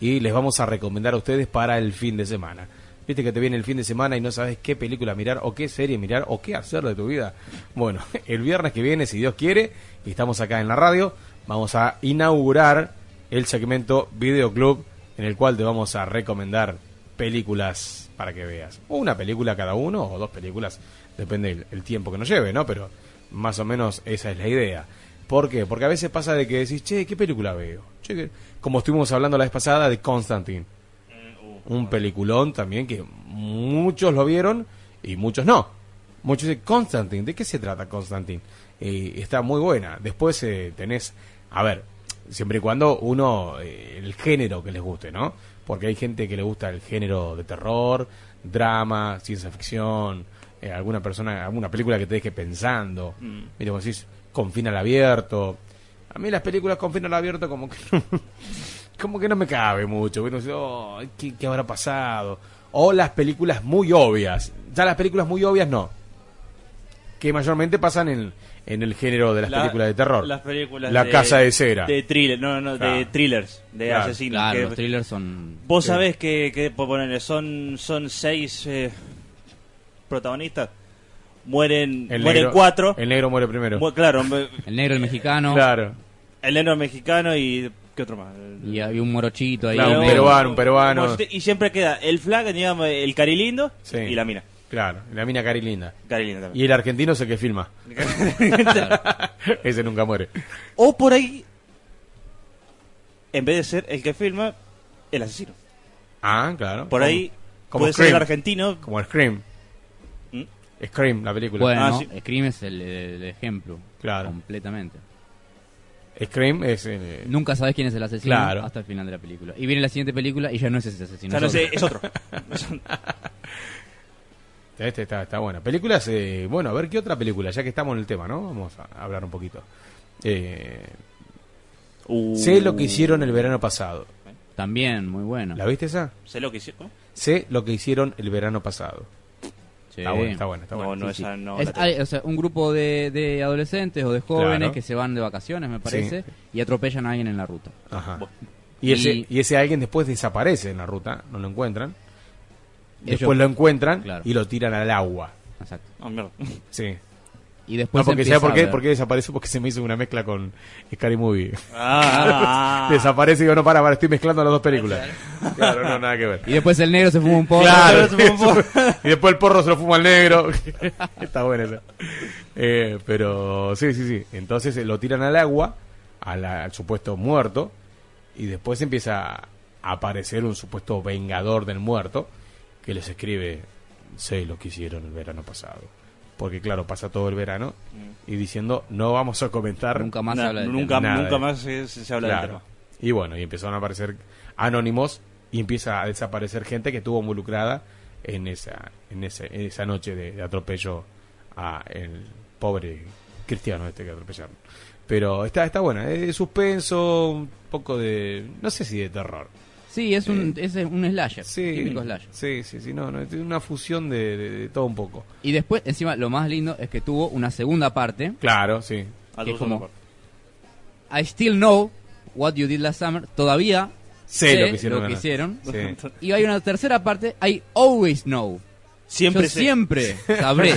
y les vamos a recomendar a ustedes para el fin de semana. Viste que te viene el fin de semana y no sabes qué película mirar o qué serie mirar o qué hacer de tu vida. Bueno, el viernes que viene, si Dios quiere, y estamos acá en la radio, vamos a inaugurar el segmento Videoclub en el cual te vamos a recomendar películas para que veas. O una película cada uno o dos películas, depende el, el tiempo que nos lleve, ¿no? Pero más o menos esa es la idea. ¿Por qué? Porque a veces pasa de que decís, che, ¿qué película veo? Che, ¿qué-?" Como estuvimos hablando la vez pasada de Constantine. Un peliculón también que muchos lo vieron y muchos no. Muchos dicen, Constantine, ¿de qué se trata Constantine? Y está muy buena. Después eh, tenés, a ver, siempre y cuando uno, eh, el género que les guste, ¿no? Porque hay gente que le gusta el género de terror, drama, ciencia ficción, eh, alguna persona, alguna película que te deje pensando. Mm. Mira, vos decís, con final abierto. A mí las películas con final abierto como que no, como que no me cabe mucho. "Oh, ¿qué, qué habrá pasado? O las películas muy obvias. Ya las películas muy obvias no. Que mayormente pasan en, en el género de las La- películas de terror. Las películas La de, casa de cera. De thriller, no, no, de Claro. thrillers, de Claro. asesinos. Claro, que- los thrillers son. Vos Sí. sabés que, que por ponerle, son, son seis eh, protagonistas. Mueren, El mueren negro- cuatro. El negro muere primero. Mu- claro, El negro, el mexicano. Claro. el negro mexicano y. ¿Qué otro más? Y había un morochito ahí. Claro, un peruano, un peruano. Y siempre queda el flag, digamos, el carilindo Sí. y la mina. Claro, la mina Cari Linda. Carilinda Y también. el argentino es el que filma. Ese nunca muere. o por ahí, en vez de ser el que filma, el asesino. Ah, claro. Por Como- ahí como puede ser el argentino. Como Scream. Scream, la película. Bueno, Ah, sí. Scream es el, el ejemplo. Claro. Completamente. Scream es... eh, Nunca sabes quién es el asesino Claro. hasta el final de la película. Y viene la siguiente película y ya no es ese asesino. O sea, no es sé, otro. es otro. Este está, está buena. Películas, eh, bueno, a ver qué otra película, ya que estamos en el tema, ¿no? Vamos a hablar un poquito. Eh, Uh. Sé lo que hicieron el verano pasado. También, muy bueno. ¿La viste esa? Sé lo que hicieron. Sé lo que hicieron el verano pasado. Sí. Está buena, está buena, está No, buena. no, Sí, esa sí. no. Es- la tengo. hay, o sea, un grupo de, de adolescentes o de jóvenes Claro. que se van de vacaciones, me parece, Sí. y atropellan a alguien en la ruta. Ajá. Y ese, Y- ese alguien después desaparece en la ruta, no lo encuentran. Ellos- Después lo encuentran Claro. y lo tiran al agua. Exacto. Ah, mierda. Sí. Y después No, porque empieza ¿sabe por qué? ¿Por qué desaparece? Porque se me hizo una mezcla con Scary Movie. Ah. desaparece y digo, no, para, para, estoy mezclando las dos películas. Claro, no, nada que ver. Y después el negro se fuma un poco. Claro, y después el porro se lo fuma al negro. Está buena esa. Eh, pero sí, sí, sí. Entonces eh, lo tiran al agua, a la- al supuesto muerto, y después empieza a aparecer un supuesto vengador del muerto que les escribe, sé lo que hicieron el verano pasado. Porque claro, pasa todo el verano y diciendo, no vamos a comentar Nunca más se habla del nunca, tema. nunca más se, se habla del Claro. tema. Y bueno, y empezaron a aparecer anónimos y empieza a desaparecer gente que estuvo involucrada en esa en, ese, en esa noche de, de atropello a el pobre cristiano este que atropellaron. Pero está está buena, es de suspenso, un poco de no sé si de terror. Sí, es un, es un slasher. Sí, Típico slasher. sí, sí, sí, no, no, es una fusión de, de- de todo un poco. Y después, encima, lo más lindo es que tuvo una segunda parte. Claro, sí. Que es como I still know what you did last summer. Todavía Sé lo que hicieron, lo que hicieron. Sí. Y hay una tercera parte, I always know. Siempre Yo sé. siempre sabré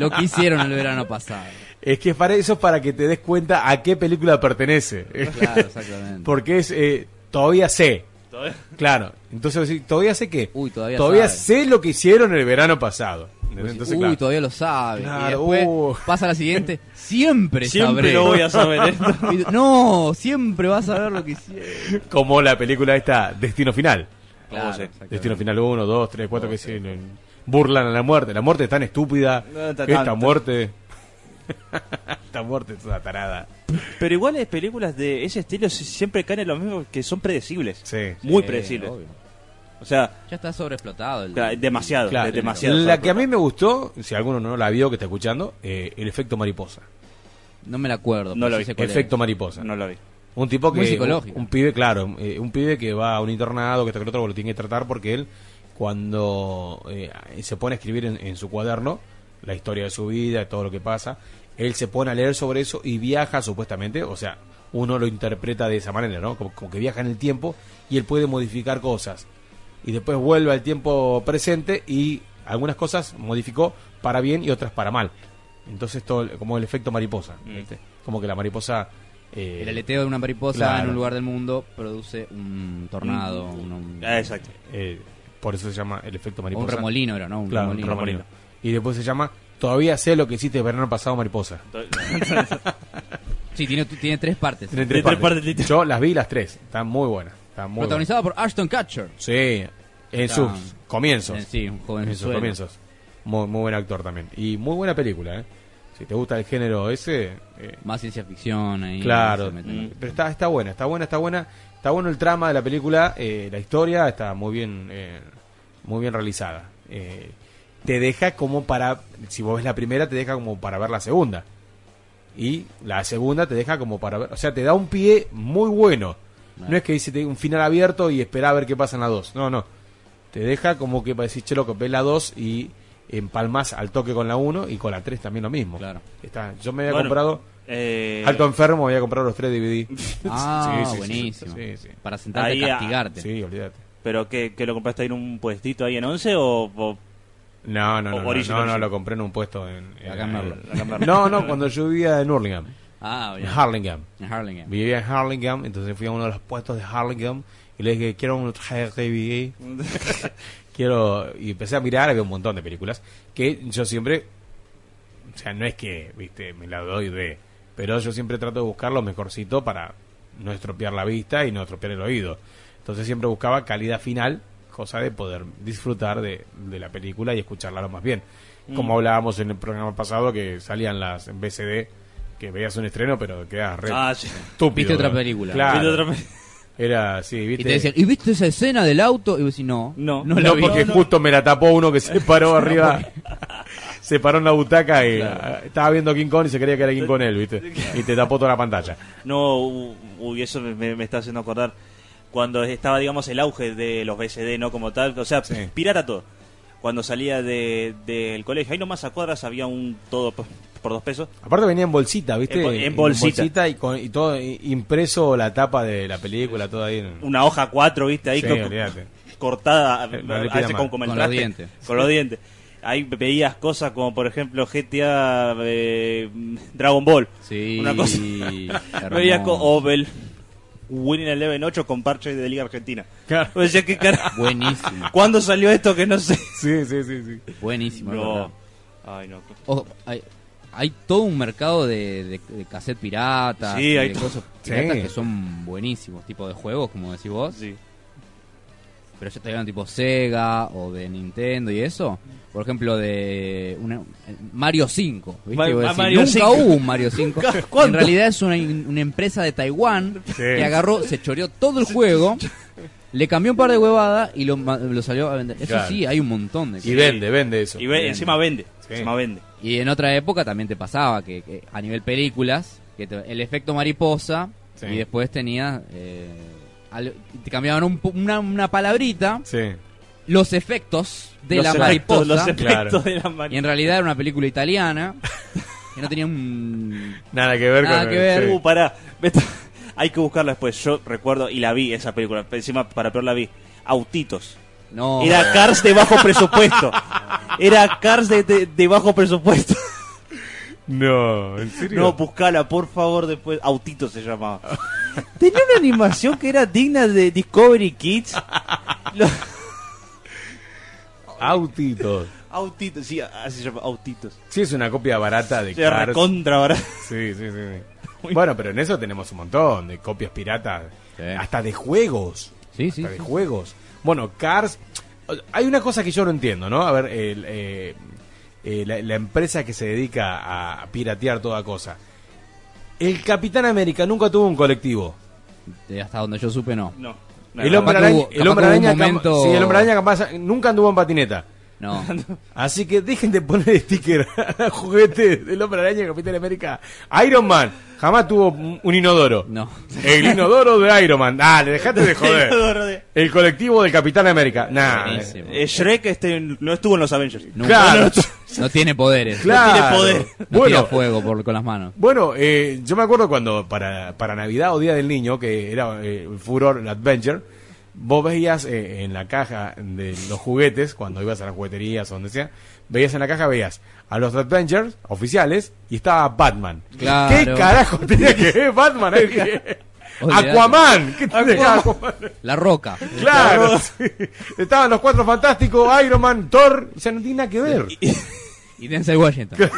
lo que hicieron el verano pasado. Es que para eso es para que te des cuenta a qué película pertenece. Claro, exactamente. Porque es eh, todavía sé. Todavía- Claro. Entonces todavía sé qué. Uy, todavía sabe. sé lo que hicieron el verano pasado. Uy, claro. todavía lo sabe. Claro, y después uh. pasa la siguiente. Siempre, Siempre sabré. lo voy a saber esto. Y- No, siempre vas a saber lo que hicieron. Como la película esta, Destino Final. Claro. Destino Final 1, 2, 3, 4, que se burlan a la muerte. La muerte es tan estúpida. No, Esta tanto. muerte. Esta muerte es una tarada. Pero igual las películas de ese estilo si- siempre caen en lo mismo que son predecibles. Sí. Muy Sí, predecibles. obvio. O sea, Ya está sobreexplotado. El... claro, demasiado, Claro. de- demasiado. La que a mí me gustó, si alguno no la vio que está escuchando, eh, el efecto mariposa. No me la acuerdo. No lo sí vi. sé cuál es. Efecto mariposa. No lo vi. Un tipo que. Muy psicológico. Un, un pibe, claro. eh, un pibe que va a un internado, que está con otro, que lo tiene que tratar porque él, cuando eh, se pone a escribir en, en su cuaderno la historia de su vida, todo lo que pasa, él se pone a leer sobre eso y viaja supuestamente, o sea, uno lo interpreta de esa manera, ¿no? Como, como que viaja en el tiempo y él puede modificar cosas. Y después vuelve al tiempo presente y algunas cosas modificó para bien y otras para mal. Entonces, todo como el efecto mariposa. ¿viste? Como que la mariposa. eh, El aleteo de una mariposa Claro. en un lugar del mundo produce un tornado. un, un- Ah, exacto. eh, por eso se llama el efecto mariposa. un remolino era, ¿no? Un Claro, un remolino. remolino. Y después se llama Todavía sé lo que hiciste el verano pasado, mariposa. Sí, tiene, tiene tres partes. Tiene tres tres partes. partes, Yo las vi las tres. Están muy buenas. Están muy Protagonizada por Ashton Kutcher. Sí, en Está- sus comienzos. Eh, Sí, un joven en sus comienzos. Muy, muy buen actor también. Y muy buena película, ¿eh? Si te gusta el género ese. eh, Más ciencia ficción ahí. Claro. Mm. pero está, está buena, está buena, está buena. Está bueno el trama de la película, eh, la historia está muy bien, eh, muy bien realizada. Eh, te deja como para, si vos ves la primera, te deja como para ver la segunda. Y la segunda te deja como para ver, o sea, te da un pie muy bueno. No es que dice un final abierto y espera a ver qué pasa en la 2. No, no. Te deja como que para decir, che, loco, ves la 2 y empalmas al toque con la 1 y con la 3 también lo mismo. Claro. Está, yo me había Bueno, comprado eh, Alto Enfermo, había comprado los 3 DVD. Ah, Sí, sí, buenísimo. sí, sí. Para sentarte Ahí, a castigarte. Sí, olvídate. ¿Pero qué, qué lo compraste ahí en un puestito ahí en 11 o...? o- No, no, no, no, original, no, lo compré en un puesto en... en- Acá en en. No, no, cuando yo vivía en Hurlingham, Ah, en bien. Harlingham. En Harlem. Vivía en Harlingham, entonces fui a uno de los puestos de Harlingham y le dije, quiero un DVD. quiero... Y empecé a mirar, había un montón de películas que yo siempre... O sea, no es que, viste, me la doy de... Pero yo siempre trato de buscar lo mejorcito para no estropear la vista y no estropear el oído. Entonces siempre buscaba calidad final, cosa de poder disfrutar de, de la película y escucharla lo más bien. Como Mm. hablábamos en el programa pasado que salían las en BCD, que veías un estreno pero quedas re Ah, sí. estúpido. Viste otra ¿no? película. Claro. Viste otra pe- Era, sí, viste. Y te decían, ¿y viste esa escena del auto? Y vos decís, no. No. no no, la vi. porque justo me la tapó uno que se paró arriba. se paró en la butaca y ah, estaba viendo King Kong y se creía que era King Kong él, ¿viste? Y te tapó toda la pantalla. No, uy, eso me, me- me está haciendo acordar cuando estaba, digamos, el auge de los BCD, ¿no? Como tal, o sea, pirata todo. Cuando salía de- del colegio, ahí nomás a cuadras había un todo por, por dos pesos. Aparte venía en bolsita, ¿viste? En bol- en bolsita. y, con, y todo impreso la tapa de la película, todo ahí. en- Una hoja 4, ¿viste? Ahí Sí, con- cortada, No a veces Con los dientes. Con los dientes. Ahí veías cosas como, por ejemplo, GTA eh, Dragon Ball. Sí, Una cosa. veías co- o el Winning Eleven 8 con parche de Liga Argentina. Claro. O sea, ¿qué Buenísimo. ¿Cuándo salió esto que no sé? Sí, sí, sí, sí. Buenísimo. No. verdad. Ay, no. Ojo, hay, hay todo un mercado de, de, de cassette piratas, Sí, hay de cosas piratas Sí. que son buenísimos, tipo de juegos, como decís vos. Sí. Pero yo te digo tipo Sega o de Nintendo y eso. Por ejemplo, de una- Mario 5. ¿viste? Ma- Vos ma- decís, Mario Nunca 5. hubo un Mario 5. ¿Cuándo? En realidad es una, una empresa de Taiwán que agarró, se choreó todo el juego, le cambió un par de huevadas y lo, salió a vender. Eso Claro. sí, hay un montón de Y cosas. vende, vende eso. Y ve- encima vende. Sí. Encima vende. Y en otra época también te pasaba que, que a nivel películas, que te- el efecto mariposa Sí. y después tenías... eh, al- te cambiaban un pu- una, una palabrita, Sí. los efectos de Los la efectos- mariposa. los efectos Claro. de la mariposa. Y en realidad era una película italiana que no tenía un... Nada que ver Nada con que ver. sí. Uh, pará. Vete- Hay que buscarla después. Yo recuerdo y la vi esa película. Encima, para peor la vi. Autitos. No. Era Cars de bajo presupuesto. Era Cars de, de- de bajo presupuesto. No, ¿en serio? No, buscala, por favor, después. Autitos se llamaba. Tenía una animación que era digna de Discovery Kids. Los- Autitos. Autitos, sí, así se llama, Autitos. Sí, es una copia barata de Cars. recontra barata. Sí, sí, sí. sí. Bueno, pero en eso tenemos un montón de copias piratas. Sí. Hasta de juegos. Sí, sí. Hasta de sí. juegos. Bueno, Cars. Hay una cosa que yo no entiendo, ¿no? A ver, el, eh, eh, la, la empresa que se dedica a piratear toda cosa. El Capitán América nunca tuvo un colectivo. Hasta donde yo supe, no. No. El hombre araña, hubo- el capaz hombre que hubo un araña, cam- momento- sí, el hombre araña capaz- nunca anduvo en patineta. No. Así que dejen de poner sticker a juguetes del hombre araña Capitán América. Iron Man jamás tuvo un inodoro. No. El inodoro de Iron Man. Dale, dejate de joder. Inodoro de- El colectivo del Capitán América. Nah. Eh, Shrek este, no estuvo en los Avengers. Nunca. Claro. No tiene poderes. Claro. tiene poder. No Bueno, tira fuego por, con las manos. Bueno, eh, yo me acuerdo cuando para, para Navidad o Día del Niño, que era eh, el Furor el Adventure, vos veías eh, en la caja de los juguetes, cuando ibas a las jugueterías o donde sea, veías en la caja, veías a los Adventures oficiales y estaba Batman. Claro. ¿Qué carajo tenía que ver Batman. Aquaman, ¿qué tiene que ver Aquaman? La roca. Claro, sí. estaban los cuatro fantásticos, Iron Man, Thor, o sea, no tiene nada que ver. Y Denzel Washington.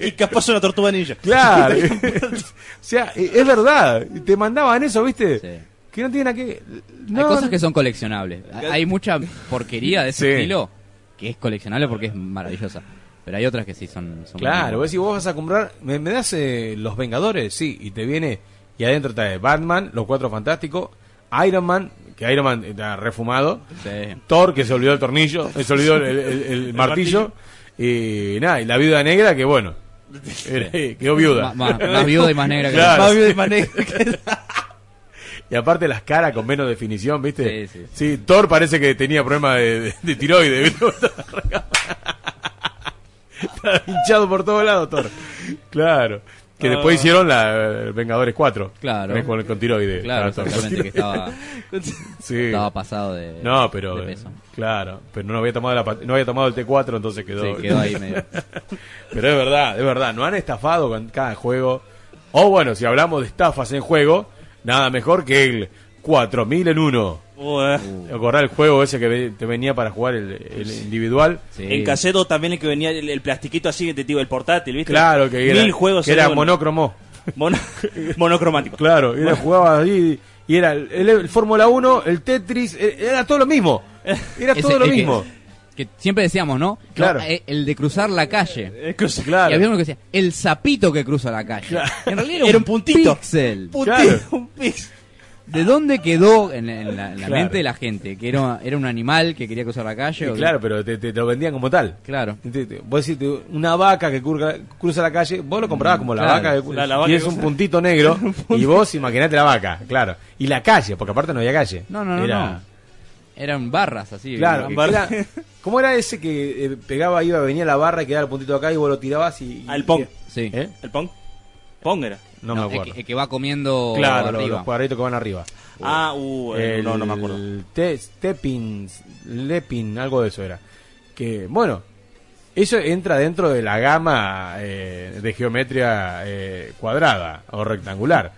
Y capaz una tortuga ninja. Claro. o sea, eh, es verdad. Te mandaban eso, ¿viste? Sí. Que no tiene nada que. Hay No, cosas que son coleccionables. Hay mucha porquería de ese Sí. estilo que es coleccionable porque es maravillosa. Pero hay otras que sí son. son Claro, vos si vos vas a comprar. ¿Me, me das eh, los Vengadores? Sí, y te viene. Y adentro trae Batman, los cuatro fantásticos, Iron Man, que Iron Man está refumado, Sí. Thor, que se olvidó el tornillo, eh, se olvidó el, el- el martillo, y nada, y la viuda negra, que bueno, era- quedó viuda. Más viuda y más negra que Claro. Más viuda y más negra. Y aparte las caras con menos definición, ¿viste? Sí, sí. Thor parece que tenía problemas de, de, de tiroides, hinchado por todos lados, Thor. Claro. Que después Ah. hicieron la eh, Vengadores 4. Claro. Con, con tiroides. Claro, exactamente, que estaba, Sí. estaba pasado de, No, pero. de peso. Claro, pero no había tomado la, no había tomado el T4, entonces quedó. Sí, quedó ahí medio. pero es verdad, es verdad. No han estafado con cada juego. O bueno, si hablamos de estafas en juego, nada mejor que el 4000 en 1. Ué. ¿Te acordás el juego ese que te venía para jugar el, el individual? Sí. En caseto también el que venía el, el plastiquito así que te digo, el portátil, ¿viste? Claro, que era, Mil juegos que era en uno. monócromo. Mono- monocromático. Claro, y era, jugaba ahí y era el, el- el Fórmula 1, el Tetris, eh, era todo lo mismo. Era Ese- todo lo que- mismo. Que, siempre decíamos, ¿no? Claro. No, eh, el de cruzar la calle. Eh, Claro. Y había uno que decía, el sapito que cruza la calle. En realidad era, Era un puntito. Pixel. Claro. un pix. ¿De dónde quedó en, en la, en la Claro. mente de la gente? Que era, era un animal que quería cruzar la calle. Sí, o- claro, pero te, te- te lo vendían como tal. Claro. Te- te- Vos decís, te- una vaca que cruza, cruza la calle, vos lo comprabas como la Claro. vaca que cruza. La- la vaca y que es un puntito negro, y vos imaginate la vaca, claro. Y la calle, porque aparte no había calle. No, no, no, Era- no. Eran barras así. Claro, era- ¿cómo era ese que eh, pegaba, iba, venía la barra y quedaba el puntito acá y vos lo tirabas y... Ah, el Pong. Sí. ¿Eh? ¿El Pong? Pong era. No, No, me el acuerdo. que, el que va comiendo Claro, los, arriba. los cuadraditos que van arriba. Ah, uh, eh, no, no me acuerdo. El te, Stepping, Lepin, algo de eso era. Que, bueno, eso entra dentro de la gama eh, de geometría eh, cuadrada o rectangular.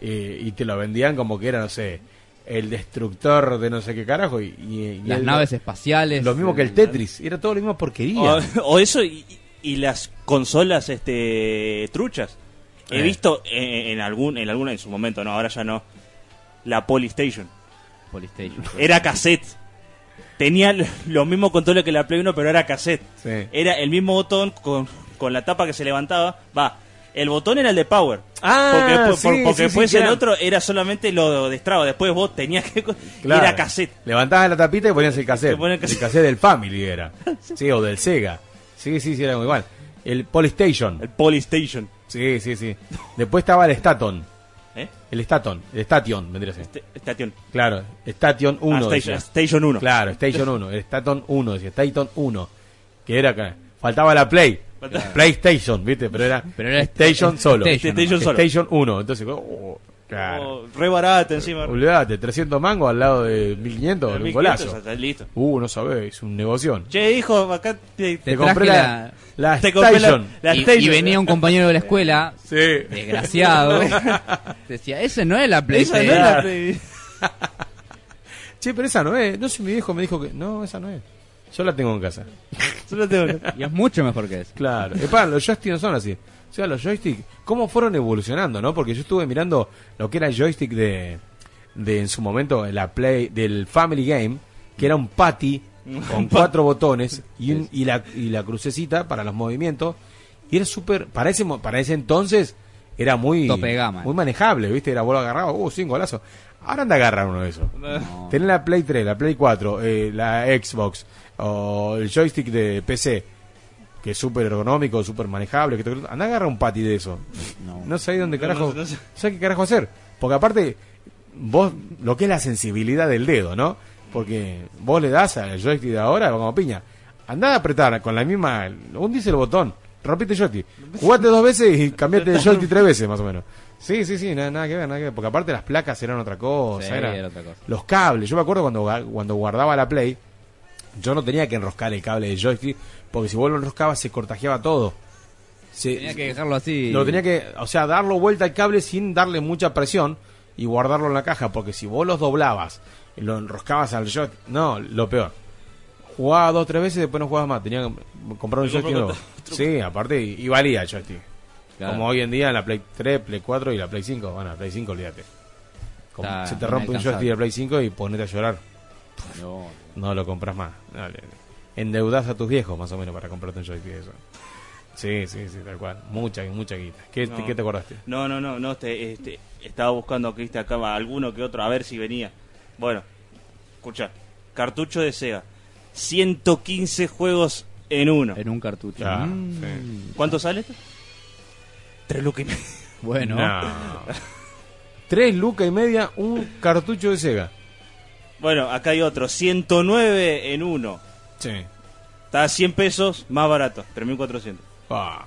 Eh, y te lo vendían como que era, no sé, el destructor de no sé qué carajo. Y, y- y Las el- naves espaciales. Lo mismo que el Tetris. Era todo la misma porquería. O, o eso y, y las consolas este truchas. He Eh. visto en, en algún en alguna en su momento, no, ahora ya no. La Polystation. Polystation. Era cassette. Tenía l- los mismos controles que la Play 1, pero era cassette. Sí. Era el mismo botón con, con la tapa que se levantaba. Va, el botón era el de Power. Ah, porque después, sí, por- porque sí, después el otro era solamente lo de Strava. Después vos tenías que... Claro. Era cassette. Levantabas la tapita y ponías el cassette. Te ponen el cassette del Family era. Sí, o del Sega. Sí, sí, sí, era muy igual. El Polystation. El Polystation. Sí, sí, sí. Después estaba el Staton. ¿Eh? El Staton. El Station, vendría a ser. Este- Station. Claro, Station 1. Ah, Station-. Station 1. Claro, Station 1. El Staton 1, decía. Station 1. Que era. Faltaba la Play. PlayStation, ¿viste? Pero era, Pero era Station solo. Station Station solo. Station 1. Entonces, oh, claro. Oh, re barato encima. Olvídate, 300 mangos al lado de 1500, un 1500, golazo. está listo. Uh, no sabés, un negocio. Che, hijo, acá te, Te, Te compré traje la, la, te compré la, Station. la y, Station. y venía un compañero de la escuela, Sí. desgraciado, decía, ese no es la Esa no PlayStation. es la Play. Che, pero esa no es. No sé, mi viejo me dijo que. No, esa no es. Yo la tengo en casa. Solo tengo- Y es mucho mejor que eso. Claro. Epa, los joysticks no son así. O sea, los joysticks, ¿cómo fueron evolucionando, no? Porque yo estuve mirando lo que era el joystick de, de en su momento, la Play, del Family Game, que era un patty con cuatro botones y, un- y, la, y la crucecita para los movimientos. Y era súper, para ese, mo- para ese entonces, era muy, muy manejable, ¿viste? Era vos lo agarrabas, uh, sin golazo. Ahora anda a agarrar uno de esos. No. Tenés la Play 3, la Play 4, eh, la Xbox o el joystick de PC, que es súper ergonómico, súper manejable. Que te- Anda a agarrar un pati de eso. No. No sé dónde No, carajo. no, no sé. qué carajo hacer. Porque aparte, vos, lo que es la sensibilidad del dedo, ¿no? Porque vos le das al joystick de ahora como piña. Andá a apretar con la misma. Hundís el botón, rompiste el joystick. Jugate dos veces y cambiate el joystick tres veces, más o menos. Sí, sí, sí, nada, nada que ver, nada que ver. Porque aparte las placas eran otra cosa. Sí, era- era otra cosa. Los cables. Yo me acuerdo cuando, cuando guardaba la Play, yo no tenía que enroscar el cable del joystick. Porque si vos lo enroscabas se cortajeaba todo. Se- Tenía que dejarlo así. lo tenía que, o sea, darlo vuelta al cable sin darle mucha presión y guardarlo en la caja, porque si vos los doblabas y lo enroscabas al joystick, no, lo peor. Jugaba dos tres veces y después no jugabas más, tenía que comprar un joystick nuevo. Sí, aparte y, y valía el joystick. Claro. Como hoy en día en la Play 3, Play 4 y la Play 5, bueno, la Play 5 olvídate. Como Está se te rompe un joystick de Play 5 y ponete a llorar, No. no lo compras más. Dale. Endeudás a tus viejos más o menos para comprarte un joystick de eso. Sí, sí, sí, tal cual. Mucha, mucha guita. ¿Qué, No. ¿qué te acordaste? No, no, no, no, este, este, estaba buscando que viste acá alguno que otro, a ver si venía. Bueno, escucha, cartucho de Sega, 115 juegos en uno. En un cartucho. Ah, Mm. sí. ¿Cuánto sale esto? Tres lucas y medio. Bueno. No. Tres lucas y media, un cartucho de Sega. Bueno, acá hay otro, 109 en uno. Sí. Está a 100 pesos, más barato, 3.400. Ah.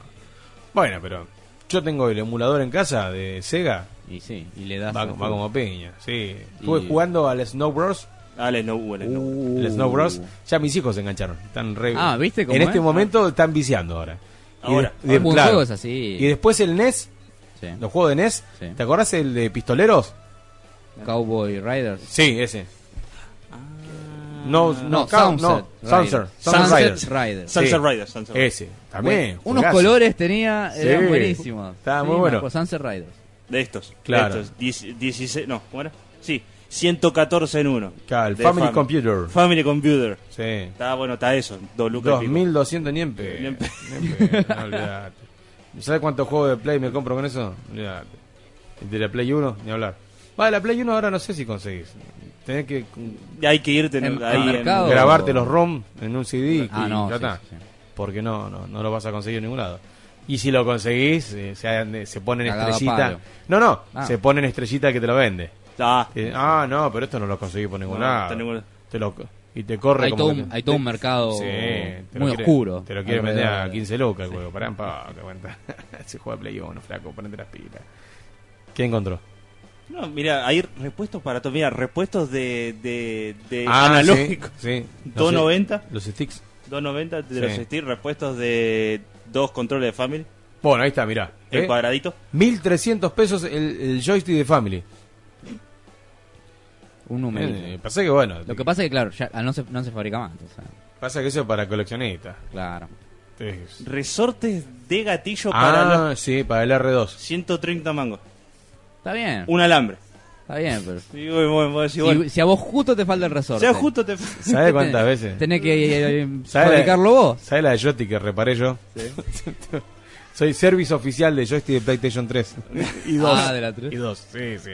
Bueno, pero yo tengo el emulador en casa de Sega. Y sí, y le das. Va, como piña, sí. Estuve Y- jugando al Snow Bros. Ah, el Snow, el Snow. Uh. El Snow Bros. Ya mis hijos se engancharon. Están re... Ah, ¿viste cómo En este es? momento están viciando ahora. Y Ahora. de- Un buen claro. juego es así. Y después el NES, Sí. los juegos de NES. Sí. ¿Te acordás el de pistoleros? Cowboy Riders. Sí, ese. No, no, No, Cow- Sunset no, Sunset, Riders. Sunset Sunset Riders. Riders. Sunset Sí. Riders, Sunset Riders. Ese, también. Bueno, unos colores tenía, eran Sí. buenísimos. Estaba Sí, muy bueno. acuerdo, Sunset Riders. De estos. Claro. De estos. Dieci- 16, no, ¿cómo era? Sí, 114 en uno. Claro, el Family Fam- Computer. Family Computer. Sí. Está bueno, está eso. Dos lucas y pico. 2200 ni en pe- Ni en pe- ni en pe- no, olvidate. ¿Sabes cuántos juegos de Play me compro con eso? Olvidate. El de la Play 1, ni hablar. Va, la Play 1 ahora no sé si conseguís. Tenés que Y hay que irte en- ahí en- mercado. grabarte los ROM en un CD Ah, y no, ya sí, está. sí, sí. Porque no, no, no lo vas a conseguir en ningún lado. Y si lo conseguís, eh, se, se ponen Cagado estrellita. palo. No, no, Ah. se ponen estrellita que te lo vende. Ah, Eh, ah, no, pero esto no lo conseguí por ningún No, lado. ningún- Te lo, y te corre Hay como todo un- te- hay todo un mercado Sí, muy quiere- oscuro Te lo quieren vender a alrededor. 15 lucas el juego. Pará paz, que cuenta. Se juega Play 1, flaco, ponete las pilas. ¿Qué encontró? No, mira, hay repuestos para todo. Mira, repuestos de, de, de Ah, analógicos. sí, sí. 290. Los sticks. 290 de Sí. los sticks, repuestos de dos controles de Family. Bueno, ahí está, mirá. El ¿Eh? cuadradito. 1300 pesos el, el joystick de Family. Un número. Eh, pasa que bueno. Lo que pasa es que, claro, ya ah, no se, no se fabrica más. o sea, Pasa que eso es para coleccionistas. claro. Es- Resortes de gatillo para Ah, los sí, para el R2. 130 mangos. Está bien. Un alambre. Está bien, pero. Vos decís, Si, si a vos justo te falta el resorte. sea justo te... ¿Sabes cuántas veces? Tenés que eh, ¿Sabes fabricarlo vos. ¿Sabes la de joystick que reparé yo? Soy service oficial de joystick de PlayStation 3. y dos. Ah, de la 3. Y dos, sí, sí.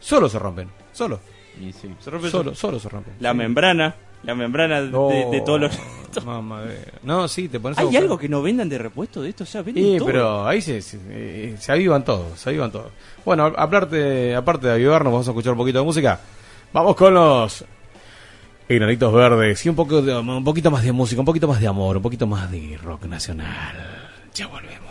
Solo se rompen, solo. Y sí. Se rompe Solo, todo. solo se rompen. La membrana. La membrana de, No, de todos los... mamadera. No, sí, te pones a ¿Hay algo que no vendan de repuesto de esto? O sea, venden Sí, todo. pero ahí se, se, eh, se avivan todos, se avivan todos. Bueno, aparte, aparte de avivarnos, vamos a escuchar un poquito de música. Vamos con los Enanitos Verdes y un, poco de- un poquito más de música, un poquito más de amor, un poquito más de rock nacional. Ya volvemos.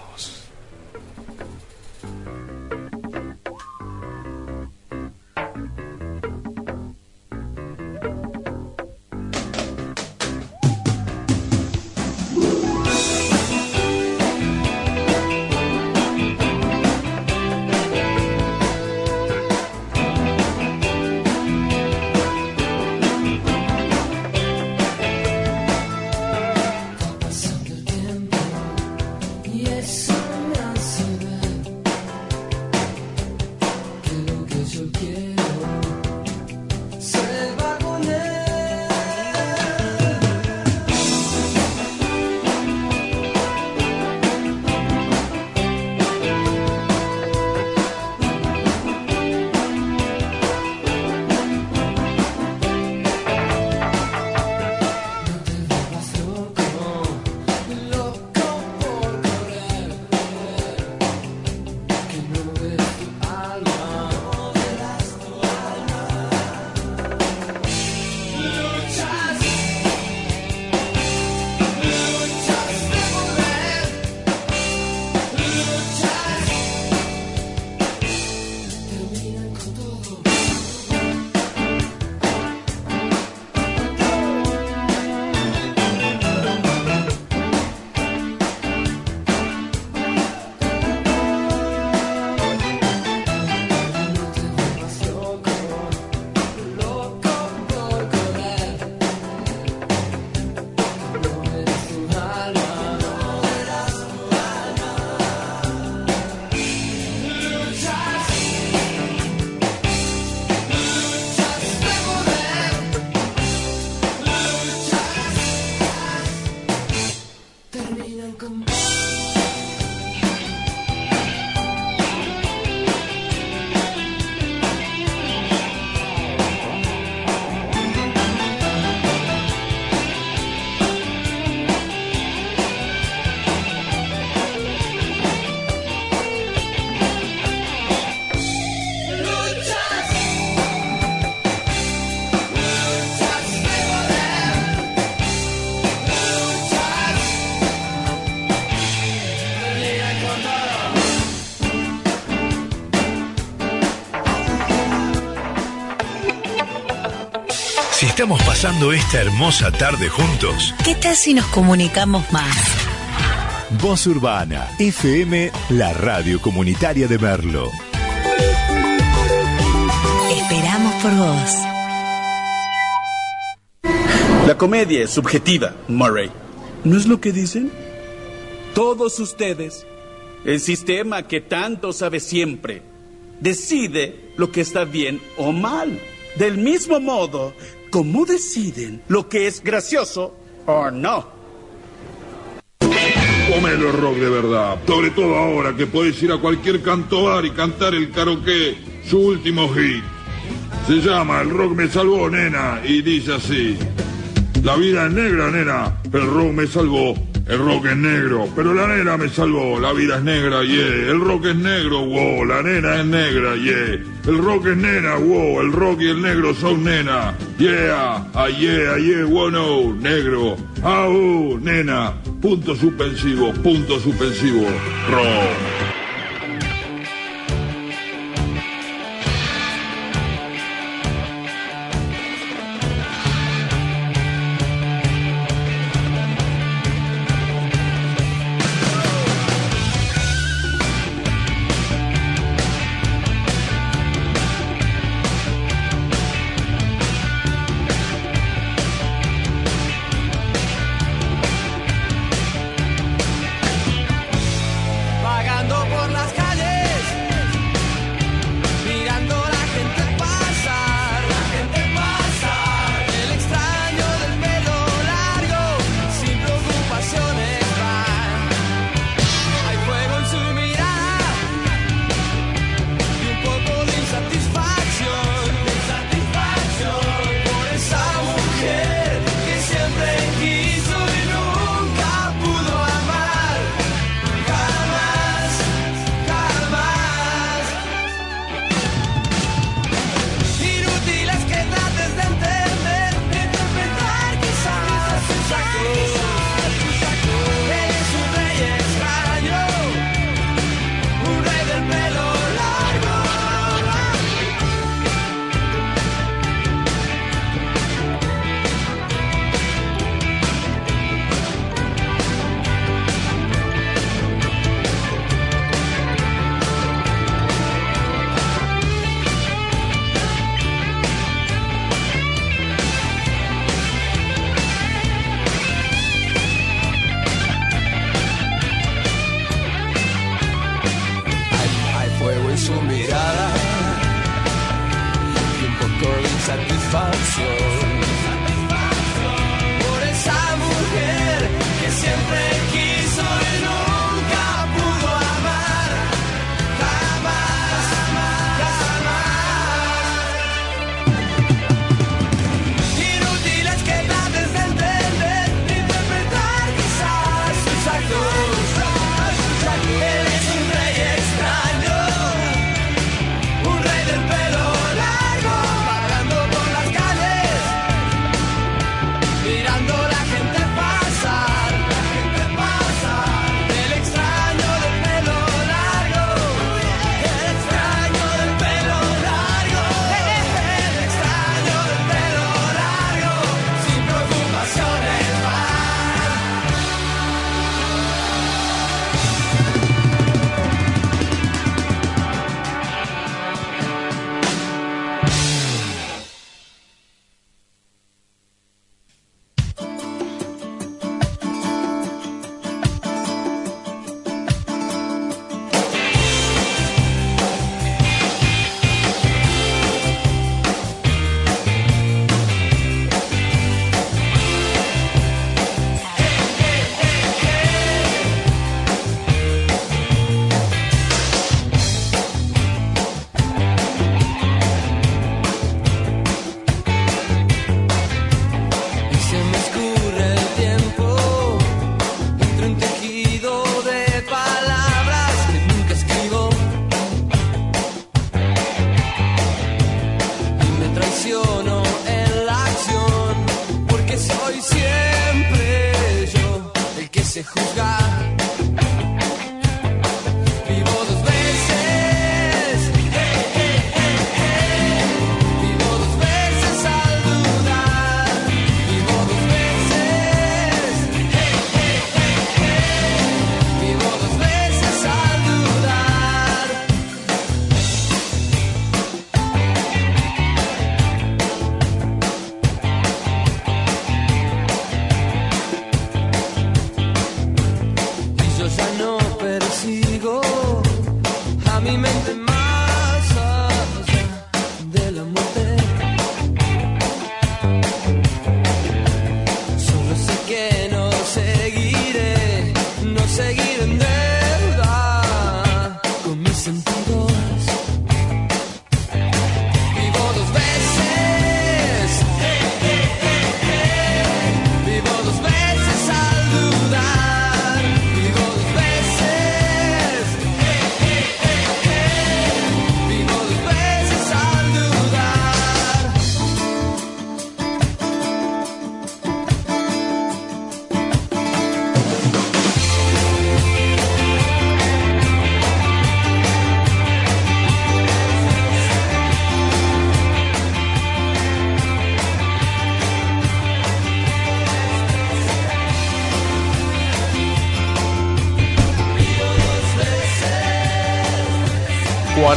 Estamos pasando esta hermosa tarde juntos, ¿Qué tal si nos comunicamos más? Voz Urbana, FM, la radio comunitaria de Merlo. Esperamos por vos. La comedia es subjetiva, Murray. ¿No es lo que dicen? Todos ustedes, el sistema que tanto sabe siempre, decide lo que está bien o mal. Del mismo modo, cómo deciden lo que es gracioso o no. Comelo rock de verdad, sobre todo ahora que puedes ir a cualquier canto bar y cantar el karaoke, su último hit. Se llama El rock me salvó, nena, y dice así. La vida es negra, nena, pero el rock me salvó el rock es negro, pero la nena me salvó, la vida es negra, yeah. El rock es negro, wow, la nena es negra, yeah. El rock es nena, wow, el rock y el negro son nena, yeah, ah, yeah, ah, yeah, wow, no, negro, ah, uh, nena, punto suspensivo, punto suspensivo, rock.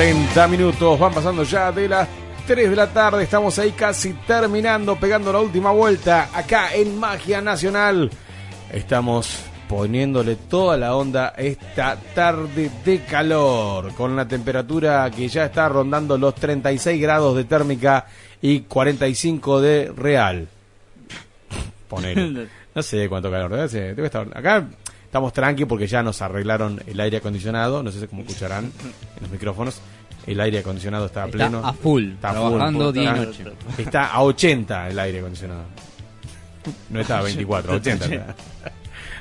40 minutos, van pasando ya de las 3 de la tarde, estamos ahí casi terminando, pegando la última vuelta acá en Magia Nacional. Estamos poniéndole toda la onda esta tarde de calor, con la temperatura que ya está rondando los 36 grados de térmica y 45 de real. Ponele. No sé cuánto calor, debe, ser- debe estar. Acá estamos tranqui porque ya nos arreglaron el aire acondicionado, no sé cómo escucharán en los micrófonos. El aire acondicionado está Está pleno. a full, Está a trabajando full, día y está- noche. Está a 80 el aire acondicionado. No está a 24, a 80. está.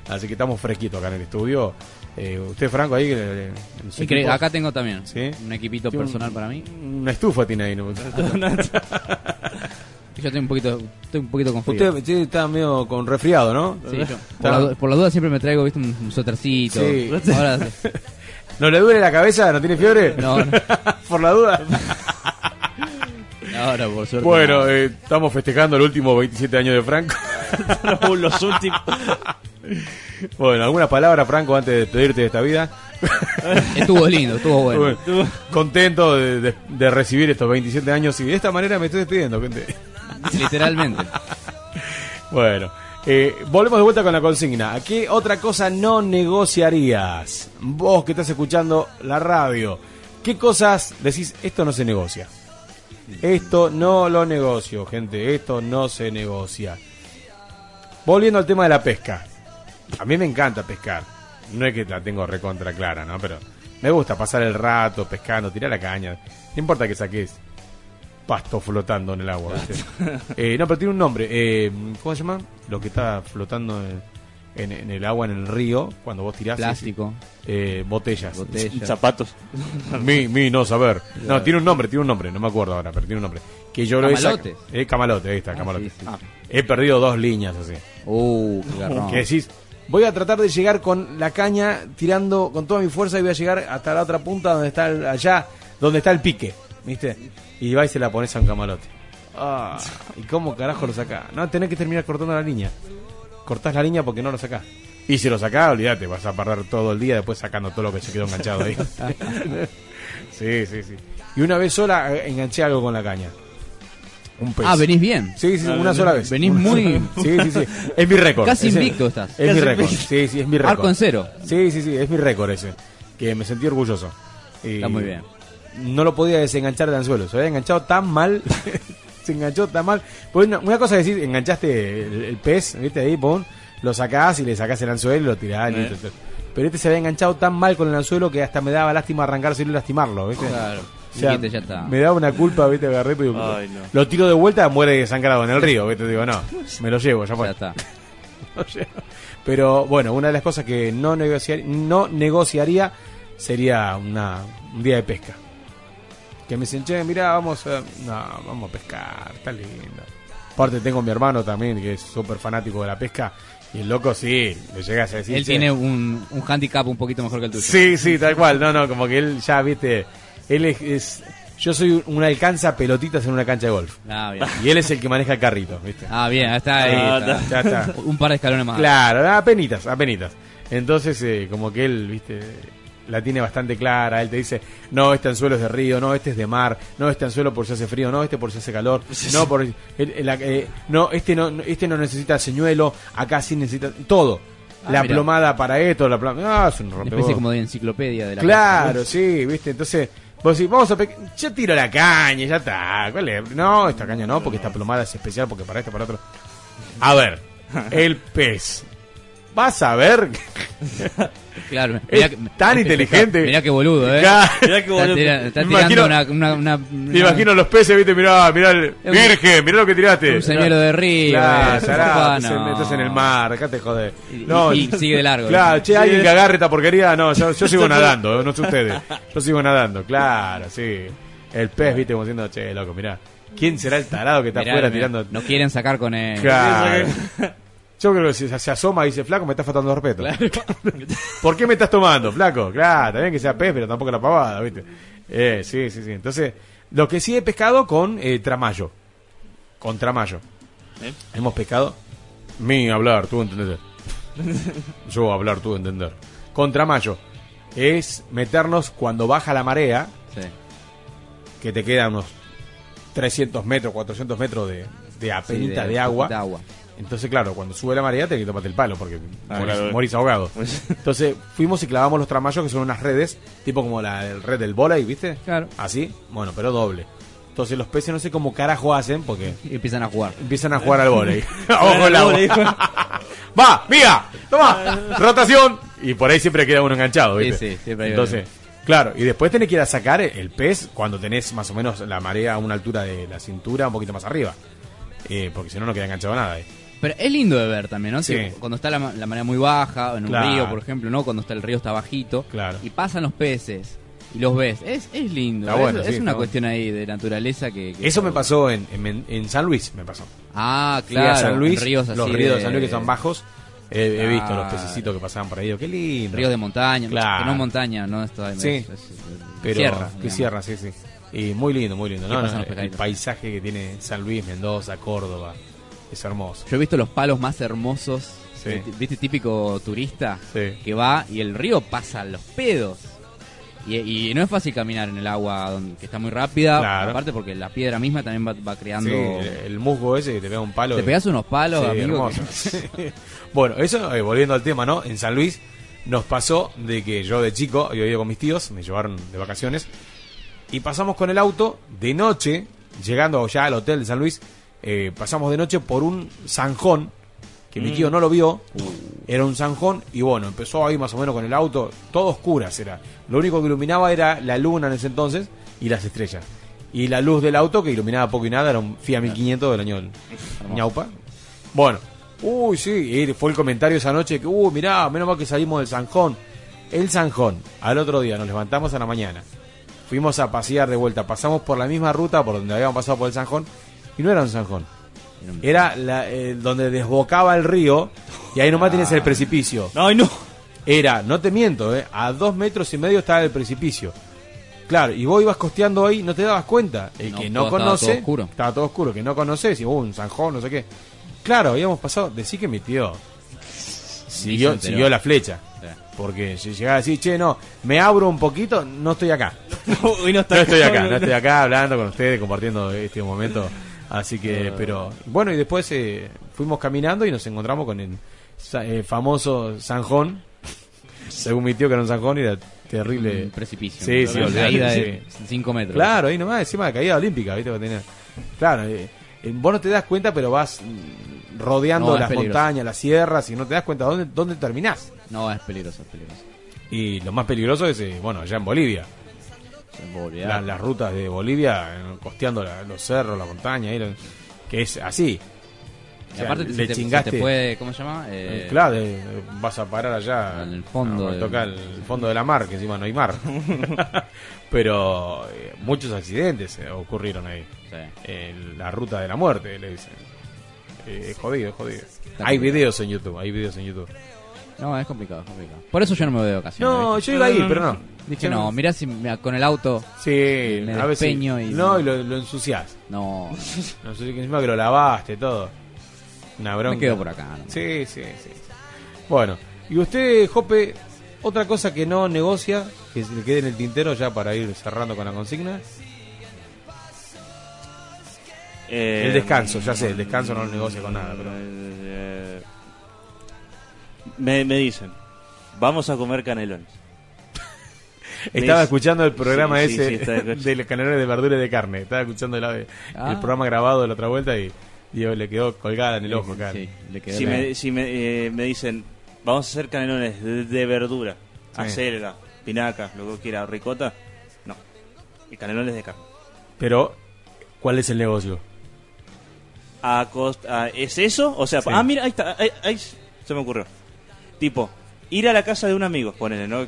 Así que estamos fresquitos acá en el estudio. Eh, usted, Franco, ahí. eh, en su Y cre- equipo- acá tengo también ¿Sí? un equipito un- personal para mí. Una estufa tiene ahí. ¿no? Yo estoy un poquito, estoy un poquito con frío. Usted, usted está medio con resfriado, ¿no? Sí, yo- por, la, du- por la duda siempre me traigo ¿viste? un, un suétercito. Sí. Ahora, ¿No le duele la cabeza? ¿No tiene fiebre? No, no. por la duda. ahora por suerte. Bueno, no. eh, estamos festejando el último 27 años de Franco. Los últimos. Bueno, ¿alguna palabra, Franco, antes de despedirte de esta vida? Estuvo lindo, estuvo bueno. Contento de, de- de recibir estos 27 años y de esta manera me estoy despidiendo, gente. Literalmente. Bueno, eh, volvemos de vuelta con la consigna. ¿A qué otra cosa no negociarías? Vos que estás escuchando la radio, ¿qué cosas decís esto no se negocia? Esto no lo negocio, gente, esto no se negocia. Volviendo al tema de la pesca. A mí me encanta pescar. No es que la tengo recontra clara, ¿no? Pero me gusta pasar el rato pescando, tirar la caña. No importa que saques pasto flotando en el agua. Eh, no, pero tiene un nombre. eh, ¿Cómo se llama? Lo que está flotando en, en- en el agua, en el río, cuando vos tirás. Plástico. Eh, botellas. Botellas. Zapatos. mi, mi, no saber. No, tiene un nombre, tiene un nombre, no me acuerdo ahora, pero tiene un nombre. Que yo lo he. Eh, camalote, ahí está, camalote. sí, sí. Ah. He perdido dos líneas así. Uh, qué garrón. Que decís, voy a tratar de llegar con la caña tirando con toda mi fuerza y voy a llegar hasta la otra punta donde está el- allá, donde está el pique, ¿viste? Y vais y se la pones a un camalote. Ah, ¿y cómo carajo lo sacás? No, tenés que terminar cortando la línea. Cortás la línea porque no lo sacás. Y si lo sacás, olvídate, vas a perder todo el día después sacando todo lo que se quedó enganchado ahí. sí, sí, sí. Y una vez sola eh, enganché algo con la caña. Un pez. Ah, venís bien. Sí, sí, Ah, una venís- sola vez. venís Una muy-. Sí, sí, sí. Es mi récord. Casi Ese- invicto estás. Es mi récord. Sí, sí, es mi récord. Arco en cero. Sí, sí, sí, es mi récord ese. Que me sentí orgulloso. Y Está muy bien. No lo podía desenganchar del anzuelo. Se había enganchado tan mal. se enganchó tan mal. Pues una, una cosa es decir, enganchaste el, el pez, ¿viste? Ahí, pum, lo sacás y le sacás el anzuelo y lo tirás. Eh. Pero este se había enganchado tan mal con el anzuelo que hasta me daba lástima arrancárselo y lastimarlo, ¿viste? Claro. O sea, ya está. me daba una culpa, ¿viste? Agarré, pero Ay, no. lo tiro de vuelta, muere desangrado en el río, ¿viste? Digo, no, me lo llevo, ya fue. Ya está. Lo llevo. Pero bueno, una de las cosas que no, negociar, no negociaría sería una, un día de pesca. Que me dicen, che, mirá, vamos a, no, vamos a pescar, está lindo. Aparte tengo a mi hermano también, que es súper fanático de la pesca, y el loco sí, le llegas a decir... Él "Che, tiene un, un handicap un poquito mejor que el tuyo. Sí, sí, tal cual. No, no, como que él ya, viste, él es, es- yo soy un alcanza pelotitas en una cancha de golf. Ah, bien. Y él es el que maneja el carrito, ¿viste? Ah, bien, está ahí. Ah, está. ya está. Un par de escalones más. Claro, apenitas, apenitas. Entonces, eh, como que él, viste, la tiene bastante clara. Él te dice, no, este anzuelo es de río, no, este es de mar, no, este anzuelo por si hace frío, no, este por si hace calor, no, por, el- el- eh, no, este no, este no necesita señuelo, acá sí necesita todo. Ah, la mirá. plomada para esto, la plomada. Ah, es un Una rompebotas. especie como de enciclopedia de la Claro, sí, viste, entonces vos decís, vamos a yo tiro la caña, ya está, ¿cuál es? No, esta caña no, porque esta plomada es especial, porque para esto, para otro. A ver, el pez. Vas a ver. Claro, Es tan inteligente. Mirá qué boludo, eh. Mirá qué boludo. Está, está Me tirando imagino- una, una, una- Me imagino los peces, viste, mirá, mirá el un- virgen, mirá lo que tiraste. un señuelo de río, Claro, eh, estás en- no. estás en el mar, acá te jode. Y- No, y sigue de largo. Claro, che, alguien que agarre esta porquería, no, yo, yo sigo nadando, no sé ustedes. Yo sigo nadando, claro, sí. El pez, viste, como diciendo, che, loco, mirá. ¿Quién será el tarado que está Mirá, afuera tirando? No quieren sacar con él. Claro. Yo creo que si se asoma y dice, flaco, me estás faltando respeto. ¿Por qué me estás tomando, flaco? Claro, también que sea pez, pero tampoco la pavada, ¿viste? Eh, sí, sí, sí. Entonces, lo que sí he pescado con eh, tramayo. Con tramayo. ¿Eh? Hemos pescado. Mi hablar, tú entender. Yo hablar, tú entender. Con tramayo. Es meternos cuando baja la marea. que te queda unos 300 metros, 400 metros de, de apenita de- de, agua. de agua. Entonces, claro, cuando sube la marea te que tomarte el palo porque Ah, morís, claro. morís ahogado. Entonces fuimos y clavamos los tramayos que son unas redes, tipo como la el red del volei, ¿viste? Claro. Así, bueno, pero doble. Entonces los peces no sé cómo carajo hacen porque Y empiezan a jugar. empiezan a jugar al volei. Ojo el agua. Va, mía, toma, rotación. Y por ahí siempre queda uno enganchado, ¿viste? Sí, sí, siempre hay Entonces, claro, y después tenés que ir a sacar el pez cuando tenés más o menos la marea a una altura de la cintura, un poquito más arriba. Eh, porque si no, no queda enganchado nada. eh. Pero es lindo de ver también, ¿no? Sí. Cuando está la, la marea muy baja, en un Claro. río, por ejemplo, ¿no? Cuando está el río está bajito. Claro. Y pasan los peces y los ves. Es, es lindo. Está es bueno, es una está cuestión ahí de naturaleza que... que Eso está me pasó en, en, en San Luis, me pasó. Ah, Fui a claro. San Luis, en ríos así los ríos de San Luis que son bajos. He, he visto los pececitos que pasaban por ahí. digo, Qué lindo. Ríos de montaña. Claro. Que no montaña, no esto Sí. es- es- Pero, sierra. que sierra, sí, sí. Y muy lindo, muy lindo. ¿no? el paisaje que tiene San Luis, Mendoza, Córdoba. Es hermoso. Yo he visto los palos más hermosos. Sí. ¿Viste típico turista? Sí. Que va y el río pasa los pedos. Y, y no es fácil caminar en el agua donde, que está muy rápida. Claro. Aparte porque la piedra misma también va, va creando... Sí, el, musgo ese que te pega un palo. Te pegás unos palos, Sí, amigo, hermoso. bueno, eso, eh, volviendo al tema, ¿no? En San Luis nos pasó de que yo de chico, yo ido con mis tíos, me llevaron de vacaciones, y pasamos con el auto de noche, llegando ya al hotel de San Luis, eh, pasamos de noche por un zanjón, que mi tío no lo vio, era un zanjón, y bueno, empezó ahí más o menos con el auto, todo oscuras era. Lo único que iluminaba era la luna en ese entonces y las estrellas. Y la luz del auto, que iluminaba poco y nada, era un Fiat 1500 del año ñaupa. Bueno, uy, sí, fue el comentario esa noche que, uy, mirá, menos mal que salimos del Zanjón. El Zanjón, al otro día nos levantamos a la mañana, fuimos a pasear de vuelta, pasamos por la misma ruta por donde habíamos pasado por el Zanjón, y no era un Zanjón. Era la, eh, donde desbocaba el río, y ahí nomás tienes el precipicio. No, no. Era, no te miento, eh, a dos metros y medio estaba el precipicio. Claro, y vos ibas costeando ahí, no te dabas cuenta. El No, que no todo- estaba conoce, todo oscuro. estaba todo oscuro, que no conoces, y uh, un zanjón, no sé qué. Claro, habíamos pasado, decí que mi tío siguió, siguió la flecha. Porque si llegaba a decir, che, no, me abro un poquito, no estoy acá. No, está No estoy acá, no, no estoy acá hablando con ustedes, compartiendo este momento. Así que, pero bueno, y después eh, fuimos caminando y nos encontramos con el eh, famoso Sanjón. Según mi tío, que era un Sanjón y era terrible. Un precipicio. Sí, caída de 5 metros. Claro, ahí nomás, encima de caída olímpica, ¿viste? Que tenía- Claro, eh, eh, vos no te das cuenta, pero vas mm, rodeando No, las peligroso. montañas, las sierras, y no te das cuenta dónde, dónde terminás. No, es peligroso, es peligroso. Y lo más peligroso es, eh, bueno, allá en Bolivia. La- las rutas de Bolivia, eh, costeando la- los cerros, la montaña, lo- que es así. O sea, aparte le te, chingaste. se te puede, ¿cómo se llama? Eh, Eh, claro, eh, vas a parar allá En el fondo a del- tocar el fondo de la mar, que encima no hay mar. Pero eh, muchos accidentes ocurrieron ahí. En la ruta de la muerte, le dicen. Es jodido, es jodido. hay videos en YouTube, hay videos en YouTube. No, es complicado, es complicado. Por eso yo no me voy de vacaciones. No, ¿viste? yo iba ahí, pero no. Dije, no, no. mirá si me- con el auto Sí, me a veces. despeño y... No, y lo, lo ensuciás. No. No sé, que encima que lo lavaste, todo. Una bronca. Me quedo por acá. ¿no? Sí, sí, sí. Bueno, y usted, Jope, otra cosa que no negocia, que se le quede en el tintero ya para ir cerrando con la consigna. Eh, el descanso, ya sé, el descanso no lo negocia con nada, pero. eh, me, me dicen, vamos a comer canelones. Estaba escuchando el programa Sí, ese sí, estaba escuchando. de los canelones de verdura y de carne. Estaba escuchando la- Ah. el programa grabado de la otra vuelta y, digo, le quedó colgada en el ojo acá. Sí, le quedó Si, la- me, si me, eh, me dicen, vamos a hacer canelones de, de verdura, Sí. acelga, pinaca, lo que quiera, ricota, no. Y canelones de carne. Pero, ¿cuál es el negocio? A costa, ¿Es eso? O sea, Sí. ah, mira, ahí está, ahí, ahí se me ocurrió. Tipo, ir a la casa de un amigo, ponele, ¿no?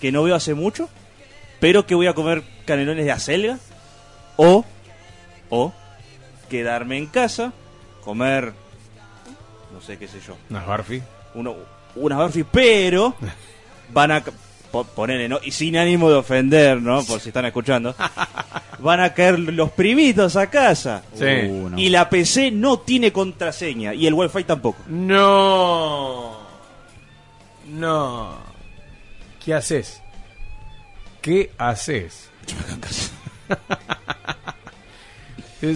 Que no veo hace mucho, pero que voy a comer canelones de acelga. O, o, quedarme en casa, comer, no sé qué sé yo. ¿Unas barfi? Uno, unas barfi, pero van a... ca- po- Ponele, ¿no? Y sin ánimo de ofender, ¿no? Por si están escuchando. Van a caer los primitos a casa. Sí. Uh, no. Y la PC no tiene contraseña. Y el wifi tampoco. No. No. ¿Qué haces? ¿Qué haces?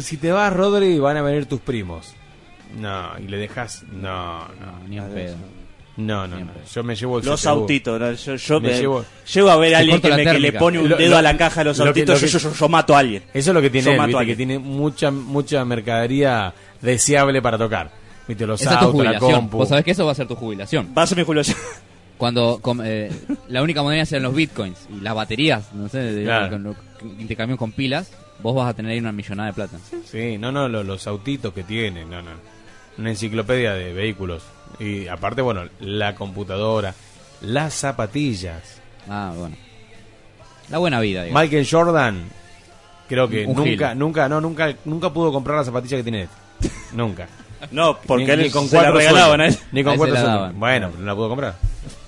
Si te vas, Rodri, van a venir tus primos. No, y le dejas. No, no. Ni un pedo. No, no, no. Yo me llevo el Los CTU. autitos, ¿no? yo, yo Me me- llevo- llego a ver a alguien que, me- que le pone un Lo- dedo lo- a la caja de los lo que- autitos, que- yo, yo- yo mato a alguien. Eso es lo que tiene él, viste, que tiene mucha mucha mercadería deseable para tocar. Viste, los Esa es tu autos, la compu. Vos sabés que eso va a ser tu jubilación. Va a ser mi jubilación. Cuando com- eh, la única moneda sean los bitcoins y las baterías, no sé, de, Claro. con, con- intercambio con pilas, vos vas a tener ahí una millonada de plata. Sí, no, no, lo- los, autitos que tiene, no, no. Una enciclopedia de vehículos. Y aparte, bueno, la computadora, las zapatillas. Ah, bueno. La buena vida, digamos. Michael Jordan, creo que Un nunca, gil. nunca, no, nunca, nunca pudo comprar la zapatilla que tiene este. Nunca. No, porque Ni- él ni con se la regalaban a él. Ni con cuatro sueldos. Bueno, pero no la pudo comprar.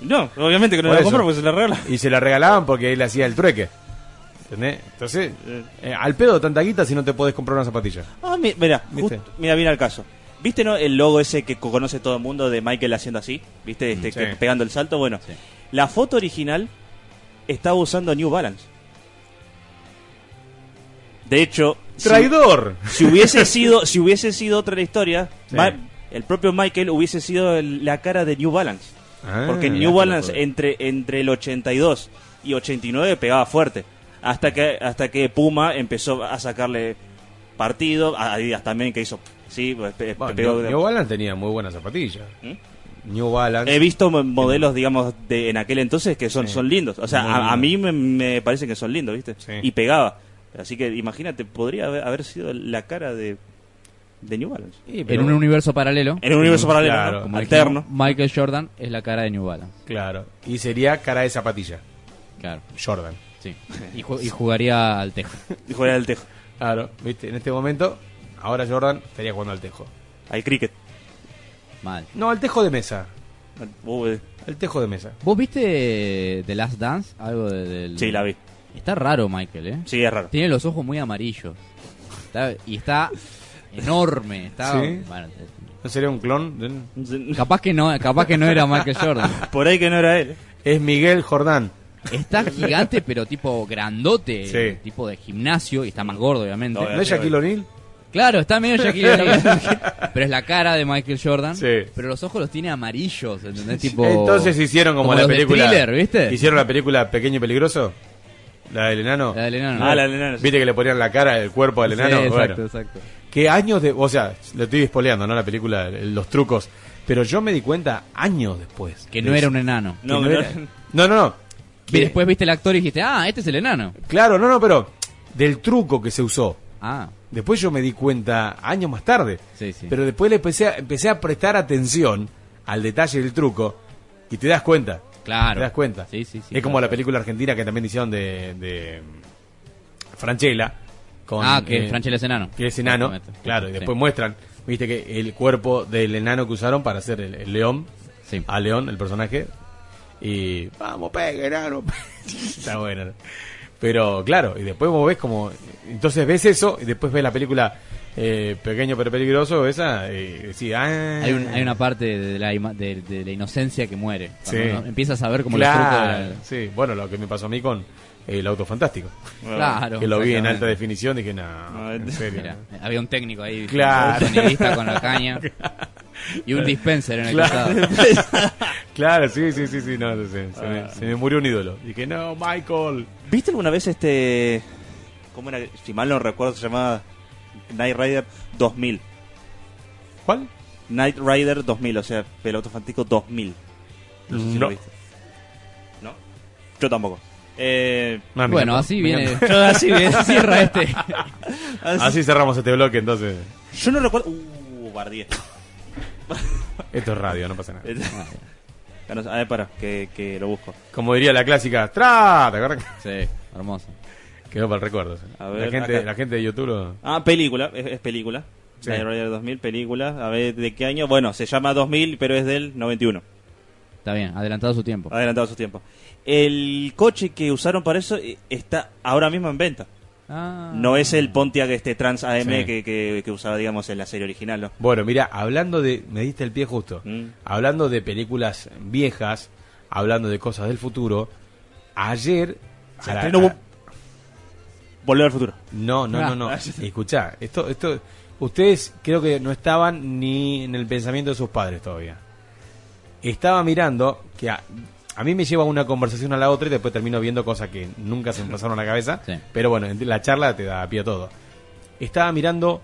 No, obviamente que no Por la eso. compró porque se la regalaban. Y se la regalaban porque él hacía el trueque. ¿Entendés? Entonces, eh, al pedo tanta guita si no te podés comprar una zapatilla. Ah, mi- mira, mira, viene al caso. ¿Viste no, el logo ese que co- conoce todo el mundo de Michael haciendo así? ¿Viste? Este, Mm, sí. que- pegando el salto. Bueno, la foto original estaba usando New Balance. De hecho, ¡Traidor! Si, hubiese sido, si hubiese sido otra la historia, Sí. El propio Michael hubiese sido el- la cara de New Balance. Ah, Porque New Balance entre, entre el 82 y 89 pegaba fuerte. Hasta que, hasta que Puma empezó a sacarle partido. A Adidas también que hizo. Sí, pe- pe- Bueno, pegó- New, New Balance tenía muy buenas zapatillas. ¿Mm? New Balance. He visto mo- modelos, digamos, de en aquel entonces que son, Sí. son lindos. O sea, a, a mí me, me parece que son lindos, ¿viste? Y pegaba. Así que imagínate, podría haber, haber sido la cara de, de New Balance. En un universo paralelo. En un universo paralelo, Claro, ¿no? como alterno. dijimos, Michael Jordan es la cara de New Balance. Claro. Y sería cara de zapatilla. Claro. Jordan. Sí. Y, ju- y jugaría al tejo. Y jugaría al tejo. Claro, viste, en este momento, ahora Jordan estaría jugando al tejo. Al cricket. Mal. No, al tejo de mesa. Eh. El tejo de mesa. ¿Vos viste The Last Dance? Algo de- del... Sí, la vi. Está raro Michael, ¿eh? Sí, es raro. Tiene los ojos muy amarillos. Está- y está enorme. Está, ¿Sí? bueno, ¿No sería un clon? capaz que no, capaz que no era Michael Jordan. Por ahí que no era él. Es Miguel Jordán. Está gigante, pero tipo grandote, Sí. tipo de gimnasio, y está más gordo, obviamente. ¿No es Shaquille O'Neal? Claro, está medio Shaquille O'Neal. pero es la cara de Michael Jordan. Sí. Pero los ojos los tiene amarillos, ¿entendés? Tipo, Entonces hicieron como, la película. Thriller, ¿viste? Hicieron la película Pequeño y Peligroso. La del enano. La del enano. Ah, la del enano, sí. Viste que le ponían la cara, el cuerpo al Sí, enano. exacto, bueno. exacto. Que años de. O sea, lo estoy spoileando, ¿no? La película, el- los trucos. Pero yo me di cuenta años después. Que de no era un enano. No, no, no. era- no, no, no. Y después viste el actor y dijiste, ah, este es el enano. Claro, no, no, pero. Del truco que se usó. Ah, Después yo me di cuenta años más tarde. sí, sí. Pero después le empecé a, empecé a prestar atención al detalle del truco y te das cuenta. Claro. Te das cuenta. Sí, sí, sí, es como la película argentina que también hicieron de, de Franchella. Con, Ah, que eh, Franchella es enano. Que es enano. Claro, y Sí. después muestran, viste que el cuerpo del enano que usaron para hacer el, el león. Sí. A León, el personaje. Y vamos, pega, enano. Está bueno. ¿no? Pero claro, y después vos ves como. Entonces ves eso y después ves la película eh, Pequeño pero Peligroso, esa, y decís, ah. Hay, un- hay una parte de la, ima- de, de la inocencia que muere. Cuando Sí. uno empiezas a ver como Claro, los la- sí, bueno, lo que me pasó a mí con el auto fantástico. Claro, Que lo vi en alta definición, dije, no, en serio. Mira, había un técnico ahí, Claro. un sonidista con la caña y un dispenser en el Claro. costado. claro, sí, sí, sí, sí, no, no sé, se, me, Ah. se me murió un ídolo. Dije, no, Michael. ¿Viste alguna vez este. ¿Cómo era? Si mal no recuerdo, se llamaba Night Rider 2000. ¿Cuál? Night Rider 2000, o sea, Peloto Fantástico 2000. No sé si No. lo viste. ¿No? Yo tampoco. Eh, No, Bueno, así me viene. Yo así bien. cierra este. Así cerramos este bloque, entonces. Yo no recuerdo. Uh, Bardier. Esto es radio, no pasa nada. Ah, A ver, para, que, que lo busco. Como diría la clásica, ¡tra! ¿Te acuerdas? Sí, hermoso. Quedó para el recuerdo. A ver, la, gente, acá. la gente de YouTube lo- Ah, película, es, es película. Sí. Night Rider 2000, película. A ver, ¿de qué año? Bueno, se llama 2000, pero es del 91. Está bien, adelantado su tiempo. Adelantado su tiempo. El coche que usaron para eso eh, está ahora mismo en venta. Ah. No es el Pontiac este Trans AM Sí. que, que, que usaba, digamos, en la serie original, ¿no? Bueno, mira, hablando de. Me diste el pie justo. Mm. Hablando de películas viejas, hablando de cosas del futuro. Ayer Se a la- estrenó a- Volver al futuro. No, no, Ah. no, no. Escuchá, esto, esto, ustedes creo que no estaban ni en el pensamiento de sus padres todavía. Estaba mirando que a, a mí me lleva una conversación a la otra y después termino viendo cosas que nunca se me pasaron a la cabeza. Pero bueno, en la charla te da pie a todo. Estaba mirando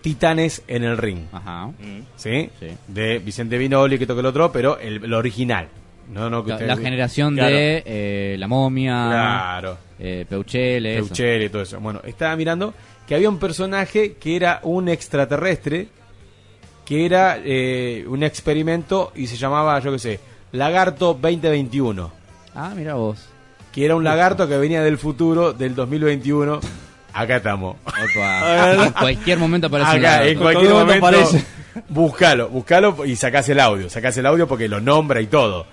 Titanes en el ring. Ajá. ¿Sí? De Vicente Vinoli, que toca el otro, pero el, el original. No, no, que La, la generación Claro. de eh, La Momia, Claro. eh, Peuchele. Peuchele y todo eso. Bueno, estaba mirando que había un personaje que era un extraterrestre, que era eh, un experimento y se llamaba, yo qué sé, Lagarto 2021. Ah, mira vos. Que era un lagarto que venía del futuro, del 2021. Acá estamos. en cualquier momento aparece un Acá, lagarto. en cualquier momento. aparece. Búscalo, búscalo y sacás el audio. Sacás el audio porque lo nombra y todo.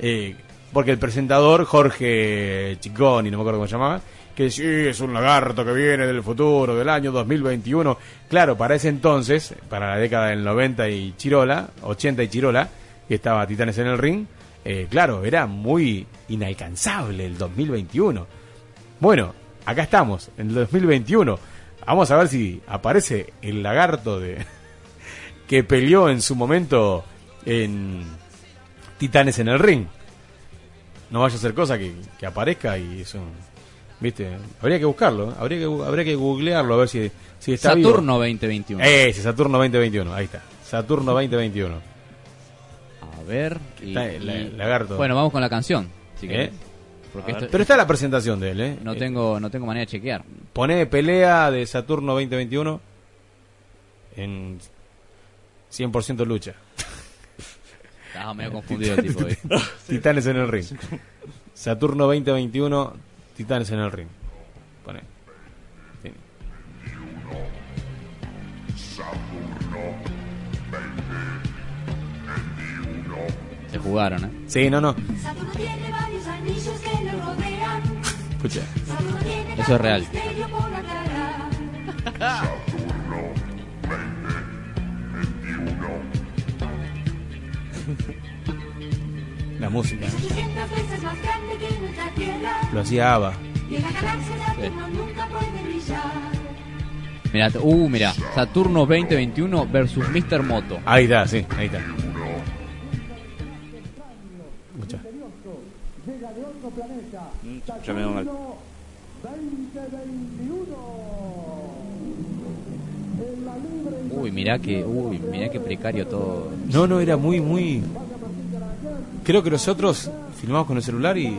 Eh, porque el presentador, Jorge Chiconi, no me acuerdo cómo se llamaba, que sí, es un lagarto que viene del futuro, del año 2021. Claro, para ese entonces, para la década del 90 y Chirola, 80 y Chirola, que estaba Titanes en el ring, eh, claro, era muy inalcanzable el 2021. Bueno, acá estamos, en el 2021. Vamos a ver si aparece el lagarto de que peleó en su momento en Titanes en el ring. No vaya a ser cosa que, que aparezca y eso, viste, habría que buscarlo, ¿eh? habría que habría que googlearlo a ver si, si está Saturno vivo. 2021. Ese, Saturno 2021, ahí está. Saturno 2021. A ver. y- Está la- y- lagarto. Bueno, vamos con la canción. Si ¿Eh? Porque esto- Pero está la presentación de él, ¿eh? No Eh, tengo, no tengo manera de chequear. Pone pelea de Saturno 2021 en 100% lucha. Estaba medio confundido el tipo. ahí. Titanes en el ring. Saturno 2021, Titanes en el ring. Pone. Se jugaron, ¿eh? Sí, no, no. Saturno tiene varios anillos que lo rodean. Escucha. Saturno tiene Eso es real. misterio por la cara. nuestra Tierra. Lo hacía Ava. Y en la galaxia Saturno nunca puede brillar. Mira, uh, mira, Saturno 2021 versus Mr. Moto. Ahí está, sí, ahí está. Escucha. Ya me da mal. Uy, mirá que, uy, mirá que precario todo. No, no, era muy, muy. Creo que nosotros filmamos con el celular y.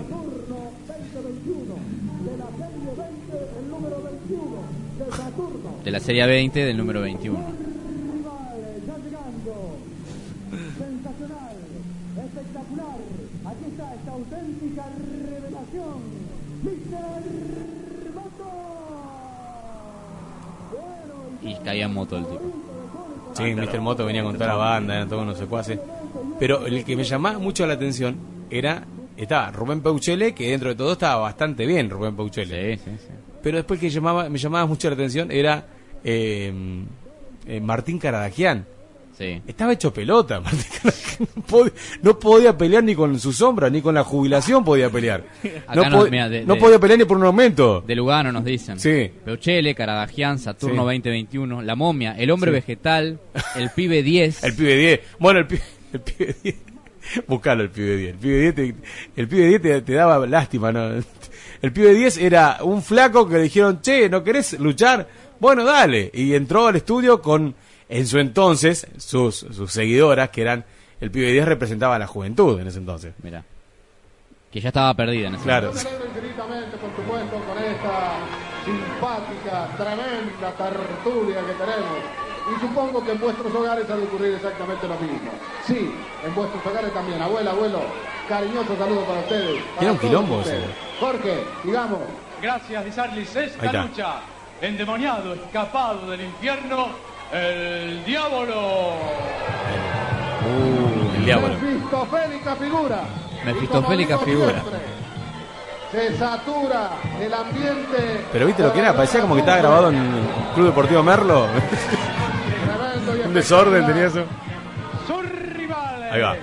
De la serie 20 del número 21. Espectacular. Aquí está esta auténtica revelación. Mr. Moto. Y caía en moto el tipo. Sí, Mr. Moto venía con toda la banda, eran todos unos secuaces. Pero el que me llamaba mucho la atención era. Estaba Rubén Peuchele, que dentro de todo estaba bastante bien, Rubén Peuchele. Sí, sí, sí. Pero después que llamaba, me llamaba mucho la atención era eh, eh, Martín Caradagian. Sí. Estaba hecho pelota. No podía, no podía pelear ni con su sombra, ni con la jubilación podía pelear. No, no, po- mira, de- no de- podía pelear ni por un aumento. De Lugano nos dicen. Sí. Peuchele, Caradagian, Saturno Sí. 2021, La Momia, El Hombre Sí. Vegetal, El Pibe 10. El pibe 10. Bueno, el pibe, el pibe 10. Buscalo el pibe 10. El pibe 10 te, el pibe 10 te, te daba lástima, ¿no? El pibe 10 era un flaco que le dijeron, che, ¿no querés luchar? Bueno, dale. Y entró al estudio con, en su entonces, sus, sus seguidoras, que eran, el pibe 10 representaba a la juventud en ese entonces. Mira. Que ya estaba perdida en ese Claro. momento. Me alegro infinitamente, por supuesto, con esta simpática, tremenda tertulia que tenemos. Y supongo que en vuestros hogares ha de ocurrir exactamente lo mismo. Sí, en vuestros hogares también. Abuela, abuelo, cariñoso saludo para ustedes. para Era un quilombo ustedes. ese. Jorge, digamos. Gracias, Lizarlis. Esta lucha, endemoniado, escapado del infierno, el diablo. Uh, el diablo. Mefistofélica figura. Mefistofélica figura. Se satura el ambiente. Pero viste lo que era, parecía como que estaba grabado en el Club Deportivo Merlo. Un desorden tenía eso. Sus rivales. Ahí va.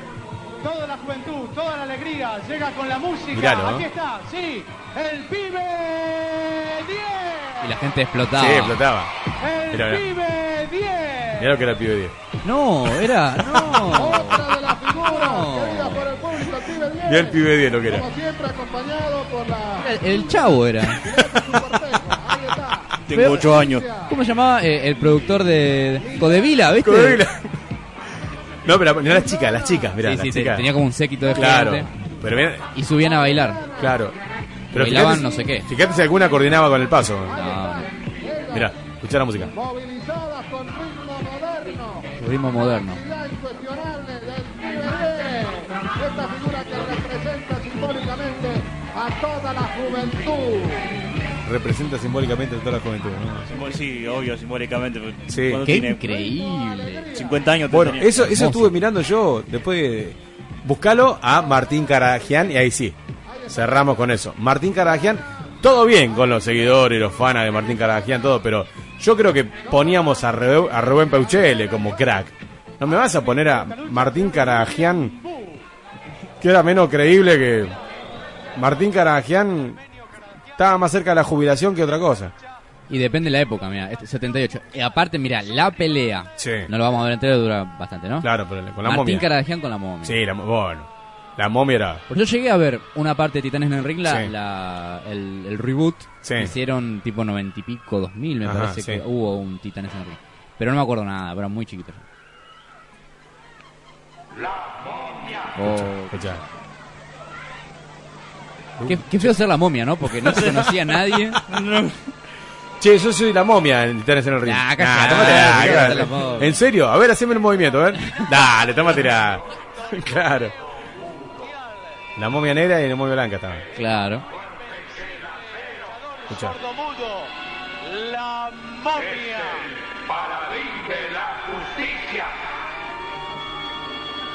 toda la juventud, toda la alegría, llega con la música. Miralo, ¿no? Aquí está, sí, el pibe 10. Y la gente explotaba. Sí, explotaba. El Mirá, pibe 10. Mirá lo que era el pibe 10. No, era. No. Otra de las figuras queridas por el público, el pibe 10. Mirá el pibe 10 lo que era. Como siempre acompañado por la... El, el chavo era. Tengo Pero- ocho años. ¿Cómo se llamaba eh, el productor de Codevila, viste? Codevila. No, pero mirá las chicas, las chicas, mirá, Sí, las sí, chicas. tenía como un séquito de Claro. gente. Pero mirá, Y subían a bailar. claro. Pero Bailaban fíjate- no sé qué. Fíjate si alguna coordinaba con el paso. No, Mirá, escuchá la música. Movilizadas con ritmo moderno. ritmo moderno. Calidad incuestionable del pibe 10. Esta figura que representa simbólicamente a toda la juventud. Representa simbólicamente a toda la juventud. Sí, obvio, simbólicamente. porque Sí. Qué tiene increíble. 50 años. Bueno, 30 años. eso, eso estuve mirando yo. Después, de- buscalo a Martín Caragian y ahí sí. Cerramos con eso. Martín Caragian, todo bien con los seguidores, los fans de Martín Caragian, todo, pero yo creo que poníamos a, Rubén- a Rubén Peuchele como crack. No me vas a poner a Martín Caragian, que era menos creíble que. Martín Caragian estaba más cerca de la jubilación que otra cosa. Y depende de la época, mira, este 78. Y aparte, mira, la pelea. No lo vamos a ver entero, dura bastante, ¿no? Claro, pero con la Martín momia. Caradagian con la momia. Sí, la, bueno. La momia era. Pues yo llegué a ver una parte de Titanes en el Ring, la, Sí. la- el, el reboot. Sí. Hicieron tipo 90 y pico, 2000, me Ajá, parece sí. que hubo un Titanes en el Ring. Pero no me acuerdo nada, era muy chiquito. Oh. Escuchá. Qué, qué feo ser la momia, ¿no? Porque no se conocía a nadie. Che, yo soy la momia en Titanes en el ring. Ah, Nah, la- la momia. ¿En serio? A ver, haceme el movimiento, a ver. Dale, tómate la. Claro. La momia negra y la momia blanca también. Claro. Sordomudo, la momia.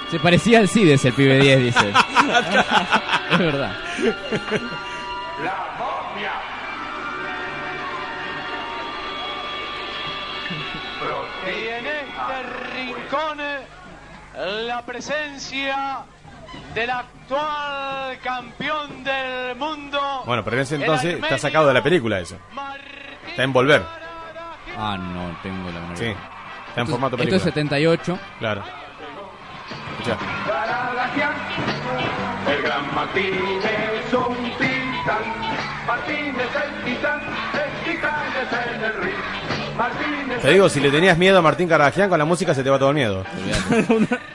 Se parecía al Cides, el pibe 10, dice. es verdad. Y en este rincón, la presencia del actual campeón del mundo. Bueno, pero en ese entonces está sacado de la película eso. Está en volver. Ah, no tengo la menor Sí. Está en Esto- formato Esto película. es 78. Claro. Escuchá. El gran Martín es un titán. Martín es el titán. El Te digo, si le tenías miedo a Martín Caragian con la música se te va todo el miedo.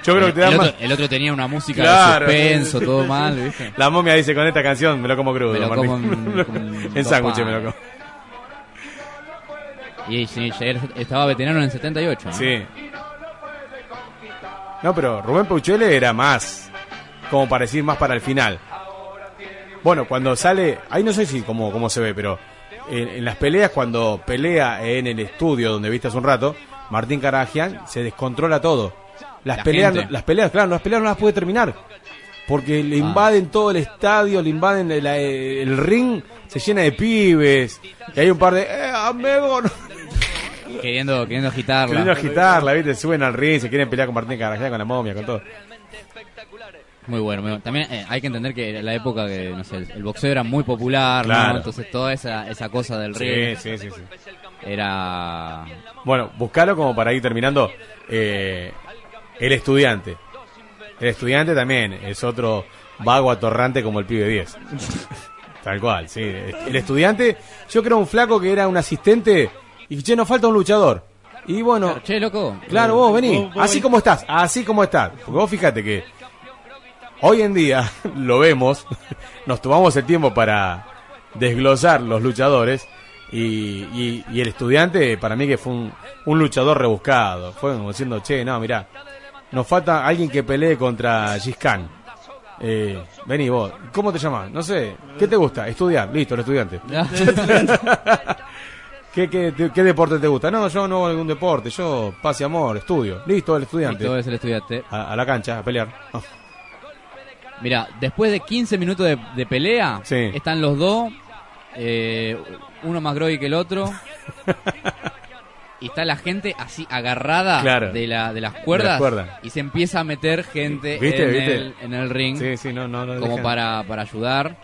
Yo creo que te da el, más. otro, el otro tenía una música Claro. de suspenso, todo mal, ¿viste? La momia dice con esta canción me lo como crudo. Me lo Martín. como en- Me lo- con en dos sándwich me lo como. Y sí, estaba veterano en el 78. ¿no? Sí. No, pero Rubén Puchele era más, como para decir, más para el final. Bueno, cuando sale, ahí no sé si cómo, cómo se ve, pero en, en las peleas, cuando pelea en el estudio donde viste hace un rato, Martín Caragian se descontrola todo. Las La peleas, las peleas, claro, las peleas no las puede terminar. Porque le Ah. invaden todo el estadio, le invaden el, el ring, se llena de pibes. Y hay un par de, eh, amigo, Queriendo, queriendo agitarla. Queriendo agitarla, ¿viste? Suben al ring, se quieren pelear con Martín Caragian, con la momia, con todo. Muy bueno, muy bueno. También eh, hay que entender que era la época que, no sé, el, el boxeo era muy popular, ¿no? Entonces toda esa, esa cosa del Sí, ring sí, sí, sí. era... Bueno, buscalo como para ir terminando. eh, el estudiante. El estudiante también es otro vago atorrante como el pibe 10. Tal cual, sí. El estudiante, yo creo un flaco que era un asistente y che, nos falta un luchador. Y bueno, Che, loco. Claro, vos vení, vos- vos así vení. como estás, así como estás. Porque vos fíjate que hoy en día lo vemos, nos tomamos el tiempo para desglosar los luchadores y, y- y el estudiante para mí que fue un, un luchador rebuscado. Fue como diciendo, che, no, mirá, nos falta alguien que pelee contra Giscan. Eh, vení vos, ¿cómo te llamas? No sé, ¿qué te gusta? Estudiar, listo, el estudiante. ¿Qué, qué, qué deporte te gusta? No, yo no hago ningún deporte, yo paz y amor, estudio. Listo, el estudiante. Listo, es el estudiante. A, a la cancha, a pelear. Oh. Mira, después de 15 minutos de, de pelea, Sí. están los dos, eh, uno más groggy que el otro. y está la gente así agarrada Claro. de, la, de las De cuerdas, las cuerdas. y se empieza a meter gente ¿Viste? en, ¿Viste? El, en el ring Sí, sí, no, no, no como para, para ayudar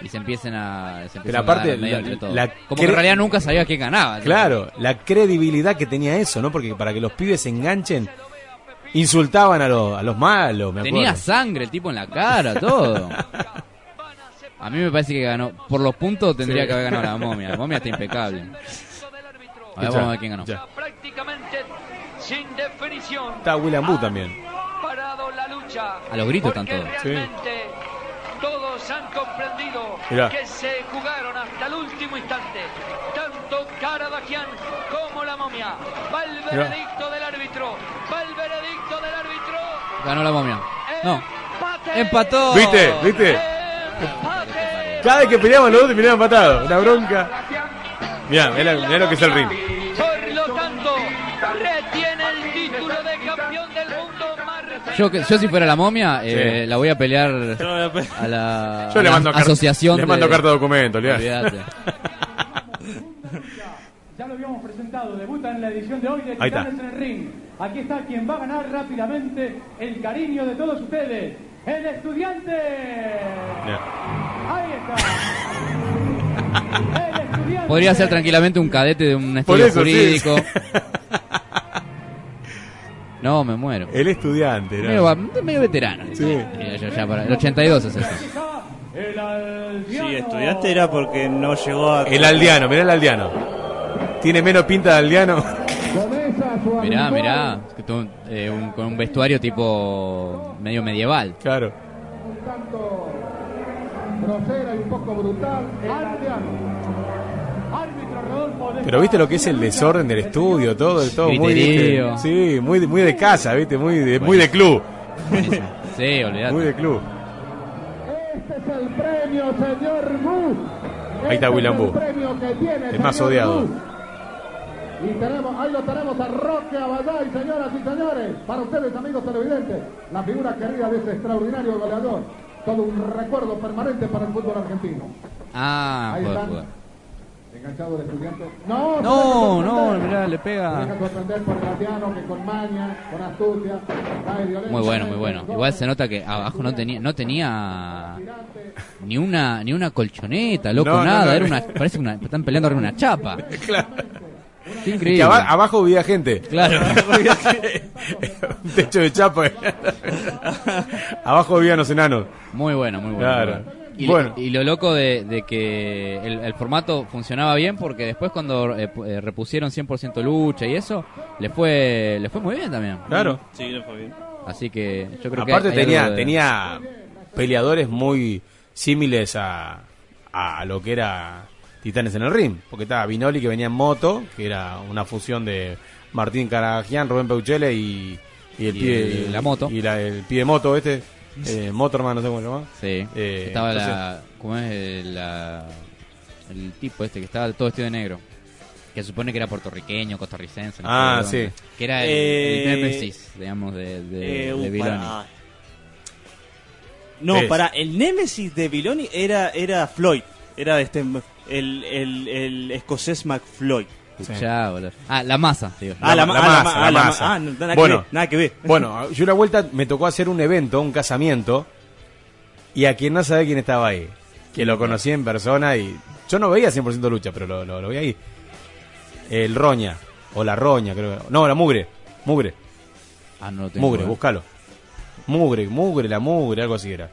y se empiecen a se empiezan Pero a aparte, la- entre todos. la como que en realidad nunca sabía quién ganaba Claro, la credibilidad que tenía eso, ¿no? Porque para que los pibes se enganchen, insultaban a, los a los malos, me tenía sangre el tipo en la cara todo a mí me parece que ganó por los puntos tendría Sí. que haber ganado la momia la momia está impecable a ver, vamos a ver quién ganó sin definición. Está William Boo también. Parado la lucha. A los gritos están todos. Todos han comprendido Mirá. que se jugaron hasta el último instante. Tanto Karadagian como la momia. Va el veredicto del árbitro. Va el veredicto del árbitro. ganó la momia no empató ¿Viste? ¿Viste? Cada vez que peleaban los dos terminaban empatados. Una bronca. Mirá, mirá, mirá lo que es el ring. Por lo tanto, retiene el título de campeón del mundo. Yo, yo si fuera la momia, eh, Sí. la voy a pelear a la, Yo le a la mando car- asociación. le mando de- carta de documento, olvidate. Presentado, debuta en la edición de hoy de. Titanes en el Ring. Aquí está quien va a ganar rápidamente el cariño de todos ustedes, el estudiante. Ahí está. El estudiante. Podría ser tranquilamente un cadete de un estudio eso, sí. jurídico. No, me muero. El estudiante, ¿no? Medio, va- medio veterano. Sí. Ya, ya, ya para- el 82 es eso. El aldeano. Sí, estudiante era porque no llegó a. El aldeano, mirá el aldeano. Tiene menos pinta de aldeano. Mirá, mirá. eh, un- con un vestuario tipo medio medieval. Claro. un tanto grosera y un poco brutal. De Pero viste lo que es el desorden del estudio, todo, todo muy, Griterío. viste, sí, muy, de- muy de casa, viste, muy de, muy de club, Sí, olvidate. muy de club. Este es el premio, señor. Ahí está Este William el Boo. más odiado. Y tenemos, ahí lo tenemos a Roque Abadá, señoras y señores, para ustedes amigos televidentes, la figura querida de este extraordinario goleador, todo un recuerdo permanente para el fútbol argentino. Ah, Ahí joder, están. joder. Enganchado el estudiante. No, No, se no, sorprender. mirá, le Se pega. deja sorprender por el que con maña, con astucia. Muy bueno, muy bueno. Igual se nota que abajo no tenía, no tenía ni una, ni una colchoneta, loco, No, no, nada. no. Era una, parece una, están peleando arriba una chapa. Claro. Qué Que increíble. aba- abajo vivía gente. Claro. Un techo de chapa. abajo vivían los enanos. Muy bueno, muy bueno. Claro. muy bueno. Y, Bueno. y lo loco de, de que el, el formato funcionaba bien porque después cuando eh, eh, repusieron 100% lucha y eso, le fue le fue muy bien también. Claro. Sí, le fue bien. Así que yo creo que Aparte tenía, de- tenía peleadores muy símiles a, a lo que era Titanes en el Ring. Porque estaba Vinoli que venía en moto, que era una fusión de Martín Caragian, Rubén Peuchele y, y el Y pibe la moto. Y la- el pie de moto este, eh, Motorman, no sé cómo se llama. Sí. Eh, estaba entonces- la. ¿Cómo es? El, la- el tipo este que estaba todo vestido de negro. Que supone que era puertorriqueño, costarricense. no Ah, dónde. sí. Que era el, Eh, el Némesis, digamos, de, de, Eh, de uh, Viloni. para- No, Es. para el Némesis de Viloni era, era Floyd. Era este el, el, el escocés McFloyd. Escuchá, boludo. Ah, la masa, digo. Ah, la, ma- ah, la ah, la ma- masa. ah, no, nada bueno, que ver, nada que ver. Bueno, yo una vuelta me tocó hacer un evento, un casamiento, y a quien no sabe quién estaba ahí, que lo conocí en persona y yo no veía 100% lucha, pero lo, lo, lo vi ahí. El Roña, o la Roña, creo que. No, la Mugre, Mugre, Ah, no lo tengo. Mugre, eh. búscalo. Mugre, Mugre, la Mugre, algo así era.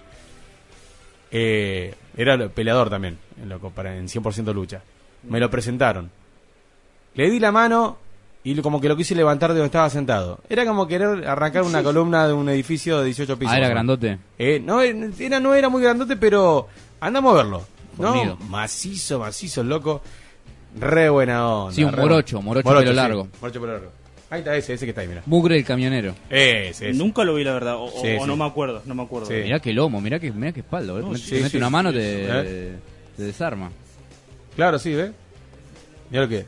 Eh, era peleador también, en, lo, para, en 100% lucha. Me lo presentaron. Le di la mano y como que lo quise levantar de donde estaba sentado. Era como querer arrancar una columna de un edificio de 18 pisos. Ah, era grandote. Eh, no, era, no era muy grandote, pero andamos a verlo. ¿no? Fornido. Macizo, macizo, loco. Re buena onda. Sí, un re morocho, buena- morocho pelo largo. morocho pelo largo. Ahí está ese, ese que está ahí, mira. Mugre el camionero. Ese, ese. Nunca lo vi, la verdad. O, o- Sí, o sí. no me acuerdo, no me acuerdo. Sí. Mirá qué lomo, mirá qué, mirá qué espalda. boludo. No, Mete- sí, te mete sí, una sí, mano, sí, te, ¿Eh? te desarma. Claro, sí, ¿ves? Mira lo que.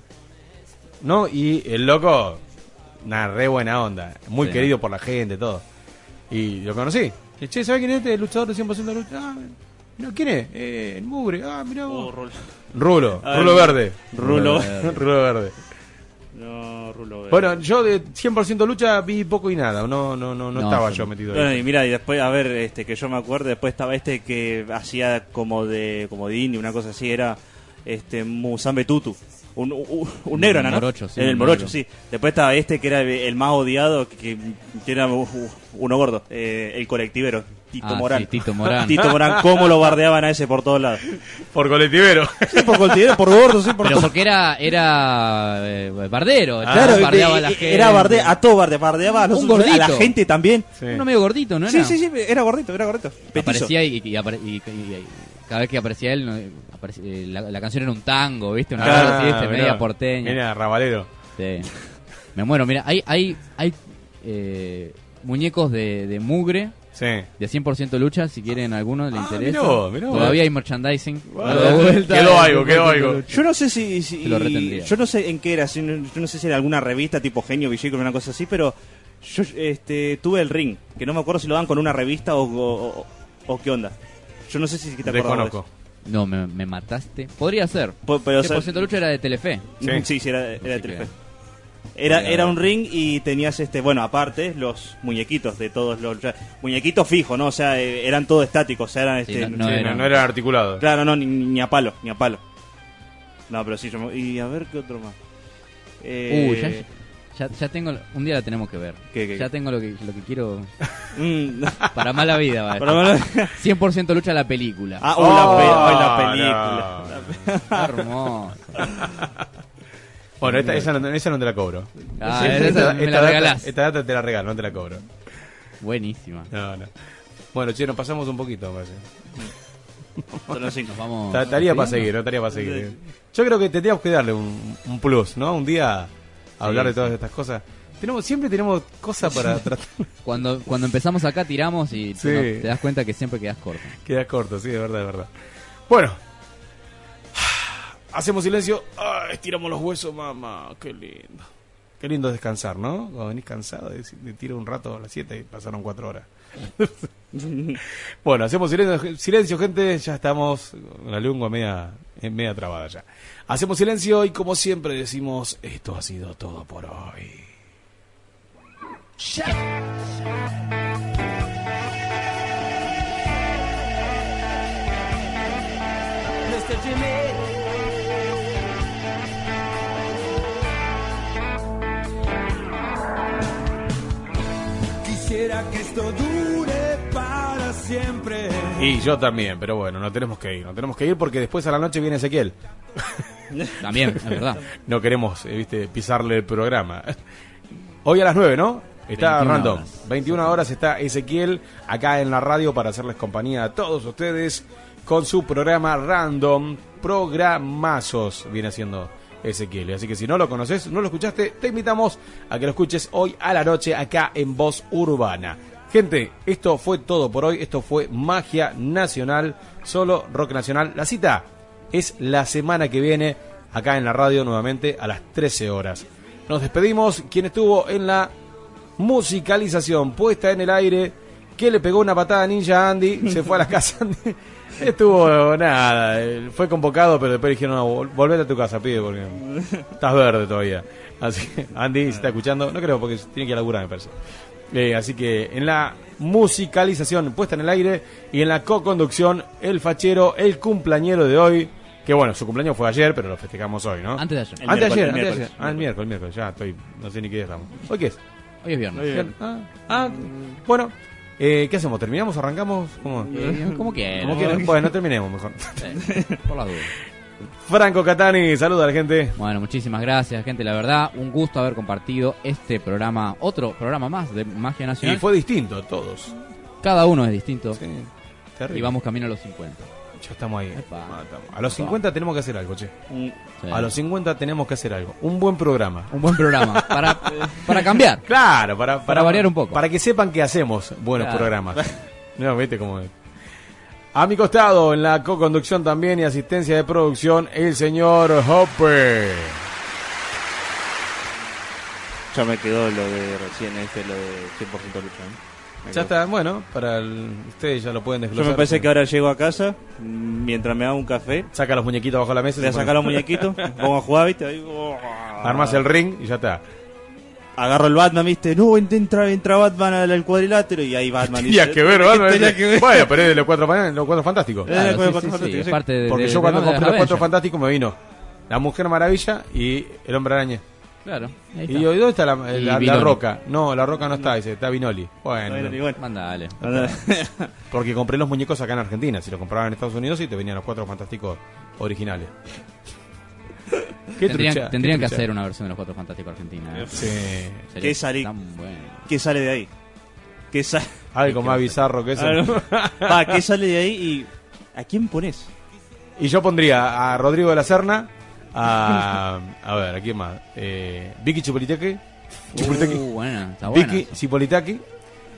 No, y el loco, una re buena onda. Muy Sí. querido por la gente, todo. Y lo conocí. Y, che, ¿sabes quién es este luchador de 100% de lucha? Ah, no, ¿quién es? Eh, el Mugre. Ah, mirá vos. Oh, Rulo. Rulo, Ah, Rulo el- Verde. Rulo. Rulo Verde. No, no, Rulo. eh. Bueno, yo de 100% lucha vi poco y nada, no no no, no, No, estaba yo metido Bueno, ahí. y mira, y después, a ver, este que yo me acuerdo, después estaba este que hacía como de como de indie, una cosa así, era este Musambe Tutu. Un, un, un negro, ¿no? Morocho, sí, El morocho, negro. sí. Después estaba este que era el más odiado, que, que era uno gordo, eh, el colectivero, Tito Ah, Morán. sí, Tito Morán. Tito Morán, cómo lo bardeaban a ese por todos lados. Por colectivero. Sí, por colectivero, por gordo, sí, por Pero todo. porque era, era eh, bardero. Claro, entonces bardeaba a la gente. era barde, a todo barde, bardeaba a, los- Un gordito. a la gente también. Uno medio gordito, ¿no era? Sí, sí, sí, era gordito, era gordito. Petizo. Aparecía y, y apare- y- y- y cada vez que aparecía él, aparecía- eh, la, la canción era un tango, ¿viste? Una Ah, cosa así, ¿viste? mirá. media porteña. Mira, rabalero. Sí. Me muero, mira, hay, hay, hay eh, muñecos de, de mugre. Sí. De 100% lucha, si quieren alguno le interesa. mirá vos. Todavía hay merchandising. Bueno, quedó algo, quedó algo. Yo no sé si, lo yo no sé en qué era, si yo no sé si era alguna revista tipo Genio Villico o una cosa así, pero yo este tuve el ring, que no me acuerdo si lo dan con una revista o, o, o qué onda. Yo no sé si te Desconozco. No, me, me mataste. Podría ser. Po- pero, o sea- 100% lucha era de Telefe. Sí, sí, sí, era, era de Telefe. que- Era, era un ring y tenías este, bueno, aparte los muñequitos de todos los ya, muñequitos fijos, ¿no? O sea, eh, eran todos estáticos, o sea, eran Sí, este no- no Sí, eran- no, no eran articulados. Claro, no, ni, ni a palo, ni a palo. No, pero sí, yo me- y a ver qué otro más. Eh, Uy, ya, ya, ya tengo. Un día la tenemos que ver. ¿Qué, qué, ya qué? tengo lo que, lo que quiero. Mm. Para mala vida, va. Para mala- 100% lucha la película. Ah, la, pe- Oh, la película. Hermoso. Bueno, esta, esa, no, esa no te la cobro. Ah, Esta- esa me la data- regalás. esta data te la regalo, no te la cobro. Buenísima. No, no. Bueno, che, nos pasamos un poquito, me las cinco. Vamos. Ta- para seguir, no estaría para seguir. Yo creo que tendríamos que darle un, un plus, ¿no? Un día a hablar de todas estas cosas. Tenemos, siempre tenemos cosas para tratar. Cuando, cuando empezamos acá tiramos y Sí. no, te das cuenta que siempre quedas corto. Queda corto, sí, de verdad, de verdad. Bueno. Hacemos silencio. Ah, estiramos los huesos, mamá. Qué lindo. Qué lindo descansar, ¿no? Cuando venís cansado, de, de tiro un rato a las 7 y pasaron 4 horas. bueno, hacemos silencio, silencio, gente. Ya estamos con la lengua media, eh, media trabada ya. Hacemos silencio y como siempre decimos, esto ha sido todo por hoy. Mr. Jimmy. Quisiera que esto dure para siempre. Y yo también, pero bueno, no tenemos que ir. No tenemos que ir porque después a la noche viene Ezequiel. También, es verdad. No queremos, eh, viste, pisarle el programa. Hoy a las 9, ¿no? Está 21 random. horas. 21 horas está Ezequiel acá en la radio para hacerles compañía a todos ustedes con su programa random. Programazos viene haciendo Ezequiel. Así que si no lo conoces, no lo escuchaste, te invitamos a que lo escuches hoy a la noche acá en Voz Urbana. Gente, esto fue todo por hoy. Esto fue Magia Nacional, solo rock nacional. La cita es la semana que viene acá en la radio nuevamente a las 13 horas. Nos despedimos. Quien estuvo en la musicalización puesta en el aire, que le pegó una patada ninja a Andy, se fue a la casa. Estuvo nada, fue convocado, pero después dijeron, no, vol- volvete a tu casa, pibe, porque estás verde todavía. Así que, Andy, si está escuchando, no creo, porque tiene que ir a laburar, me parece. Eh, así que en la musicalización puesta en el aire y en la co-conducción, el fachero, el cumpleañero de hoy, que bueno, su cumpleaños fue ayer, pero lo festejamos hoy, ¿no? Antes de ayer. El Antes de ayer, antes de ayer. Ah, el miércoles, el miércoles, ya estoy, no sé ni qué día estamos. ¿Hoy qué es? Hoy es viernes. Hoy es Ah, ah, bueno, eh, ¿qué hacemos? ¿Terminamos? ¿Arrancamos? ¿Cómo? Eh, como quieran. Bueno, terminemos mejor. Por las dudas. Franco Catani, saluda a la gente. Bueno, muchísimas gracias, gente. La verdad, un gusto haber compartido este programa, otro programa más de Magia Y Nacional. fue distinto a todos. Cada uno es distinto. Sí, terrible. Y vamos camino a los 50. Ya estamos ahí. Ah, estamos. A los 50 tenemos que hacer algo, che. Sí. A los 50 tenemos que hacer algo. Un buen programa. Un buen programa. Para, para cambiar. Claro, para, para, Para variar un poco. Para que sepan que hacemos buenos Claro. programas. No, cómo es. A mi costado, en la co-conducción también y asistencia de producción, el señor Hopper. Ya me quedó lo de recién, este, lo de 100% lucha. ¿eh? Ya está, bueno, para el- ustedes ya lo pueden Yo desglosar. me parece que ahora llego a casa, mientras me hago un café, Saca los muñequitos bajo la mesa. y voy a se sacar pone- los muñequitos, pongo a jugar, ¿viste? Ahí, oh. Armas el ring y ya está. agarro el Batman, viste, no, entra, entra Batman al, al cuadrilátero y ahí Batman Tenía dice, que ver, "¿Qué Batman. tenía que ver?". Bueno, pero es de los cuatro, fan- los cuatro fantásticos. Claro, los sí, cuatro sí, fantásticos, sí, sí. parte de- Porque de- yo cuando de compré los cuatro fantásticos me vino la Mujer Maravilla y el Hombre Araña. Claro. ahí Y está. yo, ¿y dónde está la, Y la- roca? No, la roca no está, dice, está Vinoli. Bueno, Vinoli, bueno. Mandale. porque compré los muñecos acá en Argentina. Si los compraba en Estados Unidos, sí te venían los cuatro fantásticos originales. Qué tendrían trucha, tendrían qué que trucha. hacer una versión de los Cuatro Fantásticos Argentina. ¿eh? Sí. Sería ¿Qué, sale, bueno. ¿Qué sale de ahí? ¿Qué sale? Algo más bizarro que eso. ¿qué sale de ahí y a quién pones? Y yo pondría a Rodrigo de la Serna, a. A ver, ¿a quién más? Eh, Vicky Chipolitaki. Chipolitaki. Uh, buena, está buena Vicky Chipolitaki.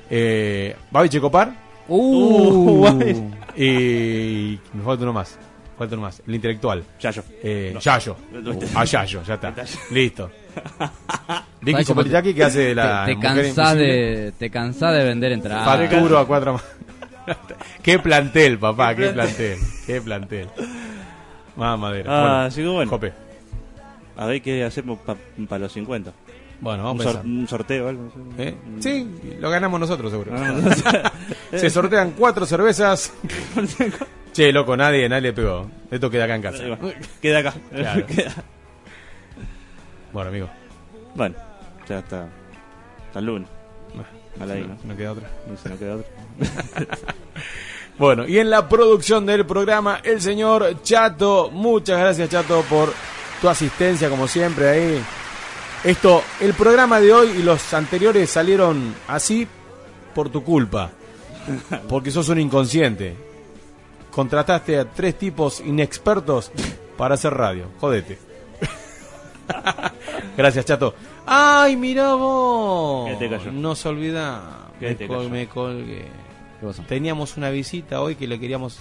Eh, Babi Checopar. Uh, y. Me falta uno más. Falta uno más. El intelectual. Yayo. Eh, No. Yayo. No. Uh, a Yayo, ya está. Listo. Vicky ¿Sabes cómo Chipolitaki que hace de la. Te, te cansás de, te cansás de vender entradas. Facturo a cuatro más. qué plantel, papá, qué plantel. Qué plantel. Más madera. Ah, Bueno, así que bueno. Jope. A ver qué hacemos para los 50. Bueno, vamos un, a sor- un sorteo o algo. ¿Eh? Sí, lo ganamos nosotros seguro. Ah. Se sortean cuatro cervezas. che, loco, nadie, nadie le pegó. Esto queda acá en casa. Queda acá. Claro. Queda. Bueno, amigo. Bueno, ya está. Hasta el lunes. Mal ahí, no, ¿no? no queda otra. No queda otra. Bueno, y en la producción del programa, el señor Chato. Muchas gracias, Chato, por tu asistencia, como siempre, ahí. Esto, el programa de hoy y los anteriores salieron así por tu culpa. Porque sos un inconsciente. Contrataste a tres tipos inexpertos para hacer radio. Jodete. Gracias, Chato. ¡Ay, mira vos! ¿Qué te cayó? No se olvida. ¿Qué Me, te col- me colgué. ¿Qué pasó? Teníamos una visita hoy que le queríamos.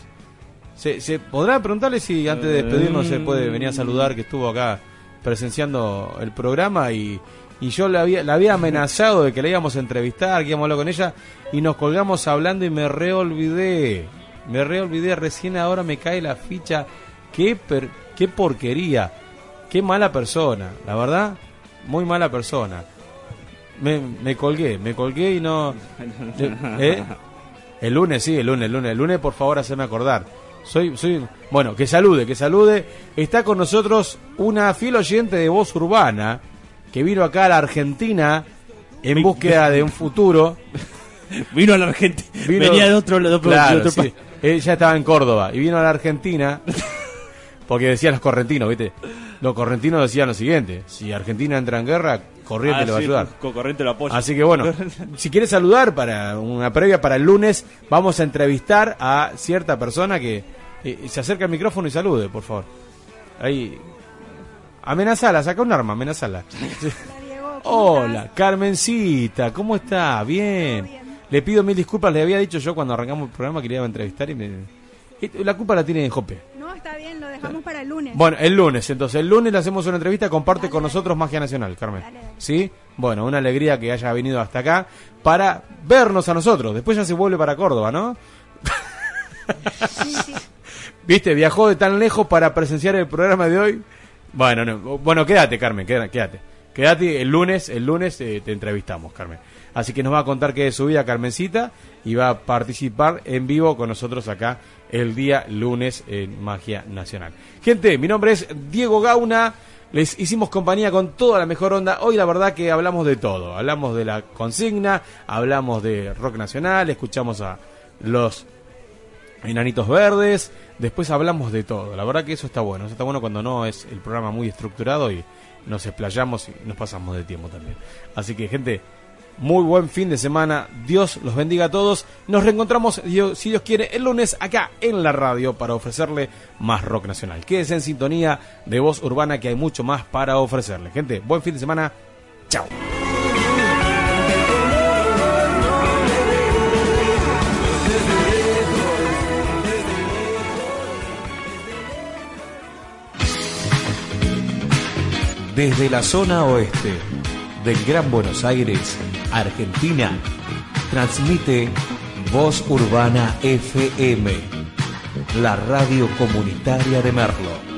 ¿Se, se podrá preguntarle si antes de despedirnos se puede venir a saludar que estuvo acá presenciando el programa y, y yo le había, la había amenazado de que la íbamos a entrevistar, que íbamos a hablar con ella y nos colgamos hablando y me reolvidé. Me reolvidé, recién ahora me cae la ficha. Qué, per- qué porquería. Qué mala persona, la verdad, muy mala persona. Me, me colgué, me colgué y no... ¿Eh? El lunes, sí, el lunes, el lunes. El lunes, por favor, hacerme acordar. Soy, soy, bueno, que salude, que salude. Está con nosotros una fiel oyente de voz urbana que vino acá a la Argentina en búsqueda de un futuro. Vino a la Argentina. Vino- Venía de otro, otro, Claro, sí. Ella estaba en Córdoba y vino a la Argentina porque decían los correntinos, ¿viste? Los correntinos decían lo siguiente: si Argentina entra en guerra, Corriente Ah, le va a ayudar. Corriente lo apoya. Así que bueno, si quieres saludar para una previa para el lunes, vamos a entrevistar a cierta persona que eh, se acerca al micrófono y salude, por favor. Ahí. Amenazala, saca un arma, amenazala. Hola, Carmencita, ¿cómo está? Bien. Le pido mil disculpas, le había dicho yo cuando arrancamos el programa que le iba a entrevistar y me... La culpa la tiene Jope. Está bien, lo dejamos para el lunes. Bueno, el lunes, entonces, el lunes le hacemos una entrevista, comparte con nosotros Magia Nacional, Carmen. ¿Sí? Bueno, una alegría que haya venido hasta acá para vernos a nosotros. Después ya se vuelve para Córdoba, ¿no? ¿Viste? Viajó de tan lejos para presenciar el programa de hoy. Bueno, no, bueno, quédate, Carmen, quédate. Quédate, Quédate, el lunes, el lunes eh, te entrevistamos, Carmen. Así que nos va a contar qué es su vida, Carmencita, y va a participar en vivo con nosotros acá el día lunes en Magia Nacional. Gente, mi nombre es Diego Gauna. Les hicimos compañía con toda la mejor onda. Hoy la verdad que hablamos de todo. Hablamos de la consigna, hablamos de rock nacional, escuchamos a los Enanitos Verdes, después hablamos de todo. La verdad que eso está bueno. Eso está bueno cuando no es el programa muy estructurado y nos explayamos y nos pasamos de tiempo también. Así que, gente, muy buen fin de semana. Dios los bendiga a todos. Nos reencontramos, si Dios quiere, el lunes acá en la radio para ofrecerle más rock nacional. Quédese en sintonía de voz urbana que hay mucho más para ofrecerle. Gente, buen fin de semana. Chao. Desde la zona oeste del Gran Buenos Aires, Argentina, transmite Voz Urbana FM, la radio comunitaria de Merlo.